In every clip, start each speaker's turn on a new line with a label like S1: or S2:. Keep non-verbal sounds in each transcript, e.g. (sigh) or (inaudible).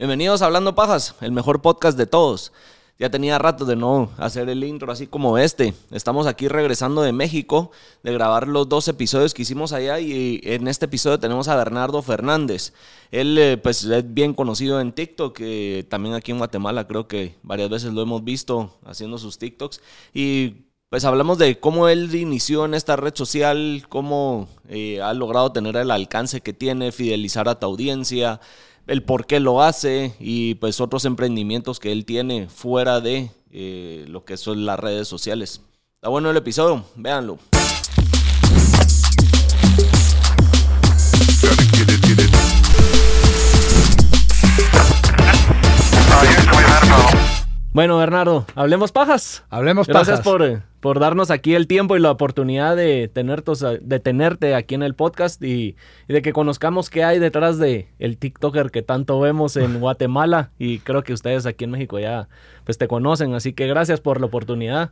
S1: Bienvenidos a Hablando Pajas, el mejor podcast de todos. Ya tenía rato de no hacer el intro así como este. Estamos aquí regresando de México, de grabar los dos episodios que hicimos allá y en este episodio tenemos a Bernardo Fernández. Él eh, pues es bien conocido en TikTok, eh, también aquí en Guatemala creo que varias veces lo hemos visto haciendo sus TikToks y pues hablamos de cómo él inició en esta red social, cómo eh, ha logrado tener el alcance que tiene, fidelizar a tu audiencia, el por qué lo hace y pues otros emprendimientos que él tiene fuera de eh, lo que son las redes sociales. Está bueno el episodio, véanlo. Bueno, Bernardo, hablemos pajas.
S2: Hablemos
S1: Gracias por, eh, por darnos aquí el tiempo y la oportunidad de, de tenerte aquí en el podcast y, de que conozcamos qué hay detrás de el TikToker que tanto vemos en (laughs) Guatemala y creo que ustedes aquí en México ya pues te conocen, así que gracias por la oportunidad.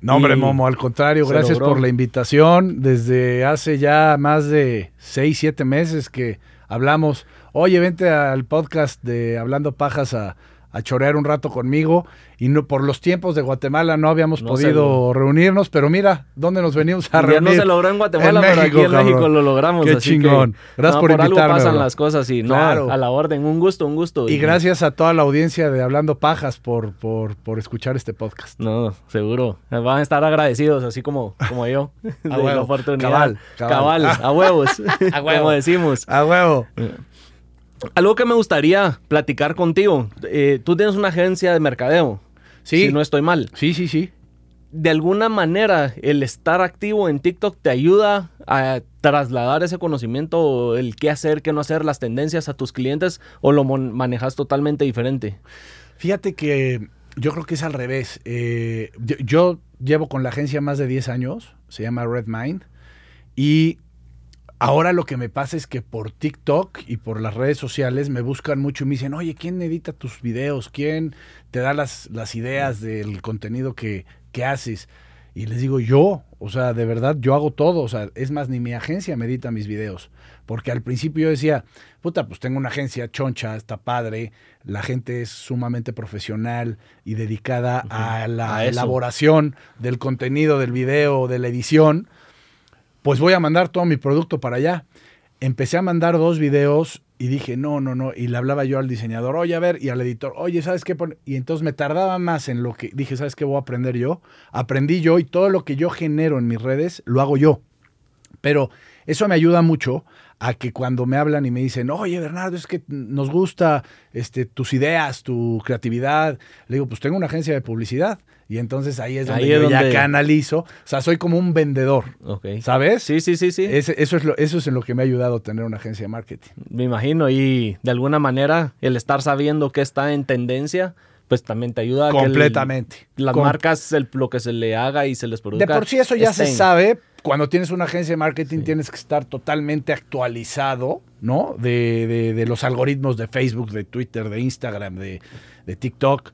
S2: No, hombre, Momo, al contrario, gracias por la invitación. Desde hace ya más de seis, siete meses que hablamos, oye, vente al podcast de Hablando Pajas a a chorear un rato conmigo y no por los tiempos de Guatemala no habíamos podido reunirnos, pero mira, ¿dónde nos venimos a reunir?
S1: Ya no se logró en Guatemala, pero aquí en México lo logramos.
S2: Qué chingón. gracias por, por invitarme. Algo
S1: pasan las cosas y no a la orden. Un gusto, un gusto.
S2: Y, gracias a toda la audiencia de Hablando Pajas por, por, por escuchar este podcast.
S1: No, seguro. Van a estar agradecidos, así como, como yo. (laughs)
S2: a huevo. La
S1: oportunidad.
S2: Cabal,
S1: cabal. a huevos. (laughs) a huevo. como decimos.
S2: A huevo.
S1: Algo que me gustaría platicar contigo. Eh, tú tienes una agencia de mercadeo.
S2: Sí.
S1: Si no estoy mal.
S2: Sí, sí, sí.
S1: De alguna manera, el estar activo en TikTok te ayuda a trasladar ese conocimiento, el qué hacer, qué no hacer, las tendencias a tus clientes o lo manejas totalmente diferente.
S2: Fíjate que yo creo que es al revés. Eh, yo, yo, llevo con la agencia más de 10 años, se llama Redmind, y Ahora lo que me pasa es que por TikTok y por las redes sociales me buscan mucho y me dicen, oye, ¿quién edita tus videos? ¿Quién te da las, las ideas del contenido que, que haces? Y les digo, yo, o sea, de verdad, yo hago todo. O sea, es más, ni mi agencia me edita mis videos. Porque al principio yo decía, puta, pues tengo una agencia choncha, está padre, la gente es sumamente profesional y dedicada a la elaboración del contenido del video, de la edición pues voy a mandar todo mi producto para allá. Empecé a mandar dos videos y dije, no, no, no. Y le hablaba yo al diseñador, oye, a ver, y al editor, oye, ¿sabes qué? Y entonces me tardaba más en lo que dije, ¿sabes qué voy a aprender yo? Aprendí yo y todo lo que yo genero en mis redes lo hago yo. Pero eso me ayuda mucho a que cuando me hablan y me dicen, oye, Bernardo, es que nos gusta este, tus ideas, tu creatividad, le digo, pues tengo una agencia de publicidad. Y entonces ahí es donde yo ya canalizo. O sea, soy como un vendedor. ¿Sabes?
S1: Sí, sí, sí, sí.
S2: eso, es lo, eso es en lo que me ha ayudado tener una agencia de marketing.
S1: Me imagino. Y de alguna manera, el estar sabiendo que está en tendencia, pues también te ayuda
S2: Completamente.
S1: a que las marcas, lo que se le haga y se les produzca.
S2: De por sí eso ya se sabe. Cuando tienes una agencia de marketing tienes que estar totalmente actualizado, ¿no? De, de, los algoritmos de Facebook, de Twitter, de Instagram, de, de TikTok.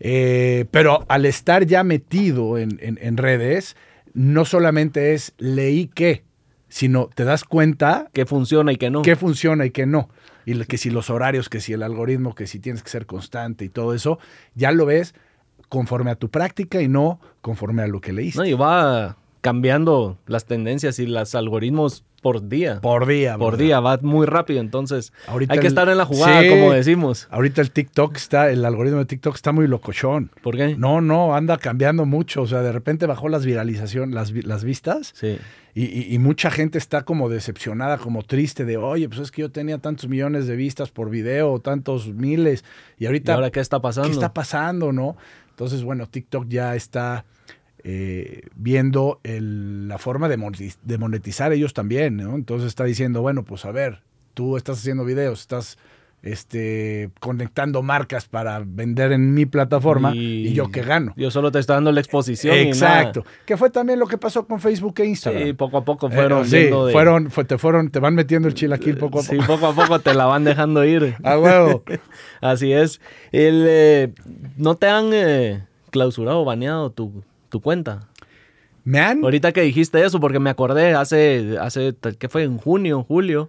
S2: Eh, pero al estar ya metido en, redes, no solamente es leí qué, sino te das cuenta...
S1: Que funciona y que no.
S2: Que funciona y que no. Y que si los horarios, que si el algoritmo, que si tienes que ser constante y todo eso, ya lo ves conforme a tu práctica y no conforme a lo que leíste.
S1: No, y va cambiando las tendencias y los algoritmos por día.
S2: Por día.
S1: Por día, va muy rápido, entonces hay que estar en la jugada, como decimos.
S2: Ahorita el TikTok está, el algoritmo de TikTok está muy locochón.
S1: ¿Por qué?
S2: No, no, anda cambiando mucho, o sea, de repente bajó las viralizaciones, las, las vistas.
S1: Sí.
S2: Y, mucha gente está como decepcionada, como triste de, oye, pues es que yo tenía tantos millones de vistas por video, tantos miles, y ahorita...
S1: ¿Y ahora qué está pasando?
S2: ¿Qué está pasando, no? Entonces, bueno, TikTok ya está eh, viendo la forma de monetizar ellos también, ¿no? Entonces está diciendo, bueno, pues a ver, tú estás haciendo videos, estás este, conectando marcas para vender en mi plataforma y, yo que gano.
S1: Yo solo te estoy dando la exposición.
S2: Exacto. Que fue también lo que pasó con Facebook e Instagram.
S1: Sí, poco a poco fueron.
S2: Eh, fueron, te fueron, te van metiendo el chilaquil poco a poco.
S1: Sí, poco a poco te la van dejando ir. (laughs)
S2: A huevo. (laughs)
S1: Así es. El, eh, ¿No te han eh, clausurado o baneado tu, tu cuenta.
S2: ¿Me han?
S1: Ahorita que dijiste eso, porque me acordé hace, hace ¿qué fue? En junio, julio,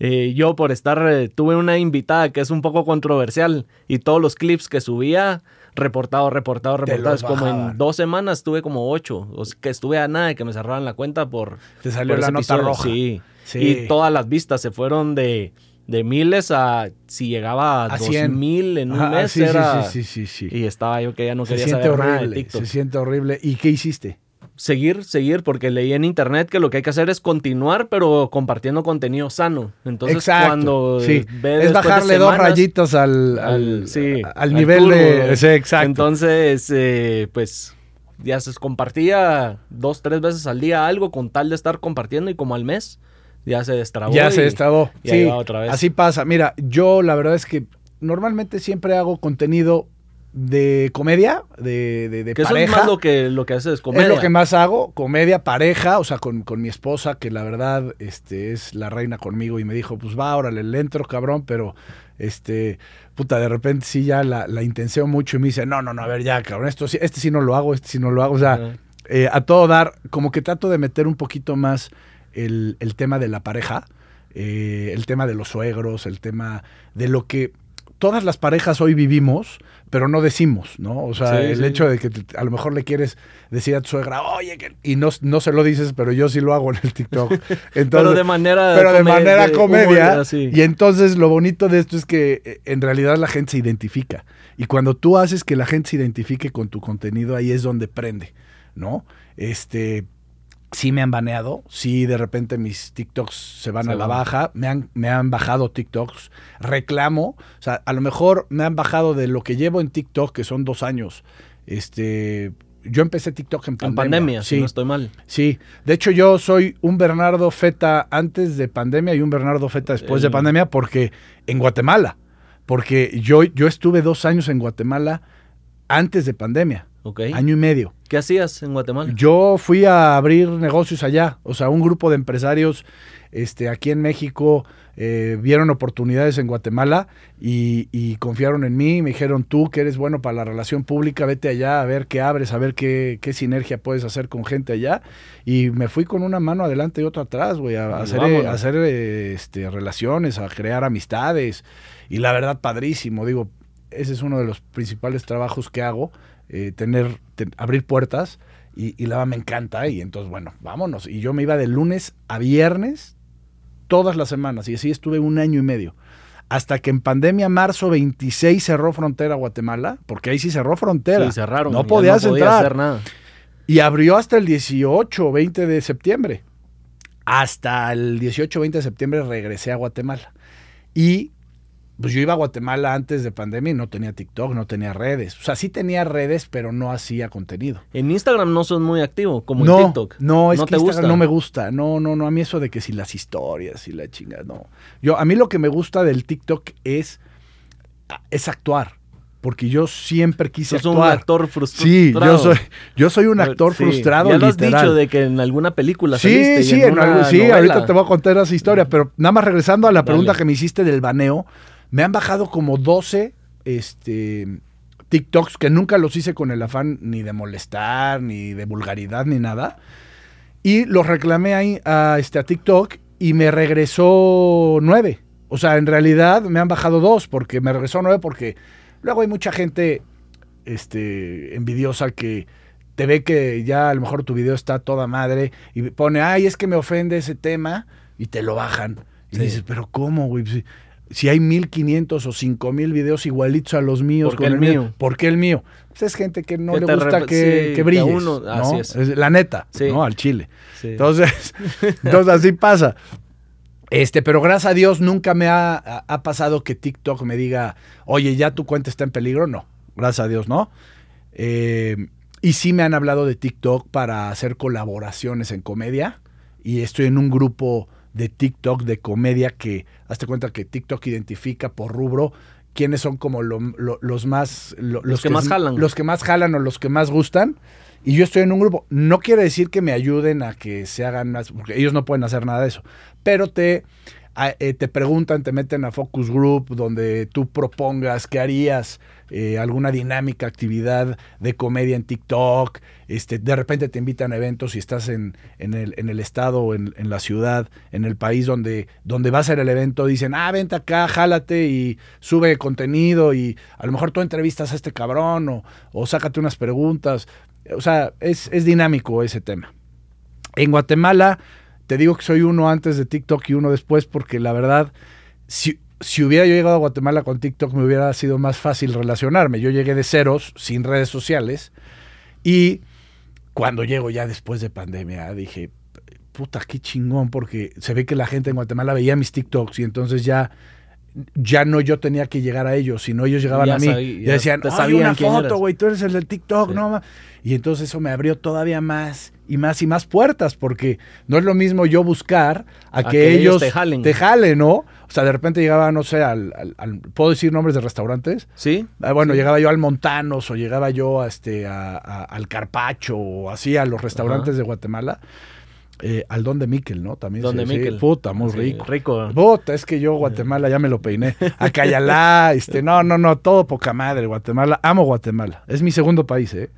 S1: eh, yo por estar, eh, tuve una invitada que es un poco controversial y todos los clips que subía, reportado, reportado, reportado. como en dos semanas tuve como ocho, o que estuve a nada de que me cerraran la cuenta por...
S2: Te salió la nota roja.
S1: Sí. Y todas las vistas se fueron de, de miles a si llegaba a, dos mil en un mes.
S2: Sí, era, sí, sí, sí,
S1: Y estaba yo que ya no quería saber horrible, nada de TikTok.
S2: Se siente horrible. ¿Y qué hiciste?
S1: seguir, seguir, porque leí en internet que lo que hay que hacer es continuar, pero compartiendo contenido sano. Entonces, cuando
S2: sí. es bajarle dos rayitos al, al, nivel de.
S1: Exacto. Entonces, eh, pues ya se compartía dos, tres veces al día algo con tal de estar compartiendo y como al mes ya se destrabó.
S2: Ya se destrabó. sí, otra vez. Así pasa. Mira, yo la verdad es que normalmente siempre hago contenido de comedia, de, de,
S1: que
S2: pareja.
S1: Eso es más lo que, lo que haces, comedia.
S2: Es lo que más hago, comedia, pareja, o sea, con, mi esposa, que la verdad este, es la reina conmigo y me dijo, pues va, órale, le entro, cabrón, pero este, puta, de repente sí ya la, la intención mucho y me dice, no, no, no, a ver, ya, cabrón, esto este sí no lo hago, este sí no lo hago, o sea, eh, a todo dar, como que trato de meter un poquito más el, tema de la pareja, eh, el tema de los suegros, el tema de lo que todas las parejas hoy vivimos, pero no decimos, ¿no? O sea, el hecho de que a lo mejor le quieres decir a tu suegra, oye, y no, no se lo dices, pero yo sí lo hago en el TikTok. (laughs)
S1: Entonces, pero de manera,
S2: pero de manera comedia. y entonces lo bonito de esto es que eh, en realidad la gente se identifica. Y cuando tú haces que la gente se identifique con tu contenido, ahí es donde prende, ¿no? Este, sí me han baneado, sí de repente mis TikToks se van a la baja, me han, me han bajado TikToks, reclamo, o sea, a lo mejor me han bajado de lo que llevo en TikTok, que son dos años, este... Yo empecé TikTok en pandemia. En
S1: pandemia, sí. Si no estoy mal.
S2: Sí. De hecho, yo soy un Bernardo Feta antes de pandemia y un Bernardo Feta después de pandemia, porque en Guatemala. Porque yo, yo estuve dos años en Guatemala antes de pandemia. Año y medio.
S1: ¿Qué hacías en Guatemala?
S2: Yo fui a abrir negocios allá. O sea, un grupo de empresarios este, aquí en México eh, vieron oportunidades en Guatemala y, confiaron en mí. Me dijeron, tú que eres bueno para la relación pública, vete allá a ver qué abres, a ver qué, sinergia puedes hacer con gente allá. Y me fui con una mano adelante y otra atrás, güey, a, hacer, a hacer este, relaciones, a crear amistades. Y la verdad, padrísimo. Digo, ese es uno de los principales trabajos que hago eh, tener, abrir puertas y, la me encanta y entonces, bueno, vámonos. Y yo me iba de lunes a viernes todas las semanas y así estuve un año y medio. Hasta que en pandemia, marzo 26, cerró frontera Guatemala, porque ahí sí cerró frontera.
S1: cerraron.
S2: No podías entrar. nada. Y abrió hasta el 18, 20 de septiembre. Hasta el 18, 20 de septiembre regresé a Guatemala. Y pues yo iba a Guatemala antes de pandemia y no tenía TikTok, no tenía redes. O sea, sí tenía redes, pero no hacía contenido.
S1: En Instagram no son muy activo, como en TikTok.
S2: No, es que Instagram no me gusta. No, no, no. A mí eso de que si las historias y la chinga, no. Yo, a mí lo que me gusta del TikTok es, es actuar. Porque yo siempre quise actuar.
S1: un actor frustrado.
S2: Sí, yo soy, yo soy un actor frustrado.
S1: Ya lo has dicho de que en alguna película
S2: sí,
S1: saliste
S2: Sí, sí, ahorita te voy a contar esa historia. Pero nada más regresando a la pregunta que me hiciste del baneo me han bajado como 12 este, TikToks que nunca los hice con el afán ni de molestar, ni de vulgaridad, ni nada. Y los reclamé ahí a, este, a TikTok y me regresó 9. O sea, en realidad me han bajado dos porque me regresó 9 porque luego hay mucha gente este, envidiosa que te ve que ya a lo mejor tu video está toda madre y pone, ay, es que me ofende ese tema y te lo bajan. Y dices, pero ¿cómo, güey? Si hay 1500 o 5000 videos igualitos a los míos
S1: ¿Por qué el mío?
S2: ¿Por qué el mío? Pues es gente que no le gusta que, que brilles. Uno, así es. La neta, ¿no? Al chile. Entonces, (laughs) entonces así pasa. Este, pero gracias a Dios nunca me ha, ha, pasado que TikTok me diga, oye, ya tu cuenta está en peligro. No, gracias a Dios, ¿no? Eh, y sí me han hablado de TikTok para hacer colaboraciones en comedia. Y estoy en un grupo de TikTok de comedia que, hazte cuenta que TikTok identifica por rubro quiénes son como los más...
S1: los, que, más jalan.
S2: Los que más jalan o los que más gustan. Y yo estoy en un grupo. No quiere decir que me ayuden a que se hagan más, porque ellos no pueden hacer nada de eso. Pero te a- eh, te preguntan, te meten a focus group donde tú propongas qué harías, eh, alguna dinámica, actividad de comedia en TikTok, este, de repente te invitan a eventos y estás en, en el, en el estado en, en la ciudad, en el país donde, donde va a ser el evento, dicen, ah, vente acá, jálate y sube contenido y a lo mejor tú entrevistas a este cabrón o, o sácate unas preguntas. O sea, es, es dinámico ese tema. En Guatemala, te digo que soy uno antes de TikTok y uno después, porque la verdad, si, si hubiera yo llegado a Guatemala con TikTok, me hubiera sido más fácil relacionarme. Yo llegué de ceros, sin redes sociales, y cuando llego ya después de pandemia, dije, puta, qué chingón, porque se ve que la gente en Guatemala veía mis TikToks y entonces ya ya no yo tenía que llegar a ellos, sino ellos llegaban
S1: Ya
S2: a mí y decían,
S1: te
S2: "Oye,
S1: sabían
S2: una foto,
S1: eras".
S2: güey, tú eres el del TikTok,
S1: Sí.
S2: no ma-". Y entonces eso me abrió todavía más y más y más puertas, porque no es lo mismo yo buscar a, que,
S1: que ellos te jalen.
S2: te jalen, ¿no? O sea, de repente llegaba, no sé, al, al- al- ¿puedo decir nombres de restaurantes?
S1: ¿Sí?
S2: Ah, bueno, llegaba yo al Montanos o llegaba yo a este, a- a- al Carpacho o así a los restaurantes
S1: Ajá.
S2: de Guatemala. Eh, al Don de Miquel, ¿no? También
S1: Don de
S2: sí,
S1: Miquel.
S2: puta, muy
S1: Sí,
S2: rico.
S1: rico.
S2: Puta, es que yo Guatemala ya me lo peiné. A Cayalá, (laughs) este, no, no, no, todo poca madre, Guatemala. Amo Guatemala. Es mi segundo país, ¿eh?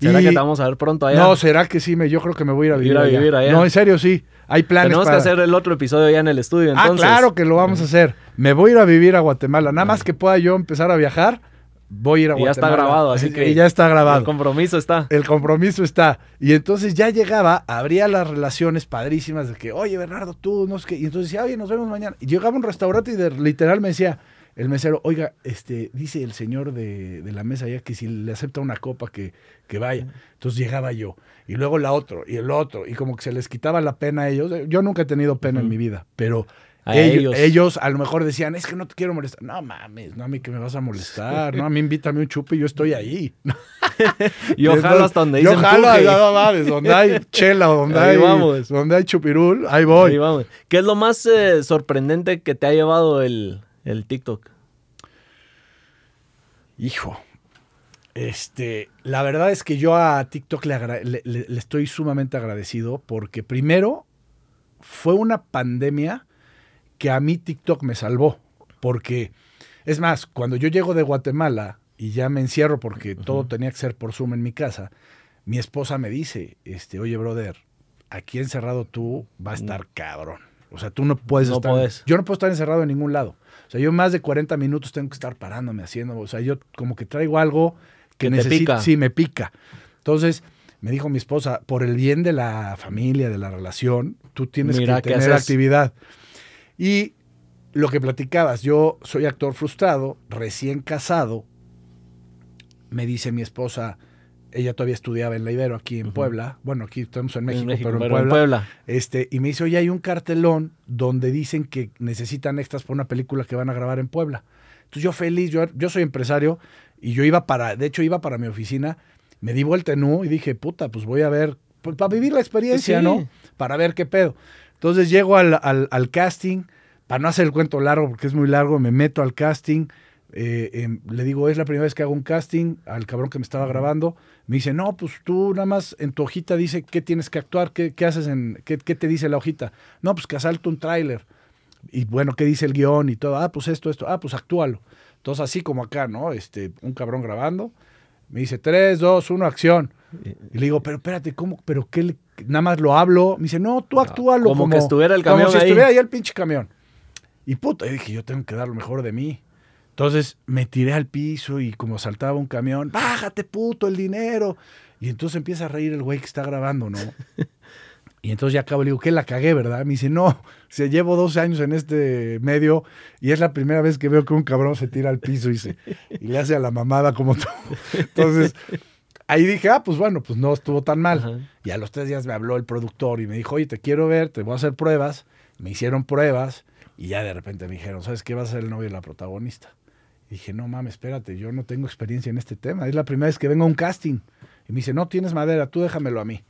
S1: ¿Será
S2: Y-
S1: que te vamos a ver pronto allá?
S2: No, será que sí, me, yo creo que me voy a ir a vivir,
S1: Ir a
S2: allá.
S1: vivir allá.
S2: No, en serio, sí. Hay planes
S1: Tenemos
S2: para...
S1: que hacer el otro episodio ya en el estudio,
S2: Ah,
S1: entonces.
S2: claro que lo vamos a hacer. Me voy a ir a vivir a Guatemala. Nada más que pueda yo empezar a viajar, voy a ir a
S1: Y ya está grabado, así (laughs)
S2: Y
S1: que...
S2: ya está grabado.
S1: El compromiso está.
S2: El compromiso está. Y entonces ya llegaba, abría las relaciones padrísimas de que, oye, Bernardo, tú, no sé qué. Y entonces decía, oye, nos vemos mañana. Y llegaba a un restaurante y de- literal me decía el mesero, oiga, este, dice el señor de, de la mesa ya que si le acepta una copa que, que vaya. Entonces llegaba yo. Y luego la otro, y el otro. Y como que se les quitaba la pena a ellos. Yo nunca he tenido pena en mi vida, pero
S1: A
S2: ellos,
S1: ellos.
S2: ellos a lo mejor decían, es que no te quiero molestar. No mames, no a mí que me vas a molestar. No, a mí invítame un chupe y yo estoy ahí.
S1: Yo
S2: Entonces,
S1: jalo hasta donde
S2: Yo
S1: dicen
S2: jalo,
S1: empuje.
S2: no, mames, donde hay (laughs) chela, donde
S1: Ahí
S2: hay,
S1: vamos.
S2: donde hay chupirul, ahí voy.
S1: Ahí vamos. ¿Qué es lo más eh, sorprendente que te ha llevado el, el TikTok?
S2: Hijo, este, la verdad es que yo a TikTok le estoy sumamente agradecido porque primero fue una pandemia que a mí TikTok me salvó. Porque, es más, cuando yo llego de Guatemala y ya me encierro porque todo tenía que ser por Zoom en mi casa, mi esposa me dice, este, oye, brother, aquí encerrado tú va a estar cabrón. O sea, tú no puedes
S1: No
S2: estar.
S1: puedes.
S2: Yo no puedo estar encerrado en ningún lado. O sea, yo más de 40 minutos tengo que estar parándome haciendo. O sea, yo como que traigo algo que,
S1: Que
S2: necesito. Sí, me pica. Entonces, me dijo mi esposa, por el bien de la familia, de la relación, tú tienes
S1: Mira,
S2: que
S1: ¿qué
S2: tener
S1: haces?
S2: actividad. Y lo que platicabas, yo soy actor frustrado, recién casado. Me dice mi esposa, ella todavía estudiaba en la Ibero aquí en. Puebla. Bueno, aquí estamos en México,
S1: en México,
S2: pero,
S1: pero
S2: en Puebla.
S1: Puebla.
S2: Este, y me dice, oye, hay un cartelón donde dicen que necesitan extras para una película que van a grabar en Puebla. Entonces yo feliz, yo, yo soy empresario y yo iba para, de hecho iba para mi oficina, me di vuelta en U y dije, puta, pues voy a ver, pues, para vivir la experiencia,
S1: Sí.
S2: ¿no? Para ver qué pedo. Entonces llego al, al- al casting, para no hacer el cuento largo, porque es muy largo, me meto al casting, eh, em, le digo, es la primera vez que hago un casting al cabrón que me estaba grabando. Me dice, no, pues tú nada más en tu hojita dice qué tienes que actuar, qué, qué haces en, qué, qué te dice la hojita. No, pues que asalto un tráiler. Y bueno, ¿qué dice el guion y todo? Ah, pues esto, esto. Ah, pues actúalo. Entonces, así como acá, ¿no? Este, un cabrón grabando. Me dice, tres, dos, uno, acción. Y le digo, pero espérate, ¿cómo? ¿Pero qué? Nada más lo hablo. Me dice, no, tú actúalo.
S1: como que estuviera el camión
S2: Como si
S1: ahí.
S2: estuviera ahí el pinche camión. Y puta, y dije, yo tengo que dar lo mejor de mí. Entonces me tiré al piso y como saltaba un camión, bájate puto el dinero. Y entonces empieza a reír el güey que está grabando, ¿no? (laughs) Y entonces ya acabo, le digo, ¿qué la cagué, verdad? Me dice, no, se llevo 12 años en este medio y es la primera vez que veo que un cabrón se tira al piso y, se, y le hace a la mamada como tú. Entonces, ahí dije, ah, pues bueno, pues no estuvo tan mal.
S1: Ajá.
S2: Y a los tres días me habló el productor y me dijo, oye, te quiero ver, te voy a hacer pruebas. Me hicieron pruebas y ya de repente me dijeron, ¿sabes qué? Vas a ser el novio de la protagonista. Y dije, no mames, espérate, yo no tengo experiencia en este tema. Es la primera vez que vengo a un casting. Y me dice, no tienes madera, tú déjamelo a mí.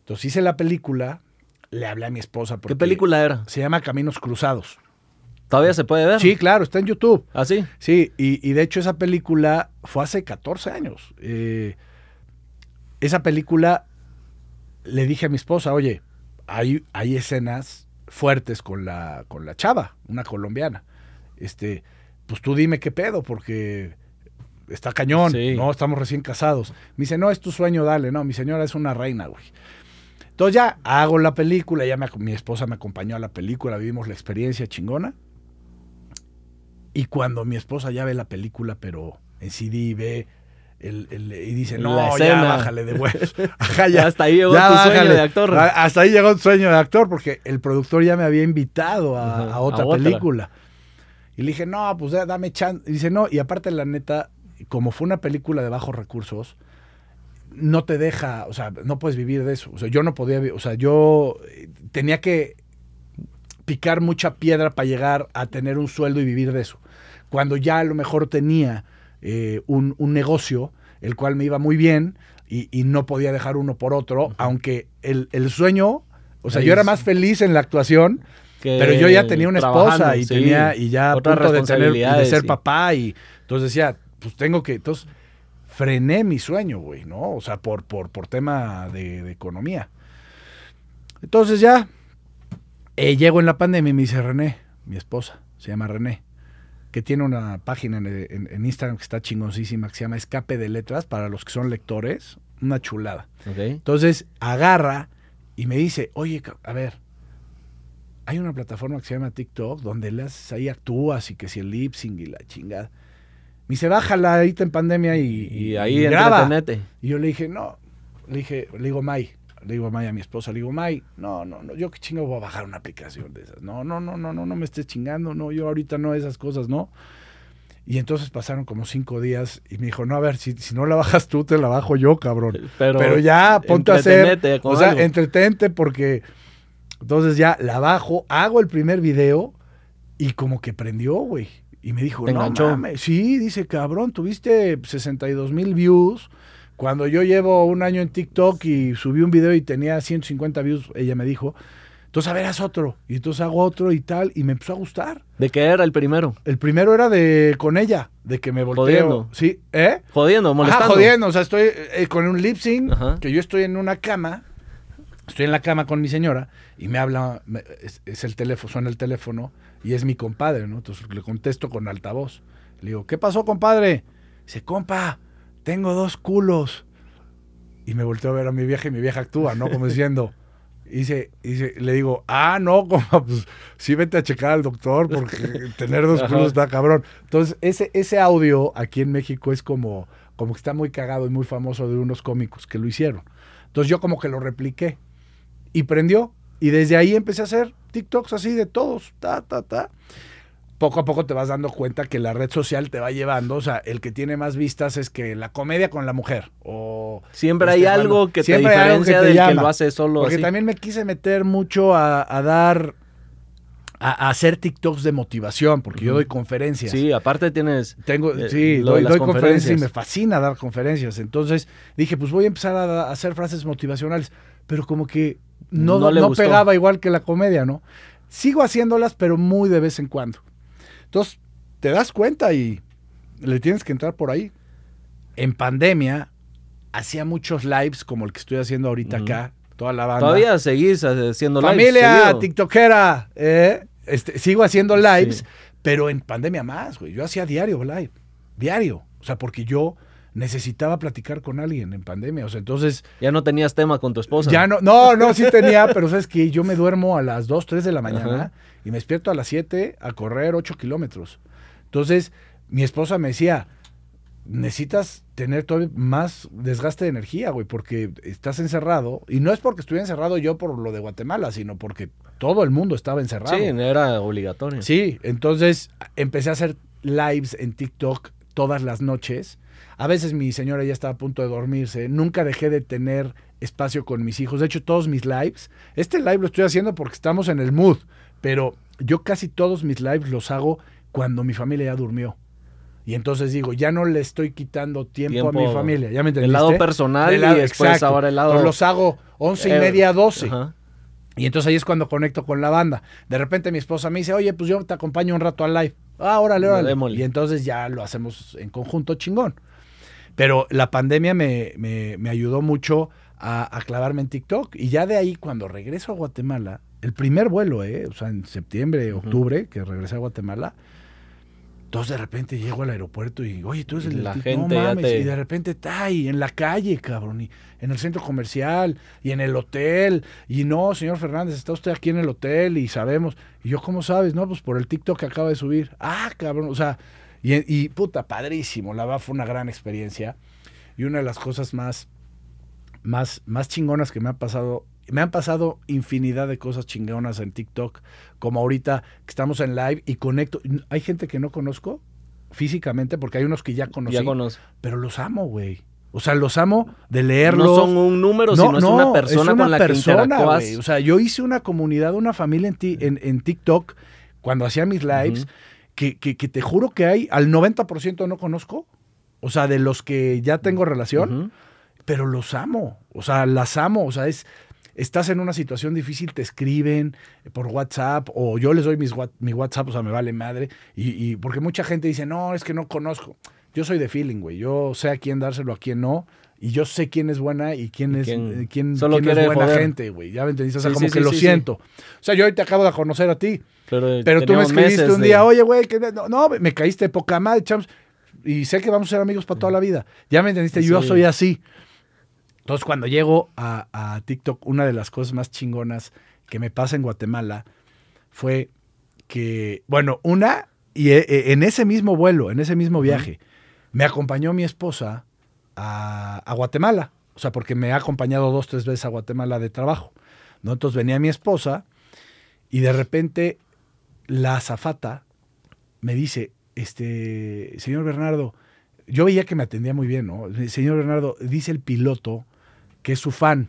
S2: Entonces hice la película, le hablé a mi esposa.
S1: ¿Qué
S2: porque
S1: película era?
S2: Se llama Caminos Cruzados.
S1: ¿Todavía se puede ver?
S2: Sí, claro, está en YouTube.
S1: ¿Ah, sí?
S2: Sí, y, y de hecho esa película fue hace 14 años. Eh, esa película le dije a mi esposa, oye, hay, hay escenas fuertes con la, con la chava, una colombiana. Este, pues tú dime qué pedo, porque está cañón,
S1: Sí.
S2: no, estamos recién casados. Me dice, no, es tu sueño, dale, no, mi señora es una reina, güey. Entonces ya hago la película, ya me mi esposa me acompañó a la película, vivimos la experiencia chingona. Y cuando mi esposa ya ve la película, pero en CD ve el, el- y dice, no, ya bájale de huevos. (laughs) Ajá, ya,
S1: Hasta ahí llegó
S2: ya
S1: tu sueño
S2: bájale.
S1: de actor.
S2: Hasta ahí llegó tu sueño de actor, porque el productor ya me había invitado a, otra
S1: a otra.
S2: película. Y le dije, no, pues ya, dame chance. Y dice, no, y aparte la neta, como fue una película de bajos recursos, no te deja, o sea, no puedes vivir de eso. O sea, yo no podía, o sea, yo eh, tenía que picar mucha piedra para llegar a tener un sueldo y vivir de eso. Cuando ya a lo mejor tenía eh, un, un negocio, el cual me iba muy bien y, y no podía dejar uno por otro, aunque el, el sueño, o sea,
S1: Ahí
S2: yo era más feliz en la actuación,
S1: Que
S2: pero yo ya tenía una esposa y
S1: sí.
S2: tenía y ya a punto de tener de ser
S1: sí.
S2: papá y entonces decía, pues tengo que entonces frené mi sueño, güey, ¿no? O sea, por por por tema de, de economía. Entonces ya eh, llego en la pandemia y me dice René, mi esposa, se llama René, que tiene una página en, en- en Instagram que está chingoncísima, que se llama Escape de Letras, para los que son lectores, una chulada. Entonces agarra y me dice, oye, a ver, hay una plataforma que se llama TikTok donde le haces ahí actúas y que si el lip sync y la chingada. Me dice, bájala ahorita en pandemia y,
S1: Y ahí
S2: graba.
S1: entretenete.
S2: Y yo le dije, no, le dije, le digo, May, le digo a May a mi esposa, le digo, May, no, no, no, yo qué chingo voy a bajar una aplicación de esas. No, no, no, no, no, no me estés chingando, no, yo ahorita no esas cosas, no. Y entonces pasaron como cinco días y me dijo, no, a ver, si, si no la bajas tú, te la bajo yo, cabrón. (laughs)
S1: Pero,
S2: Pero ya ponte a hacer, o sea,
S1: algo.
S2: entretente porque entonces ya la bajo, hago el primer video y como que prendió, güey. Y me dijo,
S1: Te
S2: no
S1: enganchó.
S2: mames, sí, dice, cabrón, tuviste 62 mil views. Cuando yo llevo un año en TikTok y subí un video y tenía 150 views, ella me dijo, entonces a ver, haz otro. Y entonces hago otro y tal, y me empezó a gustar.
S1: ¿De qué era el primero?
S2: El primero era de con ella, de que me volteo.
S1: Jodiendo.
S2: Sí, ¿eh?
S1: Jodiendo, molestando.
S2: Ajá, jodiendo. O sea, estoy eh, con un lip sync,
S1: Ajá.
S2: que yo estoy en una cama, estoy en la cama con mi señora y me habla, me- es, es el teléfono, suena el teléfono y es mi compadre, ¿no? Entonces le contesto con altavoz. Le digo, ¿qué pasó, compadre? Dice, compa, tengo dos culos. Y me volteo a ver a mi vieja y mi vieja actúa, ¿no? Como diciendo... Y dice- le digo, ah, no, (laughs) compa, pues sí vete a checar al doctor porque (laughs) tener dos culos está cabrón. Entonces, ese, ese audio aquí en México es como, como que está muy cagado y muy famoso de unos cómicos que lo hicieron. Entonces yo como que lo repliqué y prendió. Y desde ahí empecé a hacer TikToks así de todos, ta, ta, ta. Poco a poco te vas dando cuenta que la red social te va llevando, o sea, el que tiene más vistas es que la comedia con la mujer o
S1: Siempre
S2: Este,
S1: hay algo
S2: bueno,
S1: que te
S2: siempre hay algo que
S1: diferencia
S2: te
S1: del que
S2: llama.
S1: lo hace solo
S2: porque
S1: así.
S2: también me quise meter mucho a, a dar, a, hacer TikToks de motivación, porque yo doy conferencias.
S1: Sí, aparte tienes...
S2: Tengo,
S1: Eh,
S2: sí, doy, doy conferencias y me fascina dar conferencias. Entonces dije, pues voy a empezar a, a hacer frases motivacionales, pero como que no,
S1: No
S2: pegaba igual que la comedia, ¿no? Sigo haciéndolas, pero muy de vez en cuando. Entonces, te das cuenta y le tienes que entrar por ahí. En pandemia, hacía muchos lives como el que estoy haciendo ahorita acá, toda la banda.
S1: Todavía seguís haciendo lives
S2: Familia tiktokera, ¿eh? Este, sigo haciendo lives,
S1: Sí.
S2: pero en pandemia más, güey. Yo hacía diario live, diario. O sea, porque yo necesitaba platicar con alguien en pandemia. O sea, entonces
S1: Ya no tenías tema con tu esposa.
S2: ya no, no, no, sí (laughs) tenía, pero sabes que yo me duermo a las 2, 3 de la mañana
S1: Ajá.
S2: Y me despierto a las 7 a correr 8 kilómetros. Entonces, mi esposa me decía, necesitas tener todavía más desgaste de energía, güey, porque estás encerrado. Y no es porque estuviera encerrado yo por lo de Guatemala, sino porque todo el mundo estaba encerrado.
S1: Sí, era obligatorio.
S2: Sí, entonces empecé a hacer lives en TikTok todas las noches. A veces mi señora ya estaba a punto de dormirse. Nunca dejé de tener espacio con mis hijos. De hecho, todos mis lives, este live lo estoy haciendo porque estamos en el mood, pero yo casi todos mis lives los hago cuando mi familia ya durmió. Y entonces digo, ya no le estoy quitando tiempo, a mi familia. ¿Ya me entendiste?
S1: lado personal
S2: lado-
S1: y después
S2: exacto.
S1: ahora el lado...
S2: Entonces los hago once y
S1: Eh,
S2: media, doce.
S1: Ajá.
S2: Y entonces ahí es cuando conecto con la banda. De repente mi esposa me dice, oye, pues yo te acompaño un rato al live. Ah, órale, órale. Y entonces ya lo hacemos en conjunto chingón. Pero la pandemia me, me- me ayudó mucho a, a clavarme en TikTok. Y ya de ahí, cuando regreso a Guatemala, el primer vuelo, ¿eh? O sea, en septiembre, octubre, que regresé a Guatemala. Entonces de repente llego al aeropuerto y, oye, tú eres el
S1: la gente
S2: no mames.
S1: te-
S2: Y de repente está ahí en la calle, cabrón, y en el centro comercial, y en el hotel. Y no, señor Fernández, está usted aquí en el hotel y sabemos. Y yo, ¿cómo sabes? No, pues por el TikTok que acaba de subir. Ah, cabrón, o sea, y, y puta, padrísimo. La verdad fue una gran experiencia. Y una de las cosas más, más, más chingonas que me han pasado. Me han pasado infinidad de cosas chingonas en TikTok, como ahorita que estamos en live y conecto. Hay gente que no conozco físicamente, porque hay unos que ya conocí,
S1: Ya conozco.
S2: pero los amo, güey. O sea, los amo de leerlos.
S1: No son un número, sino es una persona con la que interactúas.
S2: güey. O sea, yo hice una comunidad, una familia en, ti- en, en TikTok, cuando hacía mis lives, que, que- que te juro que hay, al 90% no conozco. O sea, de los que ya tengo relación, pero los amo. O sea, las amo. O sea, es. Estás en una situación difícil, te escriben por WhatsApp o yo les doy mis, mi WhatsApp, o sea, me vale madre. Y, y porque mucha gente dice, no, es que no conozco. Yo soy de feeling, güey. Yo sé a quién dárselo, a quién no. Y yo sé quién es buena y quién es,
S1: quién
S2: eh, quién,
S1: solo
S2: quién es buena gente, güey. Ya me entendiste. O sea,
S1: Sí,
S2: como
S1: sí,
S2: que
S1: sí,
S2: lo siento. O sea, yo hoy te acabo de conocer a ti.
S1: Pero,
S2: Pero tú me escribiste un
S1: de-
S2: día, oye, güey, que no, no, me caíste poca madre, chamos. Y sé que vamos a ser amigos para toda la vida. Ya me entendiste, yo soy así. Entonces, cuando llego a, a TikTok, una de las cosas más chingonas que me pasa en Guatemala fue que, bueno, una, y e- e- en ese mismo vuelo, en ese mismo viaje, me acompañó mi esposa a, a Guatemala. O sea, porque me ha acompañado dos, tres veces a Guatemala de trabajo. ¿no? Entonces venía mi esposa y de repente la azafata me dice, este, señor Bernardo, yo veía que me atendía muy bien, ¿no? Señor Bernardo, dice el piloto que es su fan,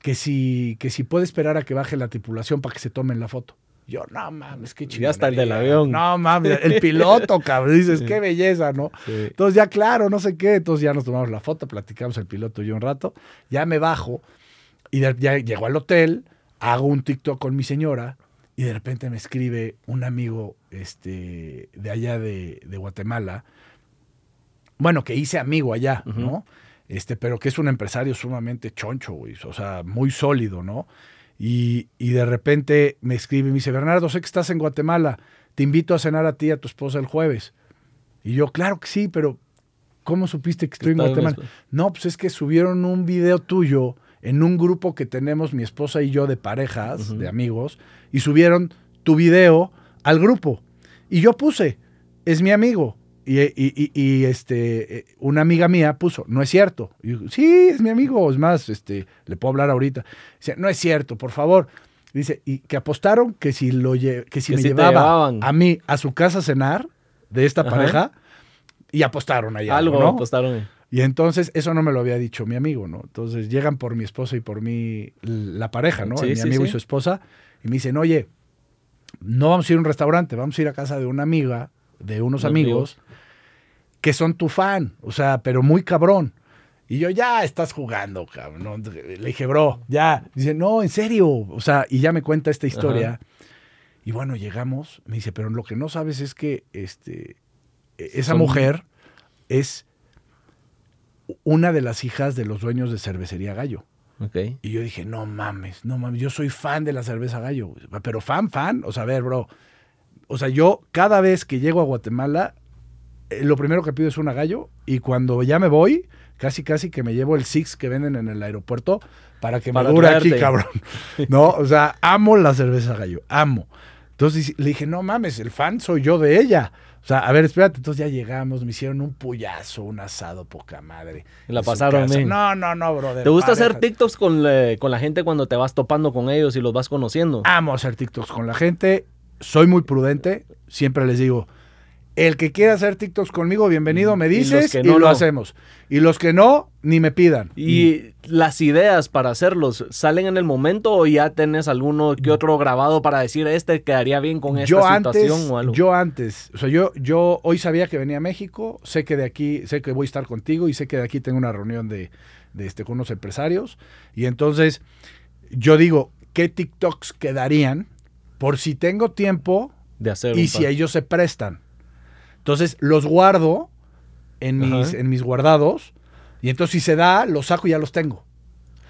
S2: que si, que si puede esperar a que baje la tripulación para que se tomen la foto. Yo, no mames, qué chido.
S1: Ya está el del avión.
S2: No mames, el piloto, (laughs) cabrón. Dices, qué belleza, ¿no?
S1: Sí.
S2: Entonces ya, claro, no sé qué. Entonces ya nos tomamos la foto, platicamos el piloto y yo un rato. Ya me bajo y de- ya llego al hotel, hago un TikTok con mi señora y de repente me escribe un amigo este, de allá de, de Guatemala, bueno, que hice amigo allá. ¿no? Este, pero que es un empresario sumamente choncho, güey, o sea, muy sólido, ¿no? Y, y de repente me escribe y me dice, Bernardo, sé que estás en Guatemala, te invito a cenar a ti y a tu esposa el jueves. Y yo, claro que sí, pero ¿cómo supiste que estoy en Guatemala?
S1: Guatemala.
S2: No, pues es que subieron un video tuyo en un grupo que tenemos mi esposa y yo de parejas, de amigos, y subieron tu video al grupo. Y yo puse, es mi amigo. Y, y- y- y, este, eh, una amiga mía puso, no es cierto. Y yo, sí, es mi amigo. Es más, este, le puedo hablar ahorita. Dice, no es cierto, por favor. Dice, y que apostaron que si, lo lle- que si
S1: Que
S2: me
S1: si
S2: llevaba
S1: llevaban.
S2: a mí a su casa a cenar de esta
S1: Ajá.
S2: pareja, y apostaron ahí algo, ¿no?
S1: apostaron.
S2: Y entonces eso no me lo había dicho mi amigo, ¿no? Entonces llegan por mi esposa y por mí la pareja, ¿no?
S1: Sí,
S2: mi
S1: sí,
S2: amigo y su esposa. Y me dicen, oye, no vamos a ir a un restaurante, vamos a ir a casa de una amiga, de Unos amigos, que son tu fan, o sea, pero muy cabrón. Y yo, ya estás jugando, cabrón. Le dije, bro, ya. Dice, no, en serio. O sea, y ya me cuenta esta historia. Y bueno, llegamos. Me dice, pero lo que no sabes es que este, e- esa
S1: Son-
S2: mujer es una de las hijas de los dueños de Cervecería Gallo.
S1: Ok.
S2: Y yo dije, no mames, no mames, yo soy fan de la cerveza gallo. Pero fan, fan, o sea, a ver, bro. O sea, yo cada vez que llego a Guatemala, lo primero que pido es una gallo y cuando ya me voy, casi casi que me llevo el Six que venden en el aeropuerto para que
S1: Para
S2: me dure aquí, cabrón. (laughs) No, o sea, amo la cerveza gallo, amo. Entonces le dije, no mames, el fan soy yo de ella. O sea, a ver, espérate. Entonces ya llegamos, me hicieron un puyazo, un asado poca madre.
S1: Y la pasaron bien.
S2: No, no, no, brother.
S1: ¿Te gusta hacer. TikToks con, con la gente cuando te vas topando con ellos y los vas conociendo?
S2: amo hacer TikToks con la gente. Soy muy prudente. Siempre les digo, el que quiera hacer TikToks conmigo, bienvenido, me
S1: Y los
S2: dices y,
S1: que no,
S2: lo
S1: no.
S2: hacemos. Y los que no, ni me pidan.
S1: ¿Y las ideas para hacerlos salen en el momento o ya tenés alguno que otro grabado para decir este quedaría bien con esta
S2: yo
S1: situación
S2: antes,
S1: o algo?
S2: yo antes, o sea, yo, yo hoy sabía que venía a México, sé que de aquí, sé que voy a estar contigo y sé que de aquí tengo una reunión de, de este, con unos empresarios. Y entonces, yo digo, ¿qué TikToks quedarían por si tengo tiempo
S1: de hacer
S2: y si ellos se prestan. Entonces los guardo en mis,
S1: Ajá.
S2: en mis guardados y entonces si se da, los saco y ya los tengo.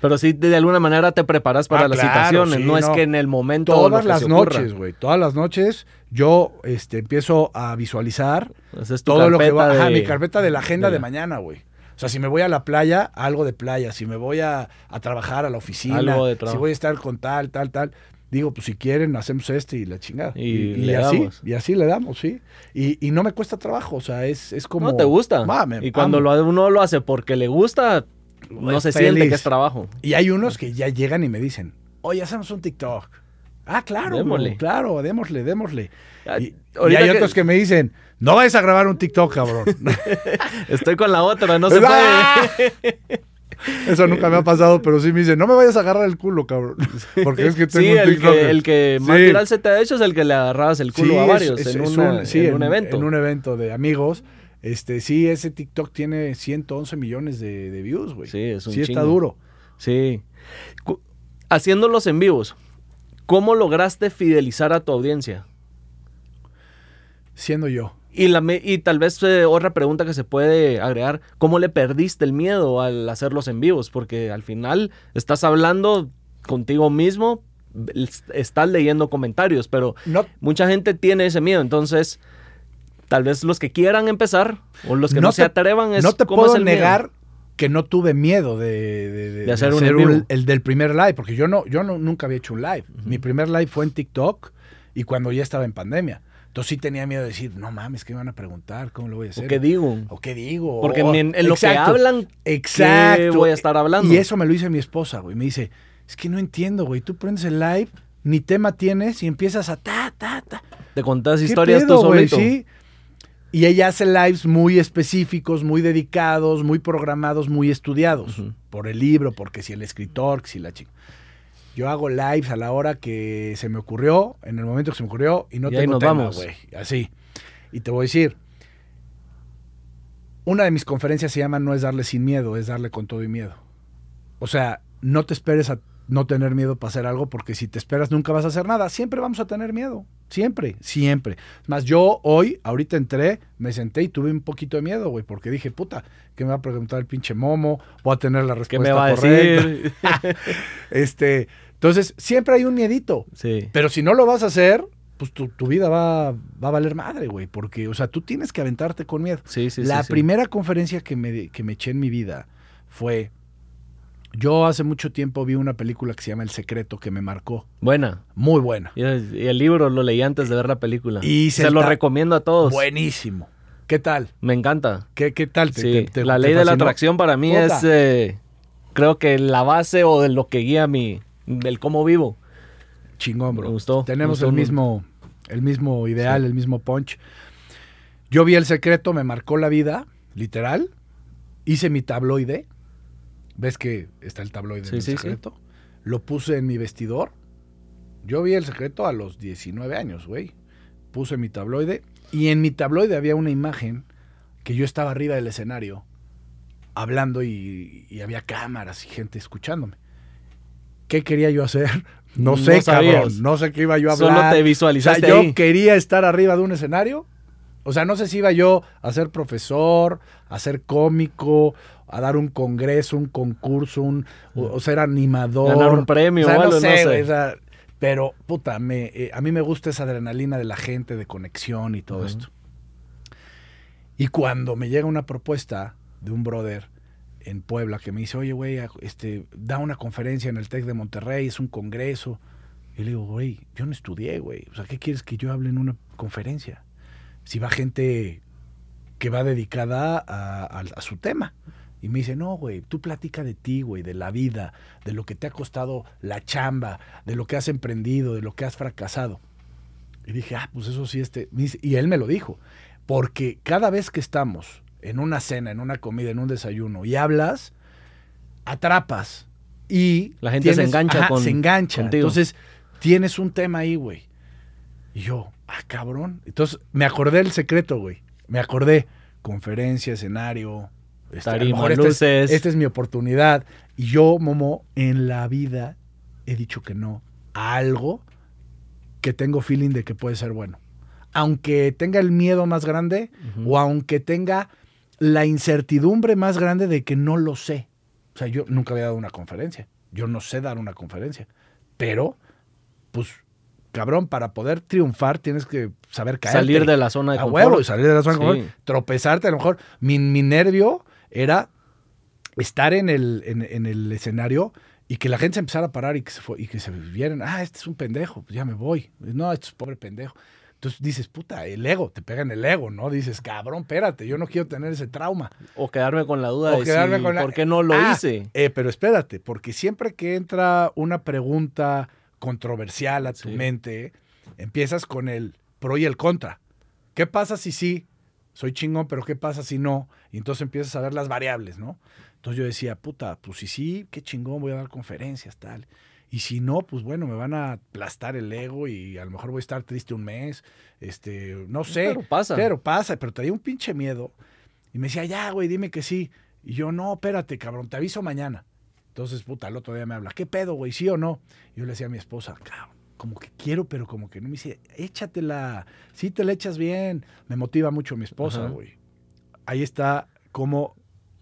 S1: Pero sí, de alguna manera te preparas para
S2: Ah,
S1: las
S2: claro,
S1: situaciones.
S2: sí,
S1: no, es que en el momento.
S2: Todas las noches, güey. Todas las noches yo este, empiezo a visualizar todo lo que va. Ajá, mi carpeta de la agenda
S1: de
S2: mañana, güey. O sea, si me voy a la playa, algo de playa. Si me voy a, a trabajar a la oficina,
S1: Algo de
S2: si voy a estar con tal, tal, tal. Digo, pues si quieren, hacemos este y la chingada.
S1: Y le
S2: así,
S1: damos.
S2: y así le damos, sí. Y, y no me cuesta trabajo, o sea, es, es como...
S1: No te gusta. Y cuando lo, uno lo hace porque le gusta, no
S2: Es
S1: se siente que es trabajo.
S2: Y hay unos que ya llegan y me dicen, oye, hacemos un TikTok. Ah, claro,
S1: Démosle.
S2: bro, claro, démosle, démosle.
S1: Ah,
S2: Y, hay
S1: que-
S2: otros que me dicen, no vayas a grabar un TikTok, cabrón. (laughs)
S1: Estoy con la otra, no se (laughs) puede. (laughs)
S2: Eso nunca me ha pasado, pero sí me dicen, no me vayas a agarrar el culo, cabrón. (laughs) Porque es que tengo
S1: Sí,
S2: un
S1: el
S2: TikTok.
S1: que, el que más
S2: Sí.
S1: viral se te ha hecho es el que le agarrabas el culo
S2: Sí,
S1: a varios
S2: es-
S1: en,
S2: es
S1: una-
S2: un- sí,
S1: en un evento.
S2: En un evento de amigos. Este, sí, ese TikTok tiene 111 millones de, de views, güey.
S1: Sí, es un
S2: Sí, está duro.
S1: Sí. Cu- Haciéndolos en vivos, ¿cómo lograste fidelizar a tu audiencia?
S2: Siendo yo.
S1: Y, la y tal vez eh, otra pregunta que se puede agregar, ¿cómo le perdiste el miedo al hacerlos en vivos? Porque al final estás hablando contigo mismo, estás leyendo comentarios, pero
S2: No,
S1: mucha gente tiene ese miedo, entonces tal vez los que quieran empezar o los que no,
S2: No
S1: se atrevan es
S2: no te
S1: ¿cómo es
S2: puedo
S1: miedo?
S2: negar que no tuve miedo de, de- de-
S1: De hacer un
S2: el del primer live, porque yo no, yo no, nunca había hecho un live. Mi primer live fue en TikTok y cuando ya estaba en pandemia. Entonces sí tenía miedo de decir, no mames, ¿qué me van a preguntar? ¿Cómo lo voy a hacer?
S1: ¿O qué digo?
S2: ¿O qué digo?
S1: Porque
S2: O-
S1: en, en lo que hablan,
S2: Exacto.
S1: ¿qué voy a estar hablando?
S2: Y eso me lo dice mi esposa, güey. Me dice, es que no entiendo, güey. Tú prendes el live, ni tema tienes y empiezas a ta, ta, ta.
S1: te contás
S2: ¿Qué
S1: historias
S2: pedo,
S1: tú
S2: güey?
S1: solito.
S2: Sí. Y ella hace lives muy específicos, muy dedicados, muy programados, muy estudiados. Por el libro, porque si el escritor, que si la chica. Yo hago lives a la hora que se me ocurrió, en el momento que se me ocurrió, y no
S1: Y ahí
S2: tengo
S1: nos
S2: tema,
S1: vamos.
S2: güey. Así. Y te voy a decir, una de mis conferencias se llama No es darle sin miedo, es darle con todo y miedo. O sea, no te esperes a no tener miedo para hacer algo, porque si te esperas nunca vas a hacer nada. Siempre vamos a tener miedo. Siempre, siempre. Es Más yo hoy, ahorita entré, me senté y tuve un poquito de miedo, güey, porque dije, puta, ¿qué me va a preguntar el pinche momo? Voy a tener la
S1: ¿Qué
S2: respuesta
S1: me va a
S2: correcta.
S1: decir? (laughs)
S2: Este, entonces, siempre hay un miedito.
S1: sí.
S2: Pero si no lo vas a hacer, pues tu, tu vida va, va a valer madre, güey. Porque, o sea, tú tienes que aventarte con miedo.
S1: Sí, sí,
S2: la
S1: sí, sí.
S2: primera conferencia que me, que me eché en mi vida fue. Yo hace mucho tiempo vi una película que se llama El Secreto que me marcó.
S1: Buena.
S2: Muy buena.
S1: Y el, libro lo leí antes de ver la película.
S2: Y
S1: se
S2: se
S1: lo recomiendo a todos.
S2: Buenísimo. ¿Qué tal?
S1: Me encanta.
S2: ¿Qué, qué tal? ¿Te-
S1: Sí,
S2: te- te-
S1: la ley de la atracción para mí
S2: Puta.
S1: es, eh, creo que la base o de lo que guía mi, del cómo vivo.
S2: Chingón, bro.
S1: Me gustó,
S2: Tenemos
S1: me gustó
S2: el mismo, el mismo ideal, el mismo punch. Yo vi el secreto, me marcó la vida, literal. Hice mi tabloide. ¿Ves que está el tabloide
S1: Sí,
S2: del
S1: sí.
S2: secreto? Lo puse en mi vestidor. Yo vi el secreto a los 19 años, güey. Puse mi tabloide. Y en mi tabloide había una imagen que yo estaba arriba del escenario hablando y, y había cámaras y gente escuchándome. ¿Qué quería yo hacer? (laughs) No sé, cabrón. No sé qué iba yo a
S1: Solo
S2: hablar.
S1: te
S2: O sea,
S1: visualizaste
S2: yo
S1: ahí.
S2: quería estar arriba de un escenario. O sea, no sé si iba yo a ser profesor, a ser cómico, a dar un congreso, un concurso, un, o, o ser animador.
S1: Ganar un premio
S2: o sea,
S1: o algo,
S2: no sé,
S1: no sé.
S2: güey, o sea, pero, puta, me, eh, a mí me gusta esa adrenalina de la gente, de conexión y todo esto. Y cuando me llega una propuesta de un brother en Puebla que me dice, oye, güey, este, da una conferencia en el TEC de Monterrey, es un congreso. Y le digo, güey, yo no estudié, güey. O sea, ¿qué quieres que yo hable en una conferencia? Si va gente que va dedicada a, su tema. Y me dice, no, güey, tú platica de ti, güey, de la vida, de lo que te ha costado la chamba, de lo que has emprendido, de lo que has fracasado. Y dije, ah, pues eso sí, este. Y él me lo dijo. Porque cada vez que estamos en una cena, en una comida, en un desayuno y hablas, atrapas. Y
S1: La gente se engancha con-
S2: se engancha.
S1: contigo.
S2: Entonces, tienes un tema ahí, güey. Y yo, ah, cabrón. Entonces, me acordé del secreto, güey. Me acordé. Conferencia, escenario. este, lo
S1: Tarima,
S2: mejor esta es-
S1: luces.
S2: esta es mi oportunidad. Y yo, Momo, en la vida he dicho que no a algo que tengo feeling de que puede ser bueno. Aunque tenga el miedo más grande o aunque tenga la incertidumbre más grande de que no lo sé. O sea, yo nunca había dado una conferencia. Yo no sé dar una conferencia. Pero, pues, cabrón, para poder triunfar tienes que saber caer.
S1: Salir de la zona de
S2: a
S1: confort.
S2: huevo, salir de la zona de confort, tropezarte, a lo mejor mi, mi nervio era estar en el, en, en el escenario y que la gente se empezara a parar y que se, fue- y que se vieran, ah, este es un pendejo, pues ya me voy. No, este es pobre pendejo. Entonces dices, puta, el ego, te pega en el ego, ¿no? Dices, cabrón, espérate, yo no quiero tener ese trauma.
S1: O quedarme con la duda
S2: O
S1: de
S2: quedarme
S1: si,
S2: con la-
S1: por qué no lo
S2: Ah,
S1: hice.
S2: eh, pero espérate, porque siempre que entra una pregunta controversial a tu
S1: Sí.
S2: mente, empiezas con el pro y el contra. ¿Qué pasa si sí? Soy chingón, pero ¿qué pasa si no? Y entonces empiezas a ver las variables, ¿no? Entonces yo decía, puta, pues si sí, qué chingón, voy a dar conferencias, tal. Y si no, pues bueno, me van a aplastar el ego y a lo mejor voy a estar triste un mes. Este, no sé.
S1: Pero pasa.
S2: Pero pasa, pero traía un pinche miedo. Y me decía, ya, güey, dime que sí. Y yo, no, espérate, cabrón, te aviso mañana. Entonces, puta, el otro día me habla, ¿qué pedo, güey? ¿Sí o no? Y yo le decía a mi esposa, cabrón, como que quiero, pero como que no. Me dice, échatela. Sí te la echas bien. Me motiva mucho mi esposa,
S1: Ajá.
S2: güey. Ahí está como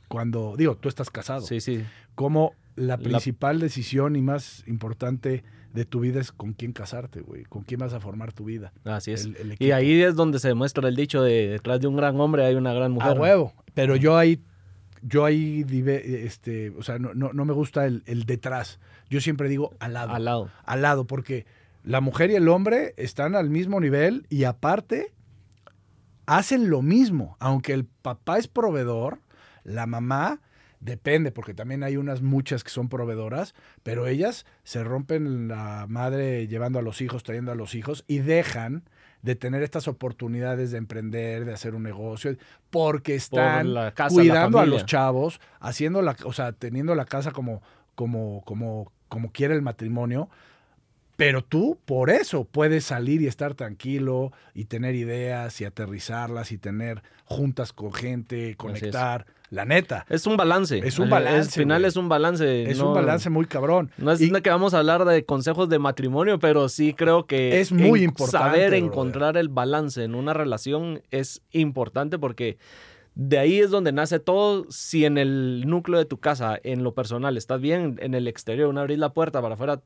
S2: cuando, digo, tú estás casado.
S1: Sí, sí.
S2: Como la
S1: La-
S2: principal decisión y más importante de tu vida es con quién casarte, güey. Con quién vas a formar tu vida.
S1: Así es.
S2: El- el
S1: y ahí es donde se demuestra el dicho de detrás de un gran hombre hay una gran mujer.
S2: A huevo. Pero yo ahí, yo ahí, este, o sea, no, no, no me gusta el, el detrás. Yo siempre digo al lado.
S1: Al lado.
S2: Al lado, porque la mujer y el hombre están al mismo nivel y aparte hacen lo mismo. Aunque el papá es proveedor, la mamá depende, porque también hay unas muchas que son proveedoras, pero ellas se rompen la madre llevando a los hijos, trayendo a los hijos y dejan de tener estas oportunidades de emprender, de hacer un negocio, porque están
S1: la casa, la
S2: cuidando a los chavos, haciendo la, o sea, teniendo la casa como, como, como, como quiere el matrimonio. Pero tú, por eso, puedes salir y estar tranquilo y tener ideas y aterrizarlas y tener juntas con gente, conectar. La neta,
S1: Es un balance.
S2: Es un
S1: Al-
S2: balance,
S1: Al final
S2: güey.
S1: es un balance.
S2: es
S1: no-
S2: un balance muy cabrón.
S1: No es
S2: Y-
S1: que vamos a hablar de consejos de matrimonio, pero sí creo que
S2: Es muy
S1: en-
S2: importante,
S1: saber
S2: brother.
S1: encontrar el balance en una relación es importante porque de ahí es donde nace todo. Si en el núcleo de tu casa, en lo personal, estás bien, en el exterior, una abrir la puerta para afuera,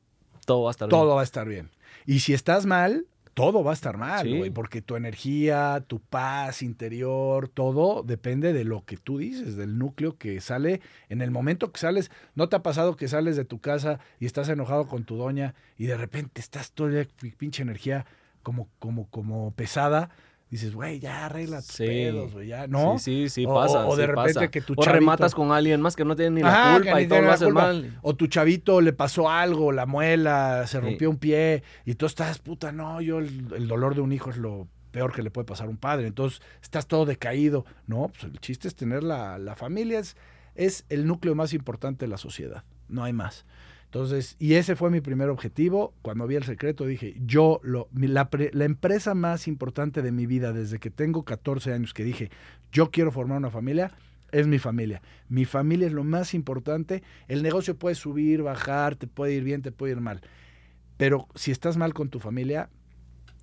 S1: todo va a estar bien.
S2: todo va a estar bien. Y si estás mal, todo va a estar mal,
S1: Sí.
S2: güey, porque tu energía, tu paz interior, todo depende de lo que tú dices, del núcleo que sale en el momento que sales. ¿No te ha pasado que sales de tu casa y estás enojado con tu doña y de repente estás toda pinche energía como, como, como pesada? Dices, güey, ya arregla tus
S1: Sí.
S2: pedos, güey, ya, ¿no?
S1: Sí, sí, sí,
S2: O-
S1: pasa.
S2: o de
S1: sí
S2: repente
S1: pasa.
S2: que tu
S1: O
S2: chavito-
S1: rematas con alguien más que no tiene ni la
S2: Ajá,
S1: culpa
S2: ni
S1: y todo lo
S2: culpa.
S1: mal.
S2: O tu chavito le pasó algo, la muela, se
S1: Sí.
S2: rompió un pie, y tú estás, puta, no, yo el, el dolor de un hijo es lo peor que le puede pasar a un padre. Entonces, estás todo decaído. No, pues el chiste es tener la, la familia, es, es el núcleo más importante de la sociedad. No hay más. Entonces, y ese fue mi primer objetivo. Cuando vi el secreto dije, yo, lo, la, la empresa más importante de mi vida desde que tengo 14 años, que dije, yo quiero formar una familia, es mi familia. Mi familia es lo más importante. El negocio puede subir, bajar, te puede ir bien, te puede ir mal. Pero si estás mal con tu familia,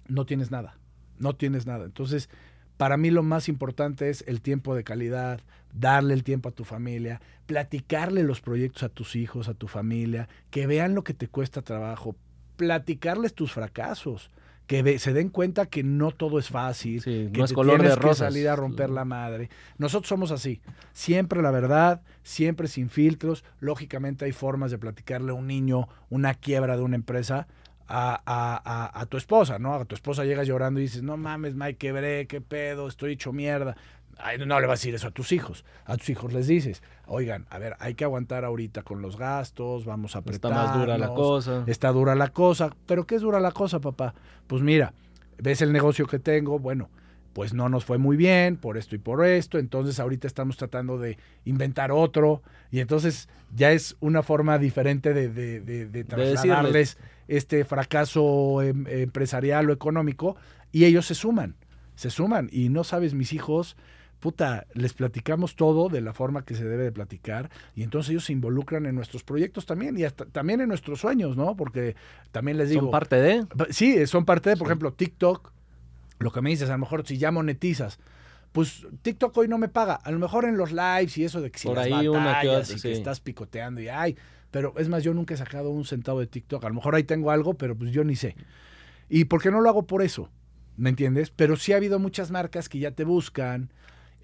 S2: no tienes nada. No tienes nada. Entonces, para mí lo más importante es el tiempo de calidad, darle el tiempo a tu familia, platicarle los proyectos a tus hijos, a tu familia, que vean lo que te cuesta trabajo, platicarles tus fracasos, que se den cuenta que no todo es fácil,
S1: Sí,
S2: que
S1: no es
S2: te
S1: color de
S2: tienes que
S1: rosas.
S2: salir a romper la madre. Nosotros somos así, siempre la verdad, siempre sin filtros. Lógicamente hay formas de platicarle a un niño una quiebra de una empresa a, a- a- a tu esposa, ¿no? A tu esposa llegas llorando y dices, no mames, Mike, quebré, qué pedo, estoy hecho mierda. Ay, no le vas a decir eso a tus hijos. A tus hijos les dices, oigan, a ver, hay que aguantar ahorita con los gastos, vamos a
S1: Está
S2: apretar.
S1: más dura la cosa.
S2: Está dura la cosa. ¿Pero qué es dura la cosa, papá? Pues mira, ves el negocio que tengo, bueno, pues no nos fue muy bien por esto y por esto, entonces ahorita estamos tratando de inventar otro y entonces ya es una forma diferente de, de, de- de trasladarles este fracaso em- empresarial o económico y ellos se suman, se suman y no sabes, mis hijos, puta, les platicamos todo de la forma que se debe de platicar y entonces ellos se involucran en nuestros proyectos también y hasta también en nuestros sueños, ¿no? Porque también les digo,
S1: Son parte de.
S2: Sí, son parte de, por
S1: Sí.
S2: ejemplo, TikTok. Lo que me dices, a lo mejor si ya monetizas, pues TikTok hoy no me paga. A lo mejor en los lives y eso de que si
S1: Por
S2: las
S1: ahí una que
S2: batallas
S1: otra,
S2: y que estás picoteando y ay, pero es más, yo nunca he sacado un centavo de TikTok. A lo mejor ahí tengo algo, pero pues yo ni sé. ¿Y por qué no lo hago por eso? ¿Me entiendes? Pero sí ha habido muchas marcas que ya te buscan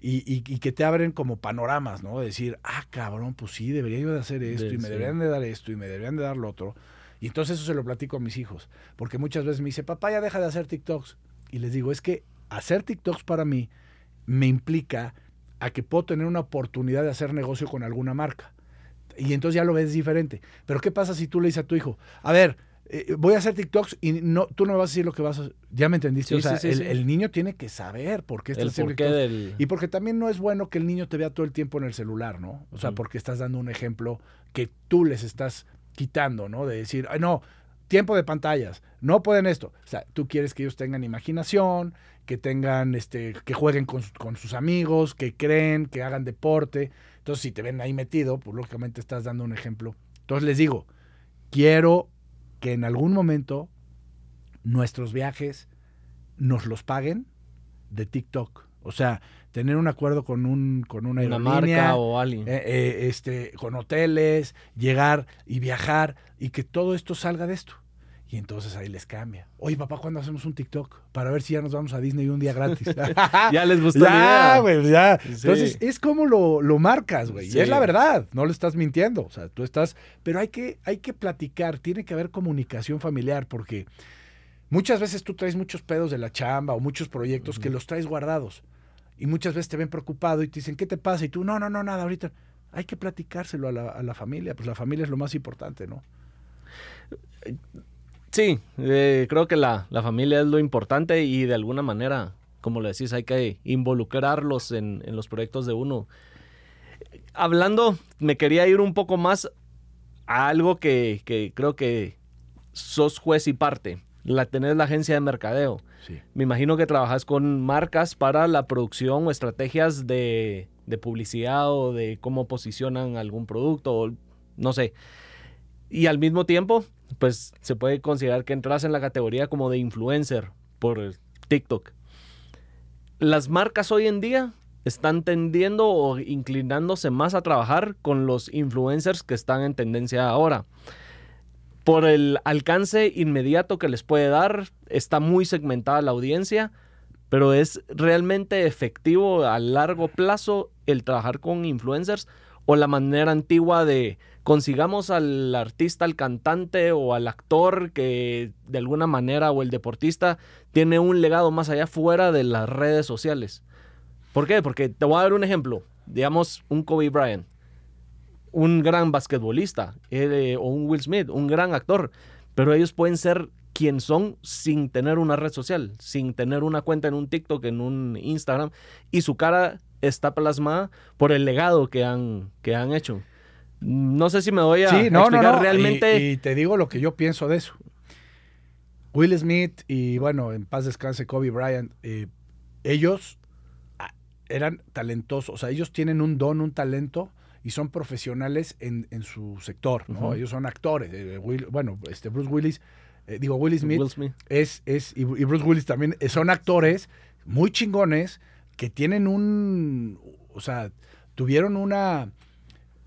S2: y, y- y que te abren como panoramas, ¿no? De decir, ah, cabrón, pues sí, debería yo de hacer esto
S1: De-
S2: y me
S1: sí.
S2: deberían de dar esto y me deberían de dar lo otro. Y entonces eso se lo platico a mis hijos. Porque muchas veces me dice, papá, ya deja de hacer TikToks. Y les digo, es que hacer TikToks para mí me implica a que puedo tener una oportunidad de hacer negocio con alguna marca. Y entonces ya lo ves diferente. Pero ¿qué pasa si tú le dices a tu hijo, a ver, eh, voy a hacer TikToks y no, tú no me vas a decir lo que vas a ¿Ya me entendiste?
S1: Sí,
S2: o sea,
S1: sí, sí,
S2: el, niño tiene que saber por qué estás
S1: El
S2: haciendo
S1: porqué
S2: TikToks.
S1: del...
S2: Y porque también no es bueno que el niño te vea todo el tiempo en el celular, ¿no? O sea, porque estás dando un ejemplo que tú les estás quitando, ¿no? De decir, "Ay, no, tiempo de pantallas, no pueden esto. O sea, tú quieres que ellos tengan imaginación, que tengan, este, que jueguen con, con sus amigos, que creen, que hagan deporte. Entonces, si te ven ahí metido, pues lógicamente estás dando un ejemplo. Entonces les digo, quiero que en algún momento nuestros viajes nos los paguen de TikTok. O sea, tener un acuerdo con un con una,
S1: marca o alguien.
S2: eh, eh, este, con hoteles, llegar y viajar y que todo esto salga de esto. Y entonces ahí les cambia. Oye, papá, ¿cuándo hacemos un TikTok? Para ver si ya nos vamos a Disney un día gratis. (laughs)
S1: ya les gustó la
S2: ya, güey, ya.
S1: Sí.
S2: Entonces, es como lo, lo marcas, güey.
S1: Sí.
S2: Y es la verdad, no le estás mintiendo. O sea, tú estás. Pero hay que, hay que platicar, tiene que haber comunicación familiar, porque muchas veces tú traes muchos pedos de la chamba o muchos proyectos que los traes guardados. Y muchas veces te ven preocupado y te dicen, ¿qué te pasa? Y tú, no, no, no, nada, ahorita. Hay que platicárselo a la, a la familia, pues la familia es lo más importante, ¿no?
S1: Sí, eh, creo que la, la familia es lo importante y de alguna manera, como le decís, hay que involucrarlos en, en los proyectos de uno. Hablando, me quería ir un poco más a algo que, que creo que sos juez y parte. La tenés la agencia de mercadeo.
S2: Sí.
S1: Me imagino que trabajas con marcas para la producción o estrategias de, de publicidad o de cómo posicionan algún producto, o no sé. Y al mismo tiempo, pues se puede considerar que entras en la categoría como de influencer por TikTok. Las marcas hoy en día están tendiendo o inclinándose más a trabajar con los influencers que están en tendencia ahora. Por el alcance inmediato que les puede dar, está muy segmentada la audiencia, pero es realmente efectivo a largo plazo el trabajar con influencers o la manera antigua de consigamos al artista, al cantante o al actor que de alguna manera o el deportista tiene un legado más allá fuera de las redes sociales. ¿Por qué? Porque te voy a dar un ejemplo. Digamos, un Kobe Bryant, un gran basquetbolista, eh, o un Will Smith, un gran actor, pero ellos pueden ser quien son sin tener una red social, sin tener una cuenta en un TikTok, en un Instagram, y su cara está plasmada por el legado que han, que han hecho. No sé si me voy a
S2: Sí, no, no,
S1: explicar
S2: no.
S1: realmente.
S2: Y, y te digo lo que yo pienso de eso. Will Smith y, bueno, en paz descanse Kobe Bryant, eh, ellos ah, eran talentosos. O sea, ellos tienen un don, un talento y son profesionales en, en su sector, ¿no? Ellos son actores. Eh, Will- bueno, este Bruce Willis, eh, digo, Will Smith,
S1: Will Smith.
S2: es, es y, y Bruce Willis también son actores muy chingones que tienen un, o sea, tuvieron una,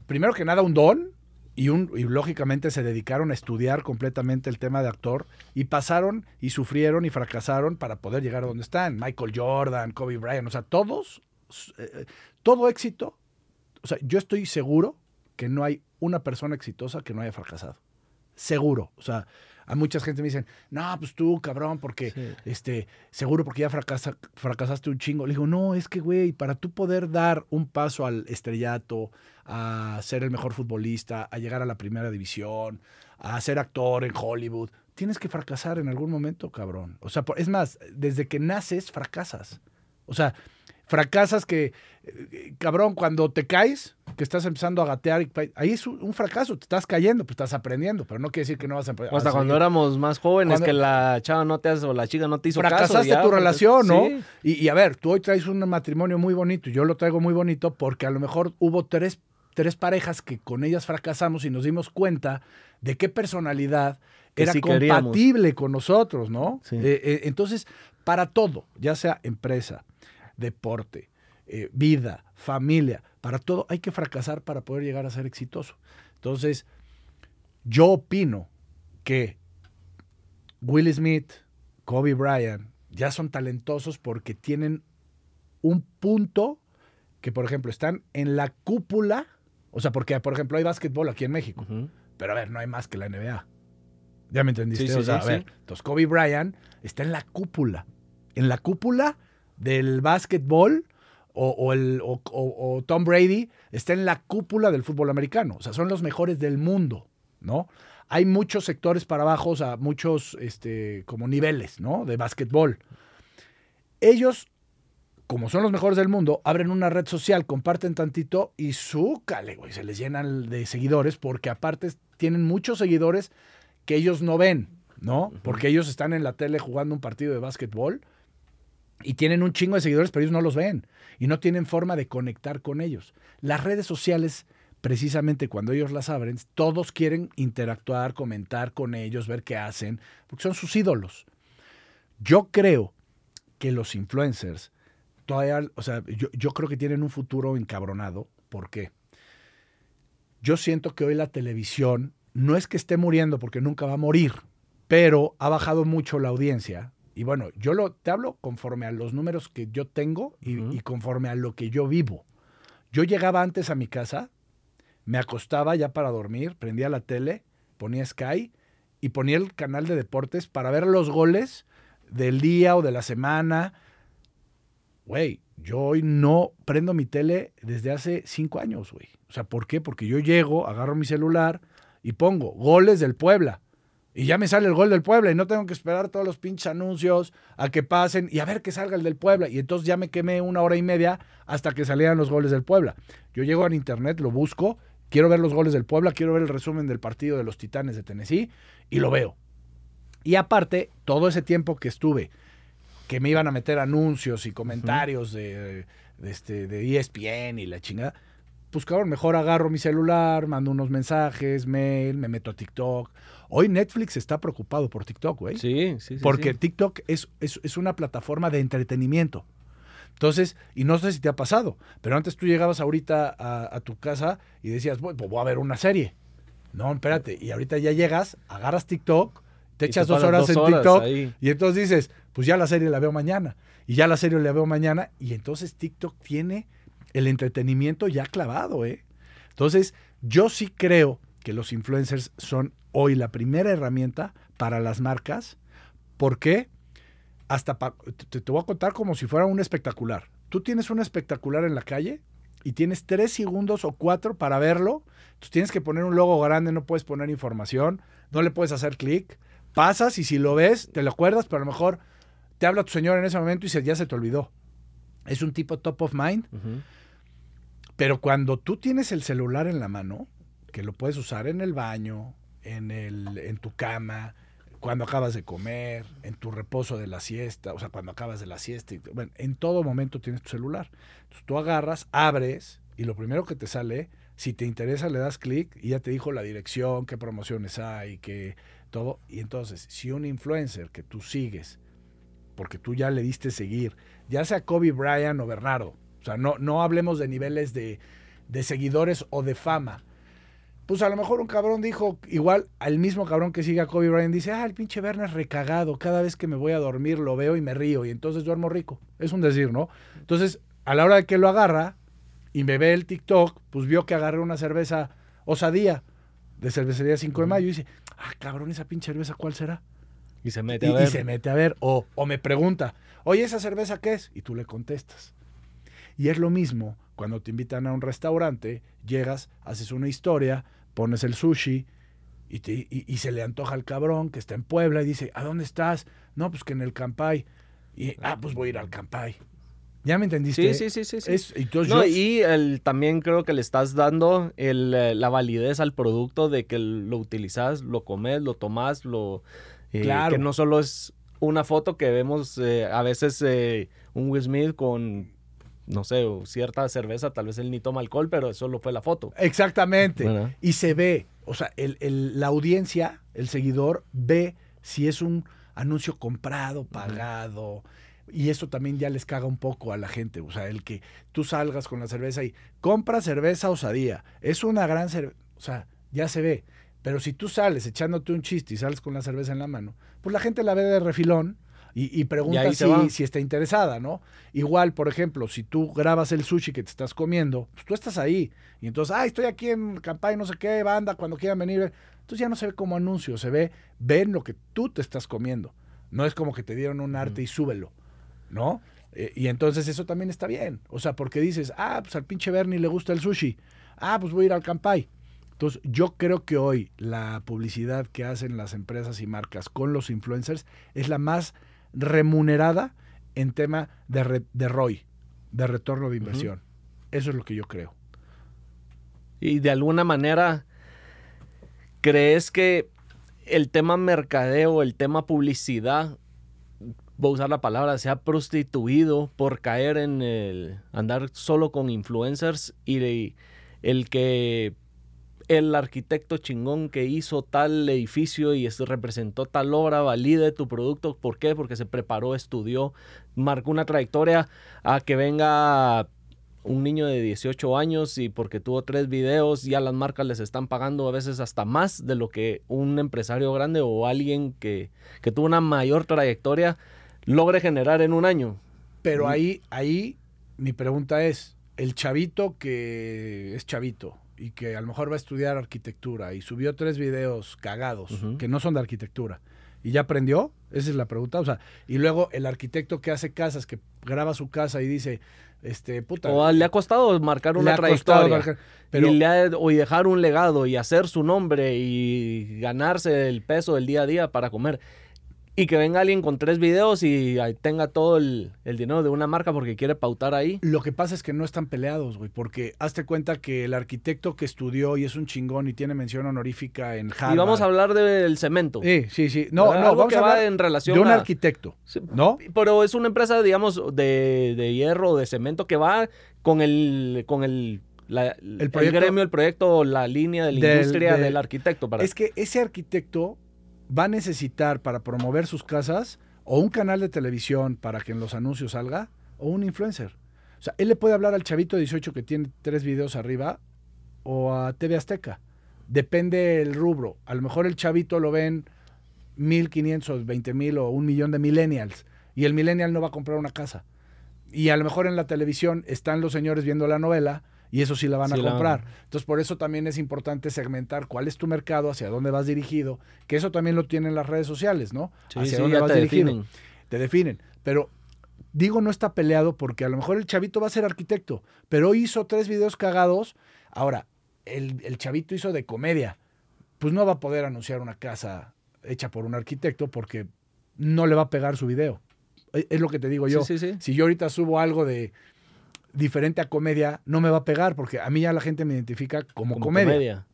S2: primero que nada un don y, un, y lógicamente se dedicaron a estudiar completamente el tema de actor y pasaron y sufrieron y fracasaron para poder llegar a donde están. Michael Jordan, Kobe Bryant, o sea, todos, eh, todo éxito, o sea, yo estoy seguro que no hay una persona exitosa que no haya fracasado. Seguro. O sea, a mucha gente me dicen, no, pues tú, cabrón, porque,
S1: Sí.
S2: este, seguro porque ya fracasa- fracasaste un chingo. Le digo, no, es que, güey, para tú poder dar un paso al estrellato, a ser el mejor futbolista, a llegar a la primera división, a ser actor en Hollywood, tienes que fracasar en algún momento, cabrón. O sea, es más, desde que naces, fracasas. O sea, fracasas que, eh, cabrón, cuando te caes, que estás empezando a gatear, y ahí es un, fracaso, te estás cayendo, pues estás aprendiendo, pero no quiere decir que no vas a aprender.
S1: O hasta cuando éramos más jóvenes,
S2: Cuando-
S1: que la chava no te hace o la chica no te hizo
S2: fracasaste tu
S1: fracas-
S2: relación, ¿no?
S1: Sí.
S2: Y, y a ver, tú hoy traes un matrimonio muy bonito, y yo lo traigo muy bonito porque a lo mejor hubo tres, tres parejas que con ellas fracasamos y nos dimos cuenta de qué personalidad era
S1: sí queríamos.
S2: compatible con nosotros, ¿no?
S1: Sí.
S2: Eh, eh, entonces, para todo, ya sea empresa, deporte, eh, vida, familia, para todo hay que fracasar para poder llegar a ser exitoso. Entonces, yo opino que Will Smith, Kobe Bryant, ya son talentosos porque tienen un punto que, por ejemplo, están en la cúpula. O sea, porque, por ejemplo, hay básquetbol aquí en México. Pero a ver, no hay más que la NBA. ¿Ya me entendiste?
S1: Sí, sí,
S2: o sea,
S1: sí,
S2: a ver,
S1: sí.
S2: entonces Kobe Bryant está en la cúpula. En la cúpula del básquetbol o, o el, o- Tom Brady está en la cúpula del fútbol americano. O sea, son los mejores del mundo, ¿no? Hay muchos sectores para abajo, o sea, muchos este, como niveles, ¿no? De básquetbol. Ellos, como son los mejores del mundo, abren una red social, comparten tantito y súcale, güey, se les llenan de seguidores porque aparte tienen muchos seguidores que ellos no ven, ¿no? Porque ellos están en la tele jugando un partido de básquetbol y tienen un chingo de seguidores, pero ellos no los ven y no tienen forma de conectar con ellos. Las redes sociales, precisamente cuando ellos las abren, todos quieren interactuar, comentar con ellos, ver qué hacen, porque son sus ídolos. Yo creo que los influencers todavía, o sea, yo, yo creo que tienen un futuro encabronado. ¿Por qué? Yo siento que hoy la televisión no es que esté muriendo porque nunca va a morir, pero ha bajado mucho la audiencia. Y bueno, yo lo, te hablo conforme a los números que yo tengo y, y conforme a lo que yo vivo. Yo llegaba antes a mi casa, me acostaba ya para dormir, prendía la tele, ponía Sky y ponía el canal de deportes para ver los goles del día o de la semana. Güey, yo hoy no prendo mi tele desde hace cinco años, güey. O sea, ¿por qué? Porque yo llego, agarro mi celular y pongo goles del Puebla. Y ya me sale el gol del Puebla y no tengo que esperar todos los pinches anuncios a que pasen y a ver que salga el del Puebla. Y entonces ya me quemé una hora y media hasta que salieran los goles del Puebla. Yo llego al internet, lo busco, quiero ver los goles del Puebla, quiero ver el resumen del partido de los Titanes de Tennessee y lo veo. Y aparte, todo ese tiempo que estuve, que me iban a meter anuncios y comentarios de, de este, de ESPN y la chingada, pues cabrón, mejor agarro mi celular, mando unos mensajes, mail, me meto a TikTok. Hoy Netflix está preocupado por TikTok, güey.
S1: Sí, sí, sí.
S2: Porque
S1: sí.
S2: TikTok es, es, es una plataforma de entretenimiento. Entonces, y no sé si te ha pasado, pero antes tú llegabas ahorita a, a tu casa y decías, "Voy, pues voy a ver una serie. No, espérate. Y ahorita ya llegas, agarras TikTok, te
S1: Y
S2: echas
S1: te
S2: dos horas
S1: dos
S2: en
S1: horas
S2: TikTok
S1: ahí.
S2: y entonces dices, pues ya la serie la veo mañana. Y ya la serie la veo mañana. Y entonces TikTok tiene el entretenimiento ya clavado, ¿eh? Entonces, yo sí creo que los influencers son hoy la primera herramienta para las marcas. ¿Por qué? Hasta pa- te, te voy a contar como si fuera un espectacular. Tú tienes un espectacular en la calle y tienes tres segundos o cuatro para verlo. Entonces tienes que poner un logo grande, no puedes poner información, no le puedes hacer clic. Pasas y si lo ves, te lo acuerdas, pero a lo mejor te habla tu señor en ese momento y se, ya se te olvidó. Es un tipo top of mind. Pero cuando tú tienes el celular en la mano, que lo puedes usar en el baño, en, el, en tu cama, cuando acabas de comer, en tu reposo de la siesta, o sea, cuando acabas de la siesta, bueno, en todo momento tienes tu celular. Entonces tú agarras, abres y lo primero que te sale, si te interesa le das clic y ya te dijo la dirección, qué promociones hay, qué todo. Y entonces, si un influencer que tú sigues, porque tú ya le diste seguir, ya sea Kobe Bryant o Bernardo, o sea, no, no hablemos de niveles de, de seguidores o de fama. Pues a lo mejor un cabrón dijo, igual al mismo cabrón que sigue a Kobe Bryant, dice, ah, el pinche Werner es recagado, cada vez que me voy a dormir lo veo y me río y entonces duermo rico. Es un decir, ¿no? Entonces, a la hora de que lo agarra y me ve el TikTok, pues vio que agarré una cerveza osadía de cervecería 5 de mayo y dice, ah, cabrón, esa pinche cerveza, ¿cuál será?
S1: Y se mete
S2: Y,
S1: a ver.
S2: y se mete a ver. O, o me pregunta, oye, ¿esa cerveza qué es? Y tú le contestas. Y es lo mismo cuando te invitan a un restaurante, llegas, haces una historia, pones el sushi y, te- y- y se le antoja al cabrón que está en Puebla y dice, ¿a dónde estás? No, pues que en el Campay. Y, ah, pues voy a ir al Campay. ¿Ya me entendiste?
S1: Sí, sí, sí, sí.
S2: Es- entonces
S1: No,
S2: yo-
S1: y el, también creo que le estás dando el, eh, la validez al producto de que lo utilizas, lo comes, lo tomas, lo... eh,
S2: Claro.
S1: Que no solo es una foto que vemos eh, a veces eh, un Will Smith con, no sé, cierta cerveza, tal vez él ni toma alcohol, pero solo fue la foto.
S2: Exactamente. Y se ve, o sea, el- el- la audiencia, el seguidor, ve si es un anuncio comprado, pagado, Y eso también ya les caga un poco a la gente. O sea, el que tú salgas con la cerveza y compra cerveza osadía. Es una gran cerveza. O sea, ya se ve. Pero si tú sales echándote un chiste y sales con la cerveza en la mano, pues la gente la ve de refilón y, y pregunta si, si está interesada, ¿no? Igual, por ejemplo, si tú grabas el sushi que te estás comiendo, pues tú estás ahí. Y entonces, ay, estoy aquí en Campay, no sé qué, banda, cuando quieran venir. Entonces ya no se ve como anuncio, se ve, ven lo que tú te estás comiendo. No es como que te dieron un arte y súbelo, ¿no? Eh, y entonces eso también está bien. O sea, porque dices, ah, pues al pinche Bernie le gusta el sushi. Ah, pues voy a ir al Campay. Entonces, yo creo que hoy la publicidad que hacen las empresas y marcas con los influencers es la más remunerada en tema de, re- de ROI, de retorno de inversión. Eso es lo que yo creo.
S1: Y de alguna manera, ¿crees que el tema mercadeo, el tema publicidad, voy a usar la palabra, se ha prostituido por caer en el andar solo con influencers y el que el arquitecto chingón que hizo tal edificio y es- representó tal obra valide tu producto? ¿Por qué? Porque se preparó, estudió, marcó una trayectoria a que venga un niño de 18 años y porque tuvo tres videos, ya las marcas les están pagando a veces hasta más de lo que un empresario grande o alguien que, que tuvo una mayor trayectoria logre generar en un año.
S2: Pero ahí, ahí mi pregunta es, el chavito que es chavito y que a lo mejor va a estudiar arquitectura y subió tres videos cagados que no son de arquitectura y ya aprendió, esa es la pregunta, o sea, y luego el arquitecto que hace casas, que graba su casa y dice, este, puta,
S1: O le ha costado marcar una trayectoria.
S2: marcar- pero
S1: y le ha- o y dejar un legado y hacer su nombre y ganarse el peso del día a día para comer. Y que venga alguien con tres videos y tenga todo el, el dinero de una marca porque quiere pautar ahí.
S2: Lo que pasa es que no están peleados, güey, porque hazte cuenta que el arquitecto que estudió y es un chingón y tiene mención honorífica en Harvard.
S1: Y vamos a hablar del cemento.
S2: Sí, sí, sí. No,
S1: ¿Verdad?
S2: no,
S1: Algo
S2: vamos
S1: que
S2: a
S1: va
S2: hablar
S1: en relación
S2: de un
S1: a-
S2: arquitecto,
S1: Sí,
S2: ¿no?
S1: Pero es una empresa, digamos, de, de hierro, de cemento, que va con el, con el, la- el,
S2: proyecto-
S1: gremio, el proyecto, la línea de la
S2: Del-
S1: industria
S2: de-
S1: del arquitecto. Para...
S2: Es que ese arquitecto va a necesitar para promover sus casas o un canal de televisión para que en los anuncios salga o un influencer. O sea, él le puede hablar al chavito de 18 que tiene tres videos arriba o a TV Azteca. Depende el rubro. A lo mejor el chavito lo ven 1500 o 20 mil o un millón de millennials y el millennial no va a comprar una casa. Y a lo mejor en la televisión están los señores viendo la novela y eso sí la van
S1: Sí
S2: a comprar. Entonces, por eso también es importante segmentar cuál es tu mercado, hacia dónde vas dirigido, que eso también lo tienen las redes sociales, ¿no?
S1: Sí,
S2: hacia
S1: sí,
S2: dónde vas
S1: te
S2: dirigido.
S1: definen.
S2: Te definen. Pero digo, no está peleado porque a lo mejor el chavito va a ser arquitecto, pero hoy hizo tres videos cagados. Ahora, el, el chavito hizo de comedia. Pues no va a poder anunciar una casa hecha por un arquitecto porque no le va a pegar su video. Es es lo que te digo yo.
S1: Sí, sí, sí.
S2: Si yo ahorita subo algo de diferente a comedia, no me va a pegar porque a mí ya la gente me identifica como,
S1: como
S2: comedia.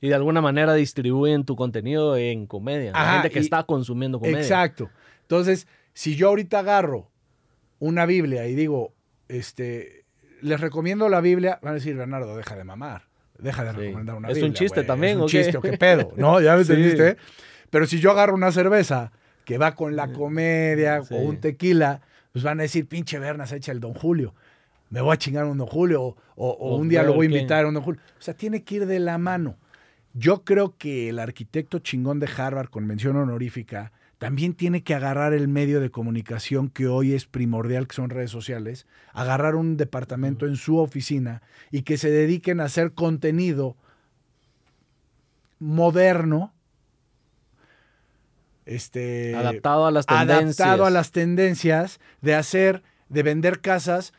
S1: Y de alguna manera distribuyen tu contenido en comedia. la
S2: Ajá,
S1: gente que
S2: y-
S1: está consumiendo comedia.
S2: Exacto. Entonces, si yo ahorita agarro una Biblia y digo, este, les recomiendo la Biblia, van a decir, Bernardo, deja de mamar. Deja de
S1: Sí.
S2: recomendar una
S1: ¿Es un
S2: Biblia.
S1: chiste
S2: güey.
S1: también,
S2: Es un
S1: o
S2: chiste, ¿o qué pedo? ¿No? ¿Ya me (laughs)
S1: Sí.
S2: entendiste? Pero si yo agarro una cerveza que va con la comedia
S1: Sí.
S2: o un tequila, pues van a decir, pinche Bernas, echa el Don Julio. Me voy a chingar un Don Julio o, o- un día lo voy a invitar a un Don Julio. O sea, tiene que ir de la mano. Yo creo que el arquitecto chingón de Harvard con mención honorífica también tiene que agarrar el medio de comunicación que hoy es primordial, que son redes sociales, agarrar un departamento en su oficina y que se dediquen a hacer contenido moderno, este,
S1: Adaptado a las tendencias.
S2: adaptado a las tendencias de hacer, de vender casas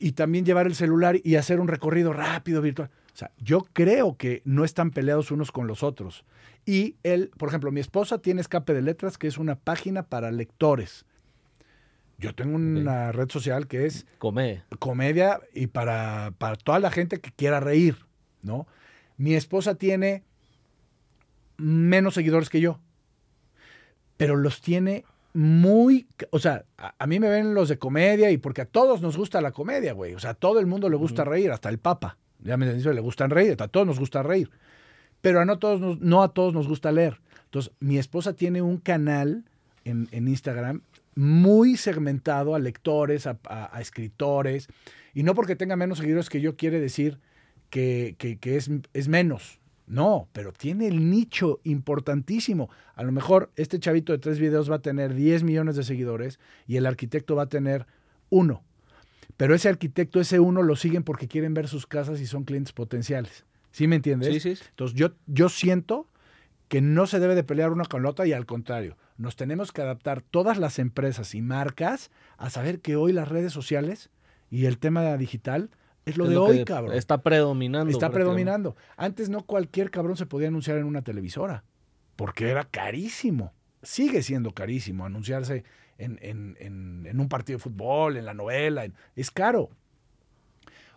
S2: y también llevar el celular y hacer un recorrido rápido virtual. O sea, yo creo que no están peleados unos con los otros. Y él, por ejemplo, mi esposa tiene Escape de Letras, que es una página para lectores. Yo tengo una red social que es
S1: Comedia.
S2: comedia y para, para toda la gente que quiera reír, ¿no? Mi esposa tiene menos seguidores que yo, pero los tiene muy, o sea, a, a mí me ven los de comedia y porque a todos nos gusta la comedia, güey, o sea, a todo el mundo le gusta reír, hasta el Papa, ya me entendiste, le gustan reír, a todos nos gusta reír, pero a no, todos nos- no a todos nos gusta leer. Entonces, mi esposa tiene un canal en, en Instagram muy segmentado a lectores, a, a- a escritores, y no porque tenga menos seguidores que yo quiere decir que, que- que es, es menos. No, pero tiene el nicho importantísimo. A lo mejor este chavito de tres videos va a tener 10 millones de seguidores y el arquitecto va a tener uno. Pero ese arquitecto, ese uno, lo siguen porque quieren ver sus casas y son clientes potenciales. ¿Sí me entiendes?
S1: Sí, sí.
S2: Entonces yo, yo siento que no se debe de pelear una con la otra y al contrario, nos tenemos que adaptar todas las empresas y marcas a saber que hoy las redes sociales y el tema digital es lo
S1: Es
S2: de
S1: lo
S2: hoy, cabrón.
S1: Está predominando.
S2: Está predominando. Antes no cualquier cabrón se podía anunciar en una televisora, porque era carísimo. Sigue siendo carísimo anunciarse en, en- en- en un partido de fútbol, en la novela. es caro.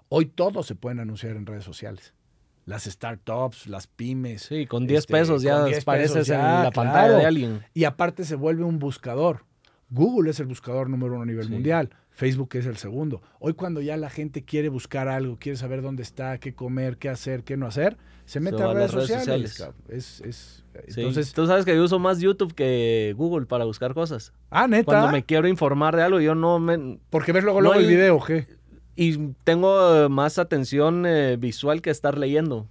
S2: Hoy todos se pueden anunciar en redes sociales. Las startups, las pymes.
S1: Sí, con 10
S2: este,
S1: pesos ya
S2: con 10
S1: apareces
S2: pesos
S1: en
S2: ya,
S1: la pantalla
S2: claro.
S1: de alguien.
S2: Y aparte se vuelve un buscador. Google es el buscador número uno a nivel
S1: Sí.
S2: mundial. Facebook es el segundo. Hoy cuando ya la gente quiere buscar algo, quiere saber dónde está, qué comer, qué hacer, qué no hacer, se mete a
S1: a
S2: redes,
S1: las redes
S2: sociales. Es, es-
S1: Sí.
S2: entonces,
S1: Tú sabes que yo uso más YouTube que Google para buscar cosas.
S2: ah, neta.
S1: Cuando me quiero informar de algo, yo no me...
S2: Porque ves luego,
S1: No
S2: luego el video, ¿qué?
S1: Y tengo eh, más atención eh, visual que estar leyendo.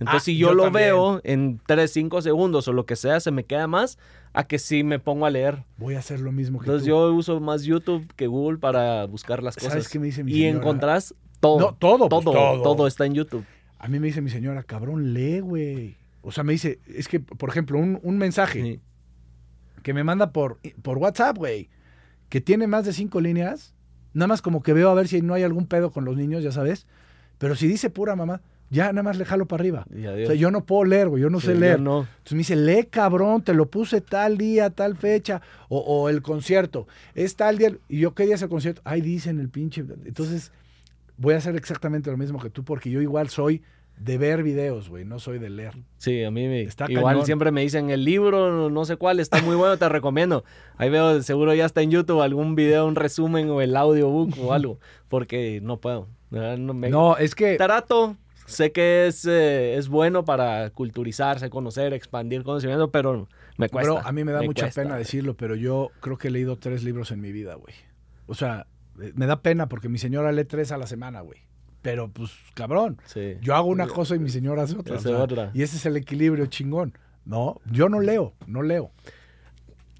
S1: Entonces,
S2: Ah,
S1: si yo,
S2: yo
S1: lo
S2: también.
S1: veo en 3, 5 segundos o lo que sea, se me queda más a que si me pongo a leer.
S2: Voy a hacer lo mismo que
S1: Entonces,
S2: tú.
S1: yo uso más YouTube que Google para buscar las
S2: ¿Sabes
S1: cosas.
S2: qué me dice mi
S1: y
S2: señora?
S1: encontrás todo.
S2: No, todo, pues,
S1: todo,
S2: todo.
S1: todo está en YouTube.
S2: A mí me dice mi señora, cabrón, lee, güey. O sea, me dice, es que, por ejemplo, un, un mensaje
S1: Sí.
S2: que me manda por, por WhatsApp, güey, que tiene más de cinco líneas, nada más como que veo a ver si no hay algún pedo con los niños, ya sabes. Pero si dice pura mamá, ya nada más le jalo para arriba. O sea, yo no puedo leer, güey, yo no
S1: Sí,
S2: sé leer.
S1: no.
S2: Entonces me dice, lee cabrón, te lo puse tal día, tal fecha, o, o el concierto, es tal día, y yo qué día es el concierto, ay, dicen el pinche. Entonces voy a hacer exactamente lo mismo que tú, porque yo igual soy de ver videos, güey, no soy de leer.
S1: Sí, a mí me,
S2: Está
S1: igual
S2: cañón.
S1: siempre me dicen el libro, no- sé cuál, está muy bueno, te (laughs) recomiendo. Ahí veo, seguro ya está en YouTube algún video, un resumen o el audiobook o algo, porque no puedo. No, me,
S2: No, es que
S1: Trato, sé que es, eh, es bueno para culturizarse, conocer, expandir conocimiento, pero me cuesta.
S2: Bro, a mí me da mucha
S1: cuesta.
S2: pena decirlo, pero yo creo que he leído tres libros en mi vida, güey. O sea, eh, me da pena porque mi señora lee tres a la semana, güey. Pero, pues, cabrón.
S1: Sí.
S2: Yo hago una cosa y mi señora hace otra.
S1: Hace
S2: o sea,
S1: otra.
S2: Y ese es el equilibrio chingón. No, yo no leo, no leo.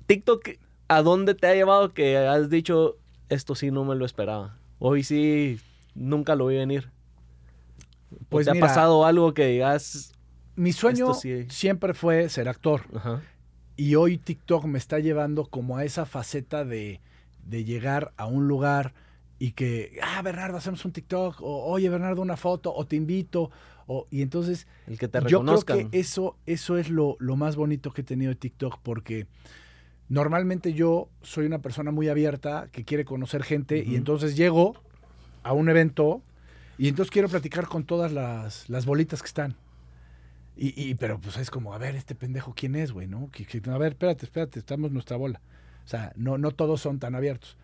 S1: TikTok, ¿a dónde te ha llevado que has dicho, esto sí no me lo esperaba? Hoy sí, nunca lo vi venir.
S2: Pues
S1: Pues ¿Te
S2: mira,
S1: ha pasado algo que digas...
S2: Mi sueño
S1: sí.
S2: siempre fue ser actor.
S1: Ajá.
S2: Y hoy TikTok me está llevando como a esa faceta de, de llegar a un lugar y que, ah, Bernardo, hacemos un TikTok, o oye, Bernardo, una foto, o te invito, o, y entonces
S1: El que te
S2: yo creo
S1: reconozcan.
S2: que eso, eso es lo, lo más bonito que he tenido de TikTok, porque normalmente yo soy una persona muy abierta que quiere conocer gente, y entonces llego a un evento y entonces quiero platicar con todas las, las bolitas que están. Y, y- pero pues es como, a ver, este pendejo, ¿quién es, güey? ¿No? Que- a ver, espérate, espérate, estamos nuestra bola. O sea, no, no todos son tan abiertos.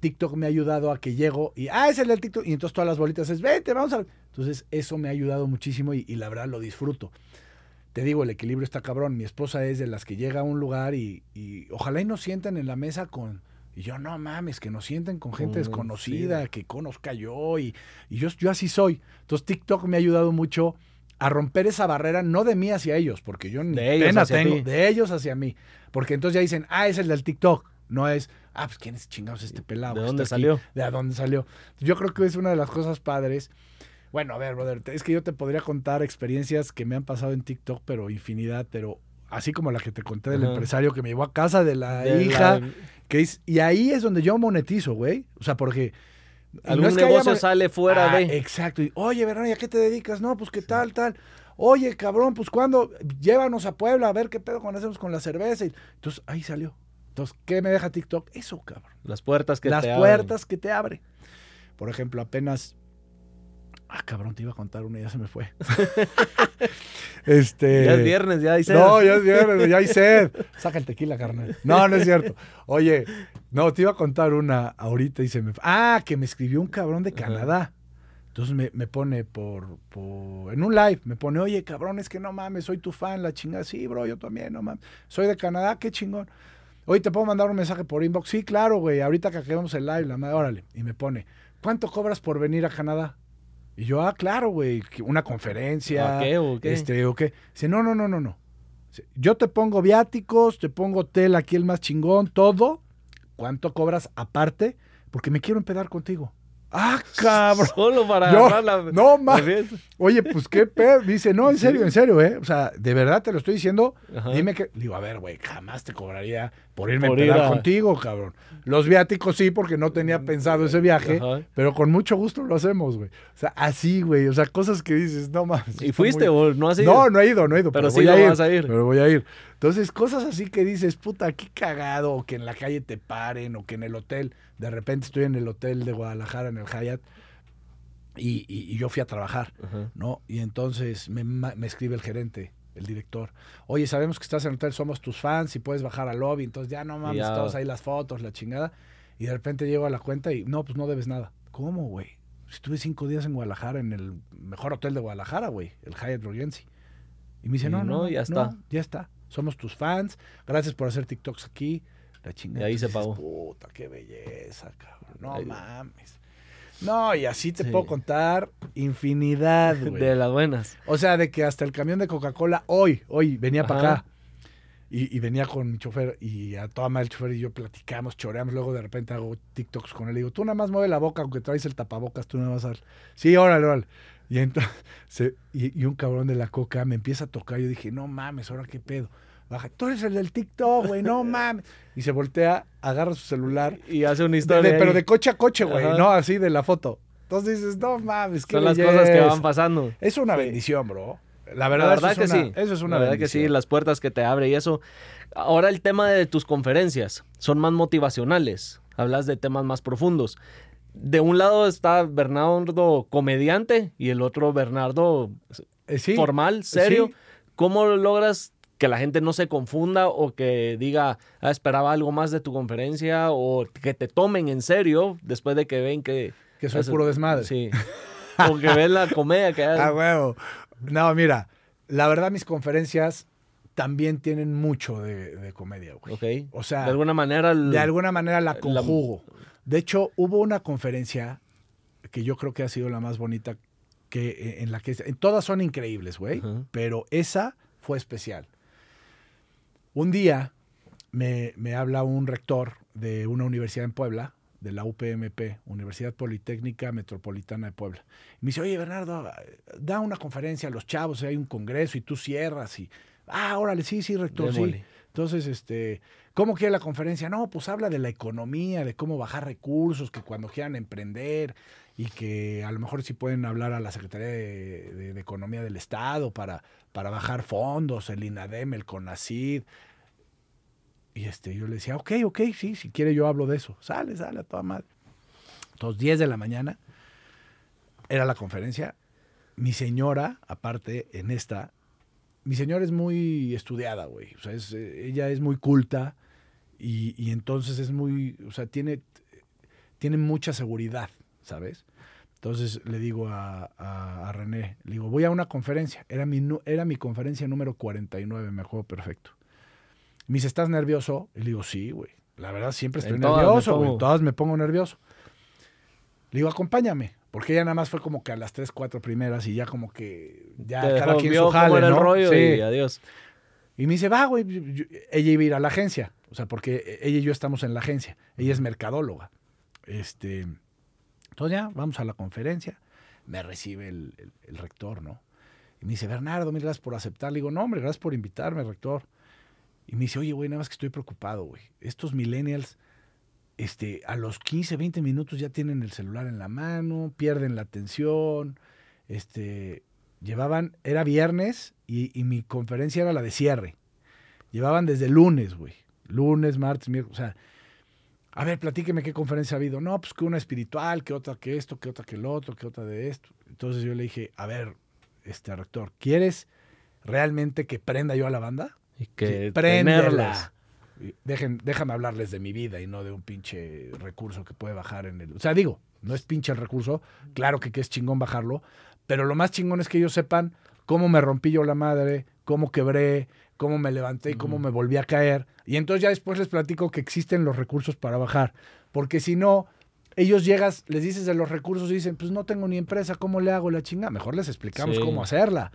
S2: TikTok me ha ayudado a que llego y, ah, es el del TikTok. Y entonces todas las bolitas es, vete, vamos a. Entonces eso me ha ayudado muchísimo y, la verdad lo disfruto. Te digo, el equilibrio está cabrón. Mi esposa es de las que llega a un lugar y, y ojalá y nos sienten en la mesa con... Y yo, no mames, que nos sienten con gente
S1: Con-
S2: desconocida,
S1: sí.
S2: que conozca yo. Y, y yo, yo así soy. Entonces TikTok me ha ayudado mucho a romper esa barrera, no de mí hacia ellos, porque yo ni
S1: De
S2: pena tengo,
S1: ti.
S2: de ellos hacia mí. Porque entonces ya dicen, ah, es el del TikTok. No es, ah, pues quién es chingados este pelado.
S1: ¿De dónde salió?
S2: ¿De a dónde salió? Yo creo que es una de las cosas padres. Bueno, a ver, brother, es que yo te podría contar experiencias que me han pasado en TikTok, pero infinidad, pero así como la que te conté del
S1: Ajá.
S2: empresario que me llevó a casa de la
S1: De
S2: hija,
S1: la-
S2: que es, y ahí es donde yo monetizo, güey. O sea, porque...
S1: algún
S2: es que haya
S1: negocio sale fuera
S2: Ah,
S1: de...
S2: Exacto. Y, Oye, Bernardo, ¿y a qué te dedicas? No, pues qué tal, tal. Oye, cabrón, pues cuando llévanos a Puebla a ver qué pedo cuando hacemos con la cerveza. Y, entonces, ahí salió. Entonces, ¿qué me deja TikTok? Eso, cabrón.
S1: Las puertas que
S2: Las
S1: te abren.
S2: puertas que te abre. Por ejemplo, apenas. Ah, cabrón, te iba a contar una y ya se me fue. (laughs) este.
S1: Ya es viernes, ya dice.
S2: No, ya es viernes, ya hay sed. Saca el tequila, carnal. No, no es cierto. Oye, no, te iba a contar una ahorita y se me... Ah, que me escribió un cabrón de. Canadá. Entonces me, me pone por, por... En un live, me pone, oye, cabrón, es que no mames, soy tu fan, la chingada. Sí, bro, yo también, no mames. Soy de Canadá, qué chingón. Oye, ¿te puedo mandar un mensaje por inbox? Sí, claro, güey. Ahorita que acabemos el live, la madre, órale. Y me pone, ¿cuánto cobras por venir a Canadá? Y yo, ah, claro, güey. Una conferencia.
S1: ¿A qué o qué?
S2: Este, o qué. Dice, no, no, no, no, no. Yo te pongo viáticos, te pongo hotel aquí el más chingón, todo. ¿Cuánto cobras aparte? Porque me quiero empedar contigo. Ah, (laughs) cabrón.
S1: Solo para
S2: Yo-
S1: agarrar la.
S2: no,
S1: fiesta.
S2: Oye, pues qué pedo. Dice, no, en serio, en serio, ¿eh? O sea, de verdad te lo estoy diciendo.
S1: Ajá.
S2: Dime que. Digo, a ver, güey, jamás te cobraría por irme
S1: Por
S2: a
S1: ir
S2: empedar
S1: a-
S2: contigo, cabrón. Los viáticos sí, porque no tenía pensado ese viaje,
S1: Ajá.
S2: pero con mucho gusto lo hacemos, güey. O sea, así, güey. O sea, cosas que dices, no mames.
S1: ¿Y fuiste
S2: muy-
S1: o no has ido?
S2: No, no he ido, no he ido.
S1: Pero
S2: Pero,
S1: sí
S2: voy a ir,
S1: vas a ir.
S2: Pero voy a ir. Entonces, cosas así que dices, puta, qué cagado, o que en la calle te paren, o que en el hotel, de repente estoy en el hotel de Guadalajara, en el Hyatt, y, y- y yo fui a trabajar,
S1: Ajá.
S2: ¿no? Y entonces me escribe el gerente, el director, oye, sabemos que estás en el hotel, somos tus fans, y puedes bajar al lobby, entonces ya no mames,
S1: Ya.
S2: todos ahí las fotos, la chingada, y de repente llego a la cuenta y, no, pues no debes nada. ¿Cómo, güey? Estuve cinco días en Guadalajara, en el mejor hotel de Guadalajara, güey, el Hyatt Regency. Y me dice, no,
S1: no,
S2: no,
S1: ya está.
S2: ya está. Somos tus fans. Gracias por hacer TikToks aquí. La chingada.
S1: Y ahí se pagó.
S2: Puta, qué belleza, cabrón. No
S1: Ay.
S2: mames. No, y así te
S1: Sí.
S2: puedo contar infinidad. (laughs)
S1: De las buenas.
S2: O sea, de que hasta el camión de Coca-Cola hoy, hoy venía para acá. Y, y venía con mi chofer y a toda madre el chofer y yo platicamos, choreamos, luego de repente hago TikToks con él y digo, tú nada más mueve la boca, aunque traes el tapabocas, tú nada más haz. Sí, órale, órale. Y entonces, (laughs) se- y, y un cabrón de la coca me empieza a tocar, yo dije, no mames, ahora qué pedo. Baja, tú eres el del TikTok, güey, no mames. Y se voltea, agarra su celular,
S1: Y hace una historia.
S2: de- pero de coche a coche, güey, no así de la foto. Entonces dices, no mames, qué
S1: Son las cosas que
S2: belleza".
S1: van pasando.
S2: Es una bendición, bro. La
S1: La
S2: verdad,
S1: verdad,
S2: eso
S1: que
S2: es una,
S1: sí.
S2: Eso es una
S1: La verdad que sí,
S2: bendición.
S1: las puertas que te abre y eso. Ahora el tema de tus conferencias son más motivacionales. Hablas de temas más profundos. De un lado está Bernardo comediante y el otro Bernardo
S2: Eh, sí,
S1: formal, serio.
S2: sí.
S1: ¿Cómo logras que la gente no se confunda o que diga, ah, esperaba algo más de tu conferencia o que te tomen en serio después de que ven que...
S2: Que soy puro desmadre.
S1: Sí. o que ven la comedia que (laughs)
S2: Ah,
S1: haces.
S2: huevo. No, mira, la verdad mis conferencias también tienen mucho de, de comedia, güey.
S1: Ok.
S2: O sea,
S1: de alguna manera... el-
S2: de alguna manera la
S1: la-
S2: conjugo. De hecho, hubo una conferencia que yo creo que ha sido la más bonita, que eh, en la que en todas son increíbles, güey, pero esa fue especial. Un día me, me habla un rector de una universidad en Puebla, de la UPMP, Universidad Politécnica Metropolitana de Puebla. Y me dice, oye, Bernardo, da una conferencia a los chavos, hay un congreso y tú cierras. Y, ah, órale, sí, sí, rector, sí. Entonces, este, ¿cómo quiere la conferencia? No, pues habla de la economía, de cómo bajar recursos, que cuando quieran emprender y que a lo mejor sí pueden hablar a la Secretaría de, Economía del Estado para, para bajar fondos, el INADEM, el CONACID. Y este, yo le decía, ok, ok, sí, si quiere yo hablo de eso. Sale, sale a toda madre. Entonces, 10 de la mañana era la conferencia. Mi señora, aparte, en esta, mi señora es muy estudiada, güey. O sea, eh, ella es muy culta y, y entonces es muy, o sea, tiene, tiene mucha seguridad, ¿sabes? Entonces le digo a, a- a René, le digo, voy a una conferencia. Era mi, era mi conferencia número 49, me acuerdo perfecto. Me dice, ¿estás nervioso? Y le digo, sí, güey. La verdad, siempre estoy
S1: En
S2: nervioso, güey. Todas me pongo nervioso. Le digo, acompáñame. Porque ella nada más fue como que a las tres, cuatro primeras y ya como que ya
S1: Te
S2: cada
S1: dejó-
S2: quien
S1: vio
S2: su
S1: cómo
S2: jale,
S1: era el
S2: ¿no?
S1: rollo
S2: Sí.
S1: y adiós.
S2: Y me dice, va, güey. Ella iba a ir a la agencia. O sea, porque ella y yo estamos en la agencia. Ella es mercadóloga. Este, entonces ya, vamos a la conferencia. Me recibe el, rector, ¿no? Y me dice, Bernardo, mil gracias por aceptar. Le digo, no, hombre, gracias por invitarme, rector. Y me dice, oye, güey, nada más que estoy preocupado, güey. Estos millennials, este, a los 15, 20 minutos ya tienen el celular en la mano, pierden la atención. Este, llevaban, era viernes y, y mi conferencia era la de cierre. Llevaban desde lunes, güey. Lunes, martes, miércoles. O sea, a ver, platíqueme qué conferencia ha habido. No, pues que una espiritual, que otra que esto, que otra que el otro, que otra de esto. Entonces yo le dije, a ver, este rector, ¿quieres realmente que prenda yo a la banda?
S1: Y que
S2: Sí. Y Dejen, déjame hablarles de mi vida y no de un pinche recurso que puede bajar en el. O sea, digo, no es pinche el recurso, claro que, que es chingón bajarlo, pero lo más chingón es que ellos sepan cómo me rompí yo la madre, cómo quebré, cómo me levanté y cómo me volví a caer. Y entonces ya después les platico que existen los recursos para bajar. Porque si no, ellos llegas, les dices de los recursos y dicen, pues no tengo ni empresa, ¿cómo le hago la chinga? Mejor les explicamos
S1: Sí.
S2: cómo hacerla.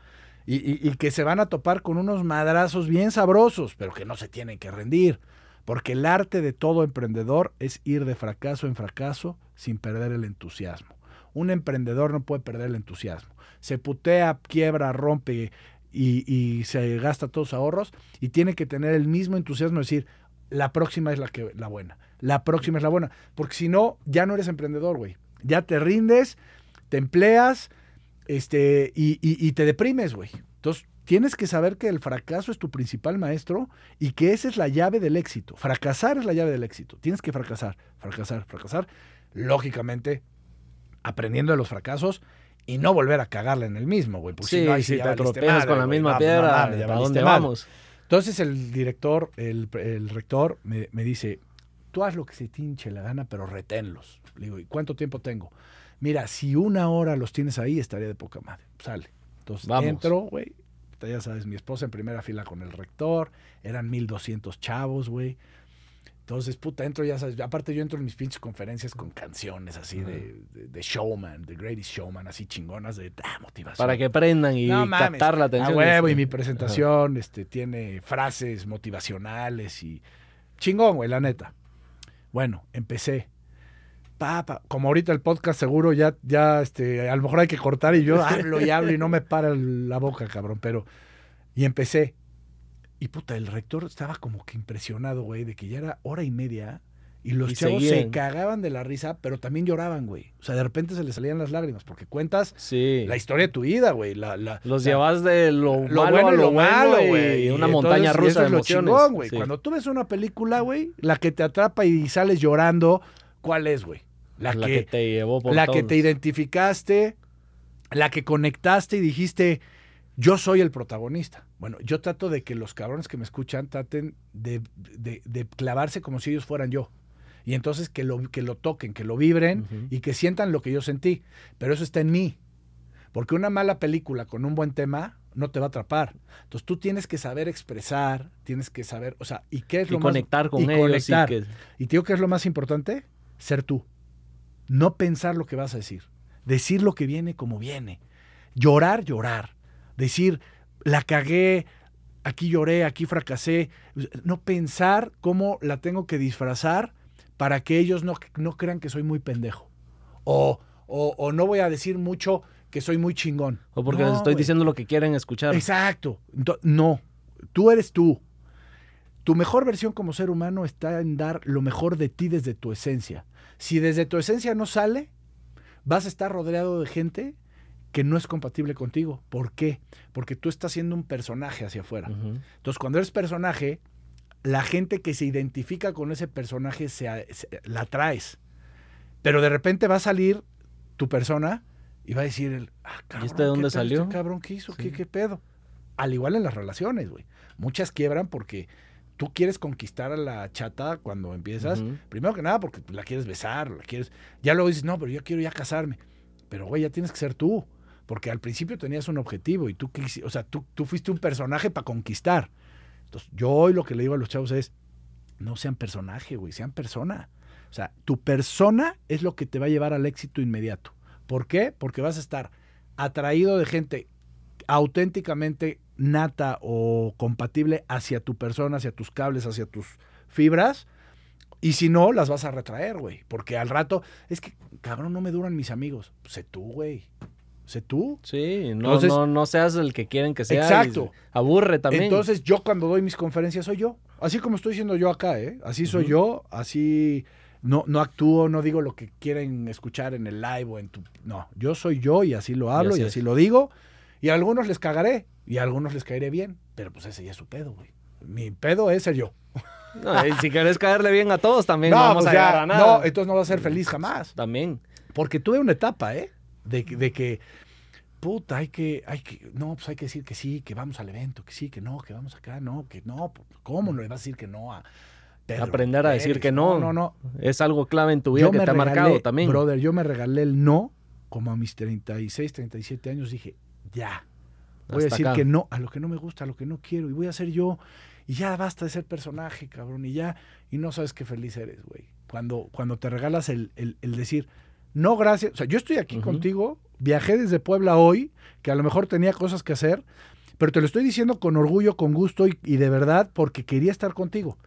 S2: Y, y- y que se van a topar con unos madrazos bien sabrosos, pero que no se tienen que rendir. Porque el arte de todo emprendedor es ir de fracaso en fracaso sin perder el entusiasmo. Un emprendedor no puede perder el entusiasmo. Se putea, quiebra, rompe y, se gasta todos sus ahorros y tiene que tener el mismo entusiasmo de decir, la próxima es la, que, la buena, la próxima es la buena. Porque si no, ya no eres emprendedor, güey. Ya te rindes, te empleas este, y, y- y te deprimes, güey. Entonces, tienes que saber que el fracaso es tu principal maestro y que esa es la llave del éxito. Fracasar es la llave del éxito. Tienes que fracasar, fracasar, fracasar. Lógicamente, aprendiendo de los fracasos y no volver a cagarle en el mismo, güey. porque
S1: Sí,
S2: no, ahí
S1: si te
S2: madre,
S1: con la misma piedra, ¿a dónde vamos?
S2: Entonces el director, el, el rector, me, me dice, tú haz lo que se te hinche la gana, pero reténlos. Le digo, ¿y cuánto tiempo tengo? Mira, si una hora los tienes ahí, estaría de poca madre. Sale. Entonces
S1: Vamos.
S2: entro, güey. Ya sabes, mi esposa en primera fila con el rector. Eran 1200 chavos, güey. Entonces, puta, entro, ya sabes. Aparte, yo entro en mis pinches conferencias con canciones así de, de, de showman, The Greatest Showman, así chingonas de ah, motivación.
S1: Para que aprendan y
S2: No
S1: captar la atención.
S2: A huevo,
S1: Este,
S2: y mi presentación este, tiene frases motivacionales y chingón, güey, la neta. Bueno, empecé. Pa, pa, como ahorita el podcast seguro ya, ya, este, a lo mejor hay que cortar y yo hablo y hablo y no me para la boca, cabrón, pero... Y empecé. Y puta, el rector estaba como que impresionado, güey, de que ya era hora y media y los
S1: Y
S2: chavos se cagaban de la risa, pero también lloraban, güey. O sea, de repente se les salían las lágrimas porque cuentas
S1: Sí.
S2: la historia de tu vida, güey. La, la,
S1: Los llevas de lo,
S2: lo
S1: malo
S2: bueno
S1: a
S2: y
S1: lo,
S2: lo malo, güey.
S1: Una
S2: Y
S1: montaña
S2: entonces,
S1: rusa de
S2: es lo
S1: emociones.
S2: chingón, güey.
S1: Sí.
S2: Cuando tú ves una película, güey, la que te atrapa y sales llorando, ¿cuál es, güey? La, que,
S1: que, te llevó por
S2: la que te identificaste, la que conectaste y dijiste, yo soy el protagonista. Bueno, yo trato de que los cabrones que me escuchan traten de, de- de clavarse como si ellos fueran yo. Y entonces que lo, que lo toquen, que lo vibren y que sientan lo que yo sentí. Pero eso está en mí. Porque una mala película con un buen tema no te va a atrapar. Entonces tú tienes que saber expresar, tienes que saber, o sea, ¿y qué es
S1: Y
S2: lo
S1: conectar
S2: más,
S1: con
S2: y
S1: ellos.
S2: conectar.
S1: Y que,
S2: Y te digo que es lo más importante, ser tú. No pensar lo que vas a decir. Decir lo que viene como viene. Llorar, llorar. Decir, la cagué, aquí lloré, aquí fracasé. No pensar cómo la tengo que disfrazar para que ellos no, no crean que soy muy pendejo. O, o, o no voy a decir mucho que soy muy chingón.
S1: o porque
S2: No,
S1: les estoy diciendo lo que quieren escuchar.
S2: Exacto. No, tú eres tú. Tu mejor versión como ser humano está en dar lo mejor de ti desde tu esencia. Si desde tu esencia no sale, vas a estar rodeado de gente que no es compatible contigo. ¿Por qué? Porque tú estás siendo un personaje hacia afuera. Entonces, cuando eres personaje, la gente que se identifica con ese personaje se, se- la traes. Pero de repente va a salir tu persona y va a decir el, ah, cabrón,
S1: este de dónde
S2: ¿qué pedo
S1: salió?
S2: este cabrón, ¿qué hizo? ¿Qué,
S1: Sí.
S2: qué pedo? Al igual en las relaciones, güey. Muchas quiebran porque tú quieres conquistar a la chata cuando empiezas. Primero que nada porque la quieres besar, la quieres... Ya luego dices, no, pero yo quiero ya casarme. Pero, güey, ya tienes que ser tú. Porque al principio tenías un objetivo y tú, o sea, tú, tú fuiste un personaje para conquistar. Entonces, yo hoy lo que le digo a los chavos es, no sean personaje, güey, sean persona. O sea, tu persona es lo que te va a llevar al éxito inmediato. ¿Por qué? Porque vas a estar atraído de gente auténticamente nata o compatible hacia tu persona, hacia tus cables, hacia tus fibras. Y si no, las vas a retraer, güey. Porque al rato, es que, cabrón, no me duran mis amigos. Sé tú, güey. Sé tú.
S1: Sí, no,
S2: Entonces-
S1: no, no seas el que quieren que sea.
S2: Exacto.
S1: Aburre también.
S2: Entonces, yo cuando doy mis conferencias soy yo. Así como estoy siendo yo acá, ¿eh? Así soy yo, así no, no actúo, no digo lo que quieren escuchar en el live o en tu... No, yo soy yo y así lo hablo
S1: así
S2: y así lo digo. Y a algunos les cagaré y a algunos les caeré bien. Pero pues ese ya es su pedo, güey. Mi pedo es ser yo.
S1: No, y si quieres caerle bien a todos, también (laughs) no, vamos
S2: pues
S1: a llegar a nada.
S2: no, entonces no vas a ser feliz jamás.
S1: También.
S2: Porque tuve una etapa, ¿eh? De, que- de que, puta, hay que, hay que, no, pues hay que decir que sí, que vamos al evento, que sí, que no, que vamos acá, no, que no, pues, ¿cómo no le vas a decir que no a Pedro
S1: Aprender a decir que no.
S2: No, no,
S1: Es algo clave en tu vida
S2: Yo
S1: que
S2: me
S1: te ha marcado también.
S2: Brother, yo me regalé el no, como a mis 36, 37 años, dije, ya, Voy a decir
S1: acá.
S2: que no, a lo que no me gusta, a lo que no quiero, y voy a ser yo. Y ya basta de ser personaje, cabrón, y ya, y no sabes qué feliz eres, güey. Cuando, cuando te regalas el, el- el decir, no, gracias. O sea, yo estoy aquí contigo, viajé desde Puebla hoy, que a lo mejor tenía cosas que hacer, pero te lo estoy diciendo con orgullo, con gusto y, y de verdad porque quería estar contigo.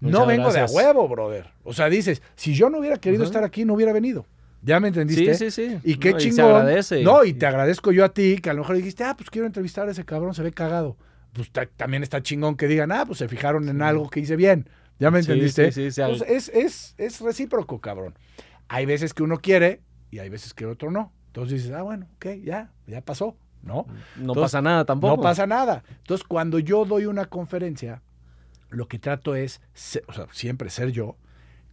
S2: no vengo
S1: gracias.
S2: de a huevo, brother. O sea, dices, si yo no hubiera querido estar aquí, no hubiera venido. ¿Ya me entendiste?
S1: Sí, sí, sí.
S2: Y qué
S1: No, se
S2: chingón.
S1: agradece.
S2: No, y te agradezco yo a ti, que a lo mejor dijiste, ah, pues quiero entrevistar a ese cabrón, se ve cagado. Pues ta- también está chingón que digan, ah, pues se fijaron en algo que hice bien. ¿Ya me entendiste?
S1: sí, sí, sí,
S2: Pues es, es, es recíproco, cabrón. Hay veces que uno quiere y hay veces que otro no. Entonces dices, ah, bueno, ok, ya, ya pasó, ¿no?
S1: No
S2: Entonces,
S1: pasa nada tampoco.
S2: No pasa nada. Entonces, cuando yo doy una conferencia, lo que trato es, se- o sea, siempre ser yo,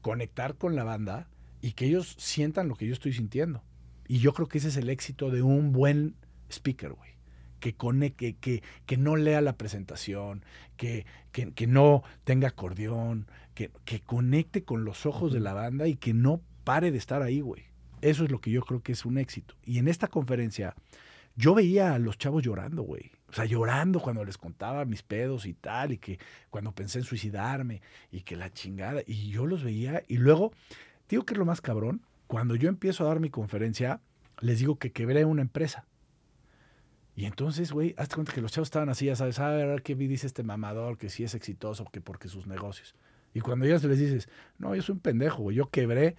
S2: conectar con la banda y que ellos sientan lo que yo estoy sintiendo. Y yo creo que ese es el éxito de un buen speaker, güey. Que, conecte, que, que no lea la presentación, que, que, que no tenga acordeón, que, que conecte con los ojos de la banda y que no pare de estar ahí, güey. Eso es lo que yo creo que es un éxito. Y en esta conferencia, yo veía a los chavos llorando, güey. O sea, llorando cuando les contaba mis pedos y tal, y que cuando pensé en suicidarme, y que la chingada. Y yo los veía, y luego, digo que es lo más cabrón, cuando yo empiezo a dar mi conferencia, les digo que quebré una empresa. Y entonces, güey, hazte cuenta que los chavos estaban así, ya sabes, a ver, qué dice este mamador, que sí es exitoso, que porque sus negocios. Y cuando ya les dices, no, yo soy un pendejo, güey, yo quebré.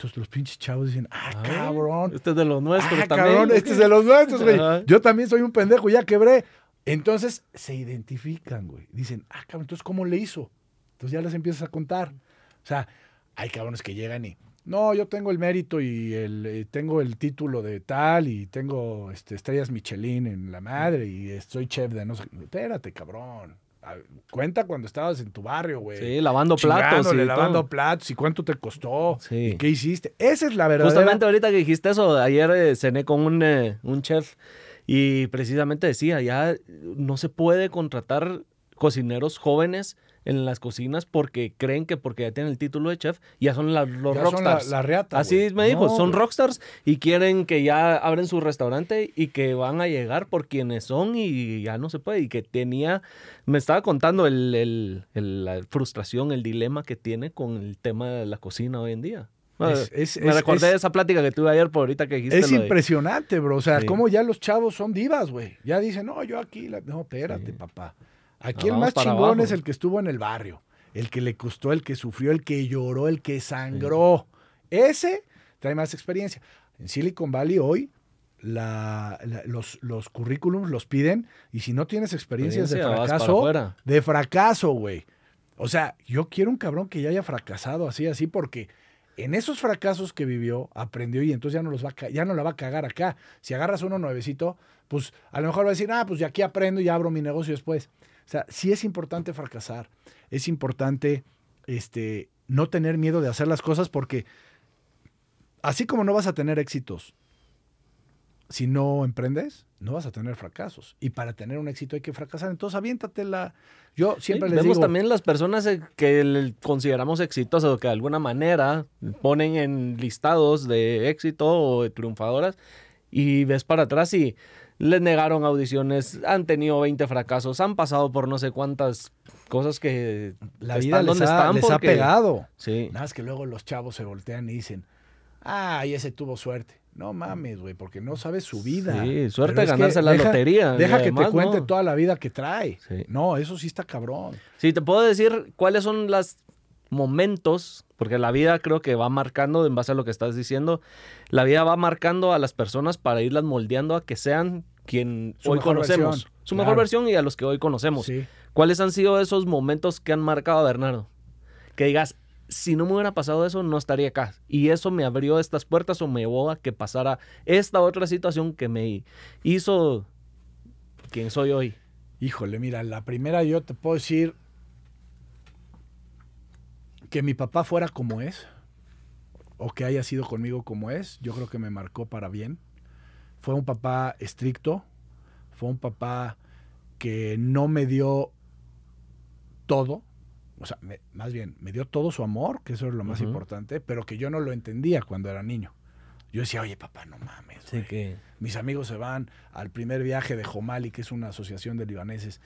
S2: Entonces los pinches chavos dicen, ah, cabrón,
S1: Este es de los nuestros
S2: ah,
S1: también.
S2: cabrón, este es de los nuestros, güey. Yo también soy un pendejo, ya quebré. Entonces se identifican, güey. Dicen, ah, cabrón, entonces ¿cómo le hizo? Entonces ya les empiezas a contar. O sea, hay cabrones que llegan y, no, yo tengo el mérito y el, eh, tengo el título de tal y tengo este, estrellas Michelin en la madre y soy chef de no sé. Espérate, cabrón. Cuenta cuando estabas en tu barrio, güey.
S1: Sí, lavando platos. Y
S2: lavando
S1: todo.
S2: platos y cuánto te costó.
S1: Sí.
S2: y ¿Qué hiciste? Esa es la verdadera.
S1: Justamente ahorita que dijiste eso, ayer eh, cené con un, eh, un chef y precisamente decía, ya no se puede contratar cocineros jóvenes en las cocinas porque creen que porque ya tienen el título de chef ya son la- los
S2: Ya son la,
S1: rockstars.
S2: la reata,
S1: Así me dijo,
S2: No,
S1: son rockstars y quieren que ya abren su restaurante y que van a llegar por quienes son y ya no se puede. Y que tenía, me estaba contando el, el- el- la frustración, el dilema que tiene con el tema de la cocina hoy en día.
S2: Es- es-
S1: me
S2: es-
S1: recordé de esa plática que tuve ayer por ahorita que dijiste.
S2: Es
S1: lo de-
S2: impresionante, bro. O sea,
S1: Sí.
S2: cómo ya los chavos son divas, güey. Ya dicen, no, yo aquí. la-". No, espérate,
S1: Sí.
S2: papá. Aquí el más chingón
S1: abajo.
S2: es el que estuvo en el barrio. El que le costó, el que sufrió, el que lloró, el que sangró. Ese trae más experiencia. En Silicon Valley hoy. la- la- los, los currículums los piden y si no tienes experiencias de
S1: Experiencia,
S2: fracaso, de fracaso, güey. O sea, yo quiero un cabrón que ya haya fracasado así, así, porque en esos fracasos que vivió, aprendió y entonces ya no, los va ya no la va a cagar acá. Si agarras uno nuevecito, pues a lo mejor va a decir, ah, pues de aquí aprendo y abro mi negocio después. O sea, sí es importante fracasar. Es importante este, no tener miedo de hacer las cosas porque así como no vas a tener éxitos si no emprendes, no vas a tener fracasos. Y para tener un éxito hay que fracasar. Entonces, aviéntatela. Yo siempre
S1: Sí,
S2: les
S1: Vemos
S2: digo...
S1: también las personas eh, que consideramos exitosas o que de alguna manera ponen en listados de éxito o de triunfadoras y ves para atrás y les negaron audiciones, han tenido 20 fracasos, han pasado por no sé cuántas cosas que
S2: La
S1: están
S2: vida les,
S1: donde
S2: ha,
S1: están
S2: les ha
S1: porque-
S2: pegado.
S1: Sí.
S2: Nada más que luego los chavos se voltean y dicen, ah, y ese tuvo suerte. No mames, güey, porque no sabes su vida.
S1: Sí, suerte de ganarse la
S2: deja-
S1: lotería.
S2: Deja que te cuente
S1: ¿no?
S2: toda la vida que trae.
S1: Sí.
S2: No, eso sí está cabrón.
S1: Sí, te puedo decir cuáles son los momentos, porque la vida creo que va marcando, en base a lo que estás diciendo, la vida va marcando a las personas para irlas moldeando a que sean quien
S2: Su
S1: hoy conocemos.
S2: versión,
S1: Su
S2: claro.
S1: mejor versión y a los que hoy conocemos.
S2: Sí.
S1: ¿Cuáles han sido esos momentos que han marcado a Bernardo? Que digas, si no me hubiera pasado eso, no estaría acá. Y eso me abrió estas puertas o me llevó a que pasara esta otra situación que me hizo quien soy hoy.
S2: Híjole, mira, la primera yo te puedo decir que mi papá fuera como es, o que haya sido conmigo como es, yo creo que me marcó para bien. Fue un papá estricto, fue un papá que no me dio todo, o sea, me- más bien, me dio todo su amor, que eso es lo más importante, pero que yo no lo entendía cuando era niño. Yo decía, oye, papá, no mames.
S1: Sí, que.
S2: Mis amigos se van al primer viaje de Jomali, que es una asociación de libaneses,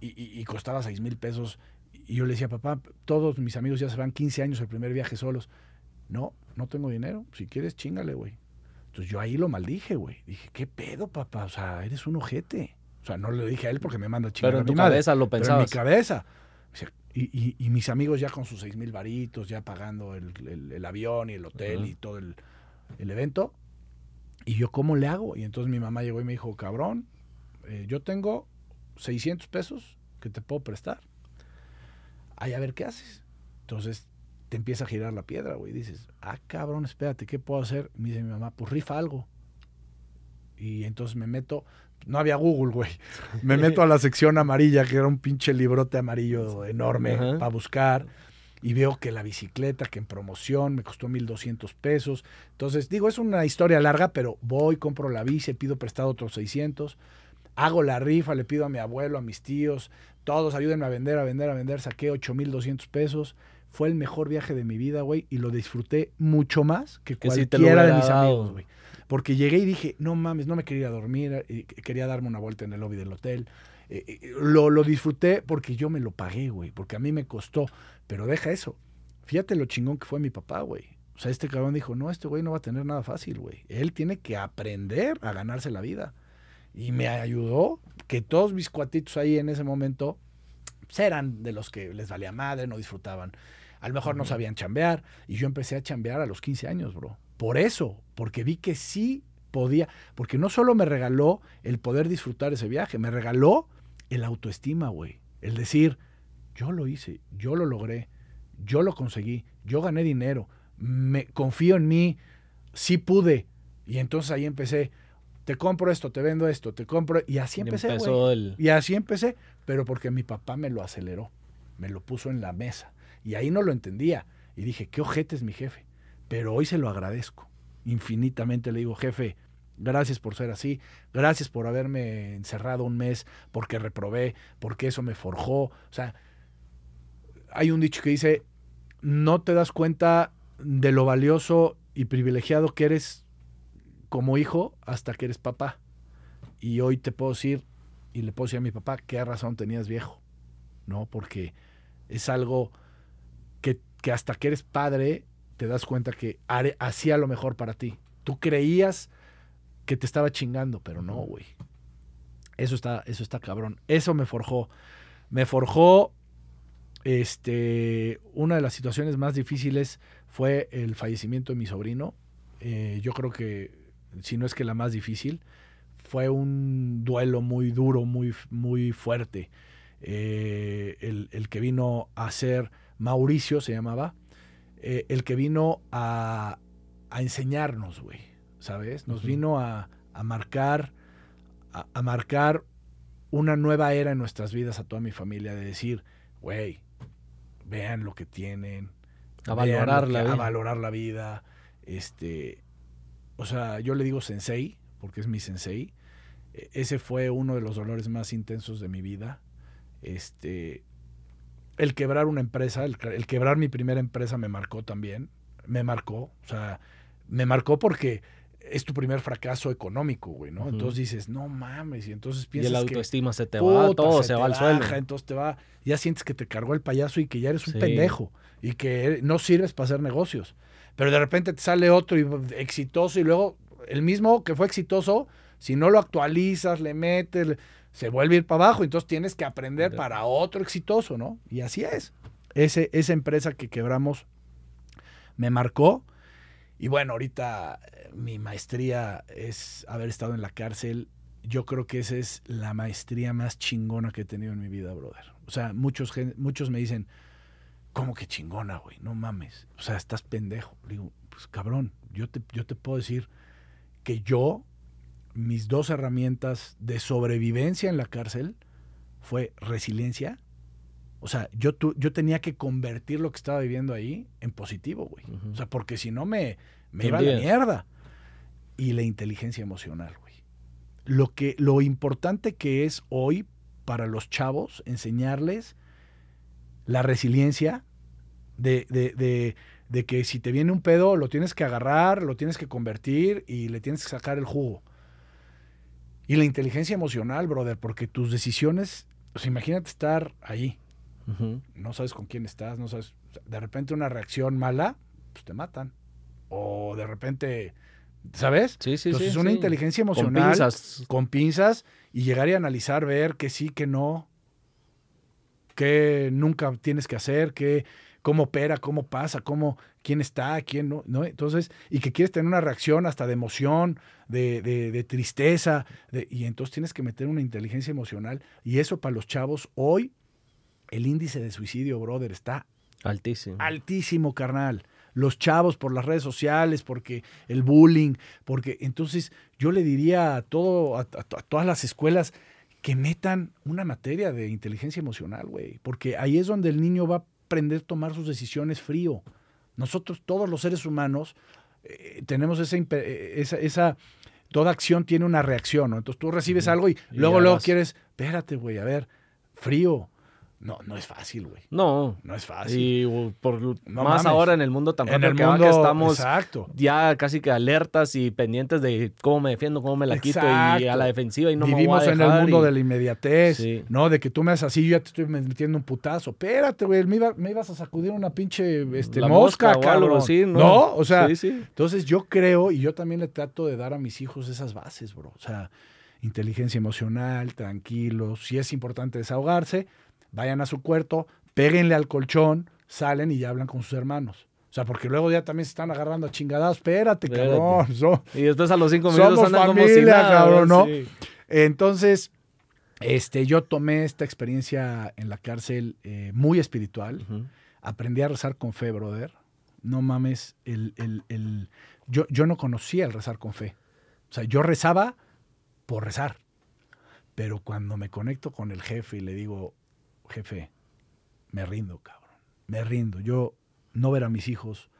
S2: y, y- y costaba 6 mil pesos. Y yo le decía, papá, todos mis amigos ya se van 15 años el primer viaje solos. No, no tengo dinero. Si quieres, chingale, güey. Entonces yo ahí lo maldije, güey. Dije, ¿qué pedo, papá? O sea, eres un ojete. O sea, no le dije a él porque me manda chingar
S1: Pero
S2: a
S1: en
S2: mi
S1: tu
S2: madre.
S1: cabeza lo
S2: Pero en mi
S1: pensabas.
S2: cabeza. Y, y- y mis amigos ya con sus seis mil varitos, ya pagando el, el- el avión y el hotel y todo el, el evento. Y yo, ¿cómo le hago? Y entonces mi mamá llegó y me dijo, cabrón, eh, yo tengo 600 pesos que te puedo prestar. Ay, a ver qué haces. Entonces te empieza a girar la piedra, güey. Dices, ah, cabrón, espérate, ¿qué puedo hacer? Me dice mi mamá, pues rifa algo. Y entonces me meto, no había Google, güey. (laughs) Me meto a la sección amarilla, que era un pinche librote amarillo enorme
S1: Ajá.
S2: para buscar. Y veo que la bicicleta, que en promoción me costó 1.200 pesos. Entonces, digo, es una historia larga, pero voy, compro la bici, pido prestado otros 600. Hago la rifa, le pido a mi abuelo, a mis tíos, todos ayúdenme a vender, a vender, a vender. Saqué 8.200 pesos. Fue el mejor viaje de mi vida, güey, y lo disfruté mucho más que,
S1: Que si
S2: cualquiera de mis
S1: dado.
S2: amigos, güey. Porque llegué y dije, no mames, no me quería ir a dormir, eh, quería darme una vuelta en el lobby del hotel. Eh, eh, lo, lo disfruté porque yo me lo pagué, güey, porque a mí me costó. Pero deja eso. Fíjate lo chingón que fue mi papá, güey. O sea, este cabrón dijo, no, este güey no va a tener nada fácil, güey. Él tiene que aprender a ganarse la vida. Y me ayudó que todos mis cuatitos ahí en ese momento pues, eran de los que les valía madre, no disfrutaban. A lo mejor no sabían chambear. Y yo empecé a chambear a los 15 años, bro. Por eso, porque vi que sí podía. Porque no solo me regaló el poder disfrutar ese viaje, me regaló el autoestima, güey. El decir, yo lo hice, yo lo logré, yo lo conseguí, yo gané dinero, me confío en mí, sí pude. Y entonces ahí empecé, te compro esto, te vendo esto, te compro. Y así empecé, güey.
S1: el-
S2: Y así empecé, pero porque mi papá me lo aceleró, me lo puso en la mesa. Y ahí no lo entendía. Y dije, qué ojete es mi jefe. Pero hoy se lo agradezco. Infinitamente le digo, jefe, gracias por ser así, gracias por haberme encerrado un mes, porque reprobé, porque eso me forjó. O sea, hay un dicho que dice, no te das cuenta de lo valioso y privilegiado que eres como hijo hasta que eres papá. Y hoy te puedo decir, y le puedo decir a mi papá, qué razón tenías viejo, ¿no? Porque es algo que, hasta que eres padre te das cuenta que hacía lo mejor para ti. Tú creías que te estaba chingando, pero no, güey. Eso está, eso está cabrón. Eso me forjó. Me forjó. Este. Una de las situaciones más difíciles fue el fallecimiento de mi sobrino. Eh, yo creo que, si no es que la más difícil, fue un duelo muy duro, muy, muy fuerte. Eh, el, el que vino a ser Mauricio se llamaba. eh, el que vino a, a enseñarnos, güey. ¿Sabes? Nos vino a, a marcar a, a marcar una nueva era en nuestras vidas a toda mi familia, de decir, güey, vean lo que tienen,
S1: A valorar
S2: que-
S1: la vida.
S2: a valorar la vida, este, o sea, yo le digo sensei, porque es mi sensei, E- ese fue uno de los dolores más intensos de mi vida, este, el quebrar una empresa, el, el quebrar mi primera empresa me marcó también, me marcó, o sea, me marcó porque es tu primer fracaso económico, güey, ¿no? Entonces dices, no mames, y entonces
S1: Y
S2: piensas
S1: el
S2: que
S1: autoestima se te va,
S2: puta,
S1: todo se, va al suelo.
S2: Entonces te va, ya sientes que te cargó el payaso y que ya eres un
S1: Sí.
S2: pendejo y que eres- no sirves para hacer negocios. Pero de repente te sale otro y, exitoso y luego el mismo que fue exitoso, si no lo actualizas, le metes, se vuelve a ir para abajo. Entonces tienes que aprender
S1: De-
S2: para otro exitoso, ¿no? Y así es. Ese, esa empresa que quebramos me marcó. Y bueno, ahorita eh, mi maestría es haber estado en la cárcel. Yo creo que esa es la maestría más chingona que he tenido en mi vida, brother. O sea, muchos, muchos me dicen, ¿cómo que chingona, güey? No mames. O sea, estás pendejo. Le digo, pues cabrón, yo te, yo te puedo decir que yo, mis dos herramientas de sobrevivencia en la cárcel fue resiliencia. O sea, yo, tu- yo tenía que convertir lo que estaba viviendo ahí en positivo, güey. O sea, porque si no me, me iba a la mierda. Y la inteligencia emocional, güey. Lo, que, lo importante que es hoy para los chavos enseñarles la resiliencia de, de- de de que si te viene un pedo, lo tienes que agarrar, lo tienes que convertir y le tienes que sacar el jugo. Y la inteligencia emocional, brother, porque tus decisiones, imagínate estar ahí, no sabes con quién estás, no sabes, de repente una reacción mala, pues te matan. O de repente, ¿sabes?
S1: Sí, sí,
S2: Entonces
S1: sí,
S2: una
S1: sí.
S2: inteligencia
S1: Con
S2: emocional
S1: pinzas.
S2: con pinzas y llegar y analizar, ver que sí, que no, que nunca tienes que hacer, que cómo opera, cómo pasa, cómo, quién está, quién no, ¿no? Entonces, y que quieres tener una reacción hasta de emoción, de, de- de tristeza, de- y entonces tienes que meter una inteligencia emocional. Y eso para los chavos, hoy el índice de suicidio, brother, está
S1: Altísimo.
S2: altísimo, carnal. Los chavos por las redes sociales, porque el bullying, porque entonces yo le diría a todo, a, a- a todas las escuelas que metan una materia de inteligencia emocional, güey, porque ahí es donde el niño va aprender a tomar sus decisiones frío. Nosotros, todos los seres humanos, eh, tenemos esa, eh, esa, esa- toda acción tiene una reacción, ¿no? Entonces tú recibes algo y
S1: Y
S2: luego,
S1: ya
S2: luego
S1: vas.
S2: quieres, espérate, güey, a ver, frío. No, no es fácil, güey.
S1: No.
S2: No es fácil.
S1: Y por
S2: No
S1: más
S2: mames.
S1: ahora en el mundo tan
S2: en el
S1: que va,
S2: mundo
S1: que estamos
S2: exacto
S1: ya casi que alertas y pendientes de cómo me defiendo, cómo me la quito y a la defensiva y no
S2: vivimos
S1: me voy a
S2: en el
S1: dejar
S2: mundo
S1: y-
S2: de la inmediatez
S1: Sí.
S2: no de que tú me haces así yo ya te estoy metiendo un putazo espérate güey me, iba- me ibas a sacudir una pinche este,
S1: La
S2: mosca,
S1: mosca algo ¿no?
S2: o sea
S1: Sí, sí.
S2: entonces yo creo y yo también le trato de dar a mis hijos esas bases bro o sea inteligencia emocional tranquilos si es importante desahogarse vayan a su cuarto péguenle al colchón salen y ya hablan con sus hermanos o sea, porque luego ya también se están agarrando a chingadas. Espérate,
S1: Espérate.
S2: cabrón. (laughs) so-
S1: Y después a los cinco minutos
S2: Somos
S1: andan como si
S2: familia,
S1: nada,
S2: cabrón, ¿no?
S1: Sí.
S2: Entonces, este, yo tomé esta experiencia en la cárcel eh, muy espiritual. Aprendí a rezar con fe, brother. No mames, el, el- el- yo, yo no conocía el rezar con fe. O sea, yo rezaba por rezar. Pero cuando me conecto con el jefe y le digo, jefe, me rindo, cabrón. Me rindo. Yo no ver a mis hijos,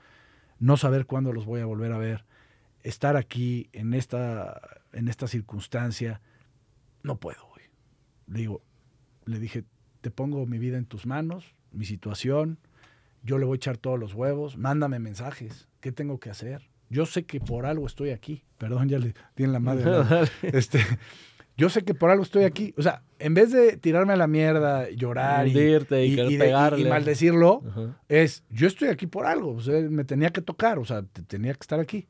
S2: no saber cuándo los voy a volver a ver, estar aquí en esta, en esta circunstancia, no puedo, güey. Le digo, le dije, te pongo mi vida en tus manos, mi situación, yo le voy a echar todos los huevos, mándame mensajes, ¿qué tengo que hacer? Yo sé que por algo estoy aquí. Perdón, ya le di en la madre. ¿no? (laughs) este, yo sé que por algo estoy aquí. O sea, en vez de tirarme a la mierda, llorar y,
S1: Hundirte y pegarle.
S2: y maldecirlo, es, yo estoy aquí por algo, o sea, me tenía que tocar, o sea, te- tenía que estar aquí.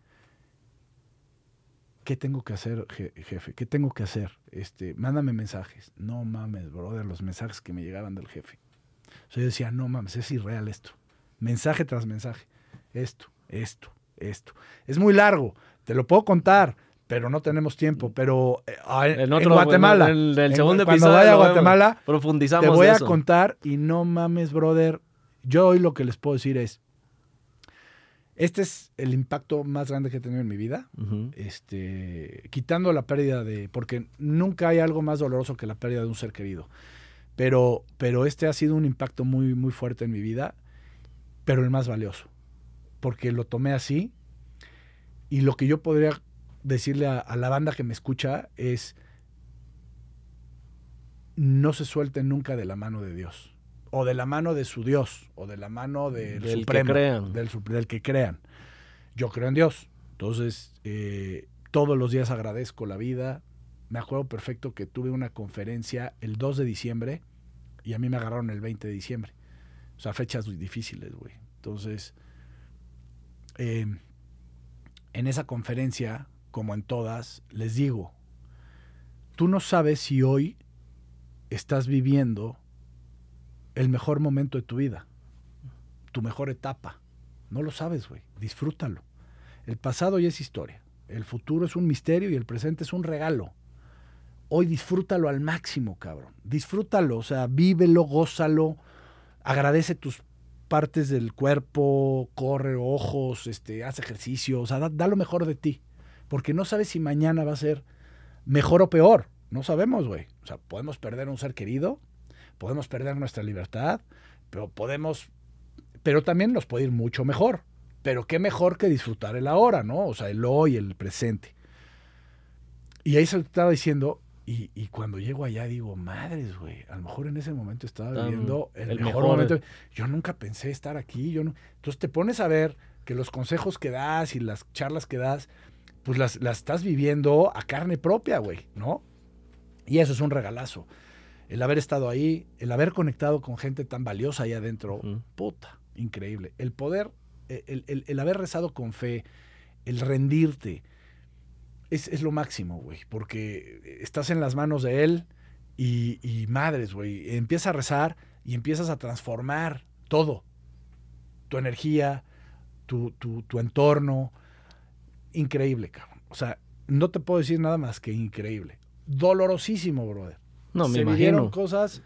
S2: ¿Qué tengo que hacer, je- jefe? ¿Qué tengo que hacer? Este, mándame mensajes. No mames, brother, los mensajes que me llegaban del jefe. O sea, yo decía, no mames, es irreal esto. Mensaje tras mensaje. Esto, esto, esto. Es muy largo, te lo puedo contar, pero no tenemos tiempo. Pero eh, en, Guatemala,
S1: en el-
S2: en- cuando
S1: episodio
S2: vaya a. Guatemala,
S1: Profundizamos
S2: te voy a contar y no mames, brother. Yo hoy lo que les puedo decir es, este es el impacto más grande que he tenido en mi vida. Este, quitando la pérdida de, porque nunca hay algo más doloroso que la pérdida de un ser querido. Pero, pero este ha sido un impacto muy, muy fuerte en mi vida, pero el más valioso, porque lo tomé así. Y lo que yo podría decirle a, a la banda que me escucha es, no se suelten nunca de la mano de Dios, o de la mano de su Dios, o de la mano del,
S1: Del que
S2: Supremo,
S1: crean.
S2: Del, que crean. Yo creo en Dios, entonces eh, todos los días agradezco la vida. Me acuerdo perfecto que tuve una conferencia el 2 de diciembre y a mí me agarraron el 20 de diciembre. O sea, fechas muy difíciles, güey. Entonces, eh, en esa conferencia, como en todas, les digo, tú no sabes si hoy estás viviendo el mejor momento de tu vida, tu mejor etapa. No lo sabes, güey. Disfrútalo. El pasado ya es historia. El futuro es un misterio y el presente es un regalo. Hoy disfrútalo al máximo, cabrón. Disfrútalo, o sea, vívelo, gózalo, agradece tus partes del cuerpo, corre ojos, este, haz ejercicio, o sea, da, da lo mejor de ti. Porque no sabes si mañana va a ser mejor o peor. No sabemos, güey. O sea, podemos perder un ser querido, podemos perder nuestra libertad, pero podemos, pero también nos puede ir mucho mejor. Pero qué mejor que disfrutar el ahora, ¿no? O sea, el hoy, el presente. Y ahí se lo estaba diciendo, Y, y cuando llego allá digo, madres, güey, a lo mejor en ese momento estaba viviendo el,
S1: el
S2: mejor,
S1: mejor.
S2: momento. Yo nunca pensé estar aquí. Yo no... Entonces te pones a ver que los consejos que das y las charlas que das, pues las, las estás viviendo a carne propia, güey, ¿no? Y eso es un regalazo. El haber estado ahí, el haber conectado con gente tan valiosa ahí adentro, puta, increíble. El poder, eh, el, el- el haber rezado con fe, el rendirte, es, es lo máximo, güey, porque estás en las manos de él y, y madres, güey, empiezas a rezar y empiezas a transformar todo, tu energía, tu, tu, tu entorno, increíble, cabrón. O sea, no te puedo decir nada más que increíble. Dolorosísimo, brother.
S1: No, me
S2: Se vivieron
S1: imagino.
S2: cosas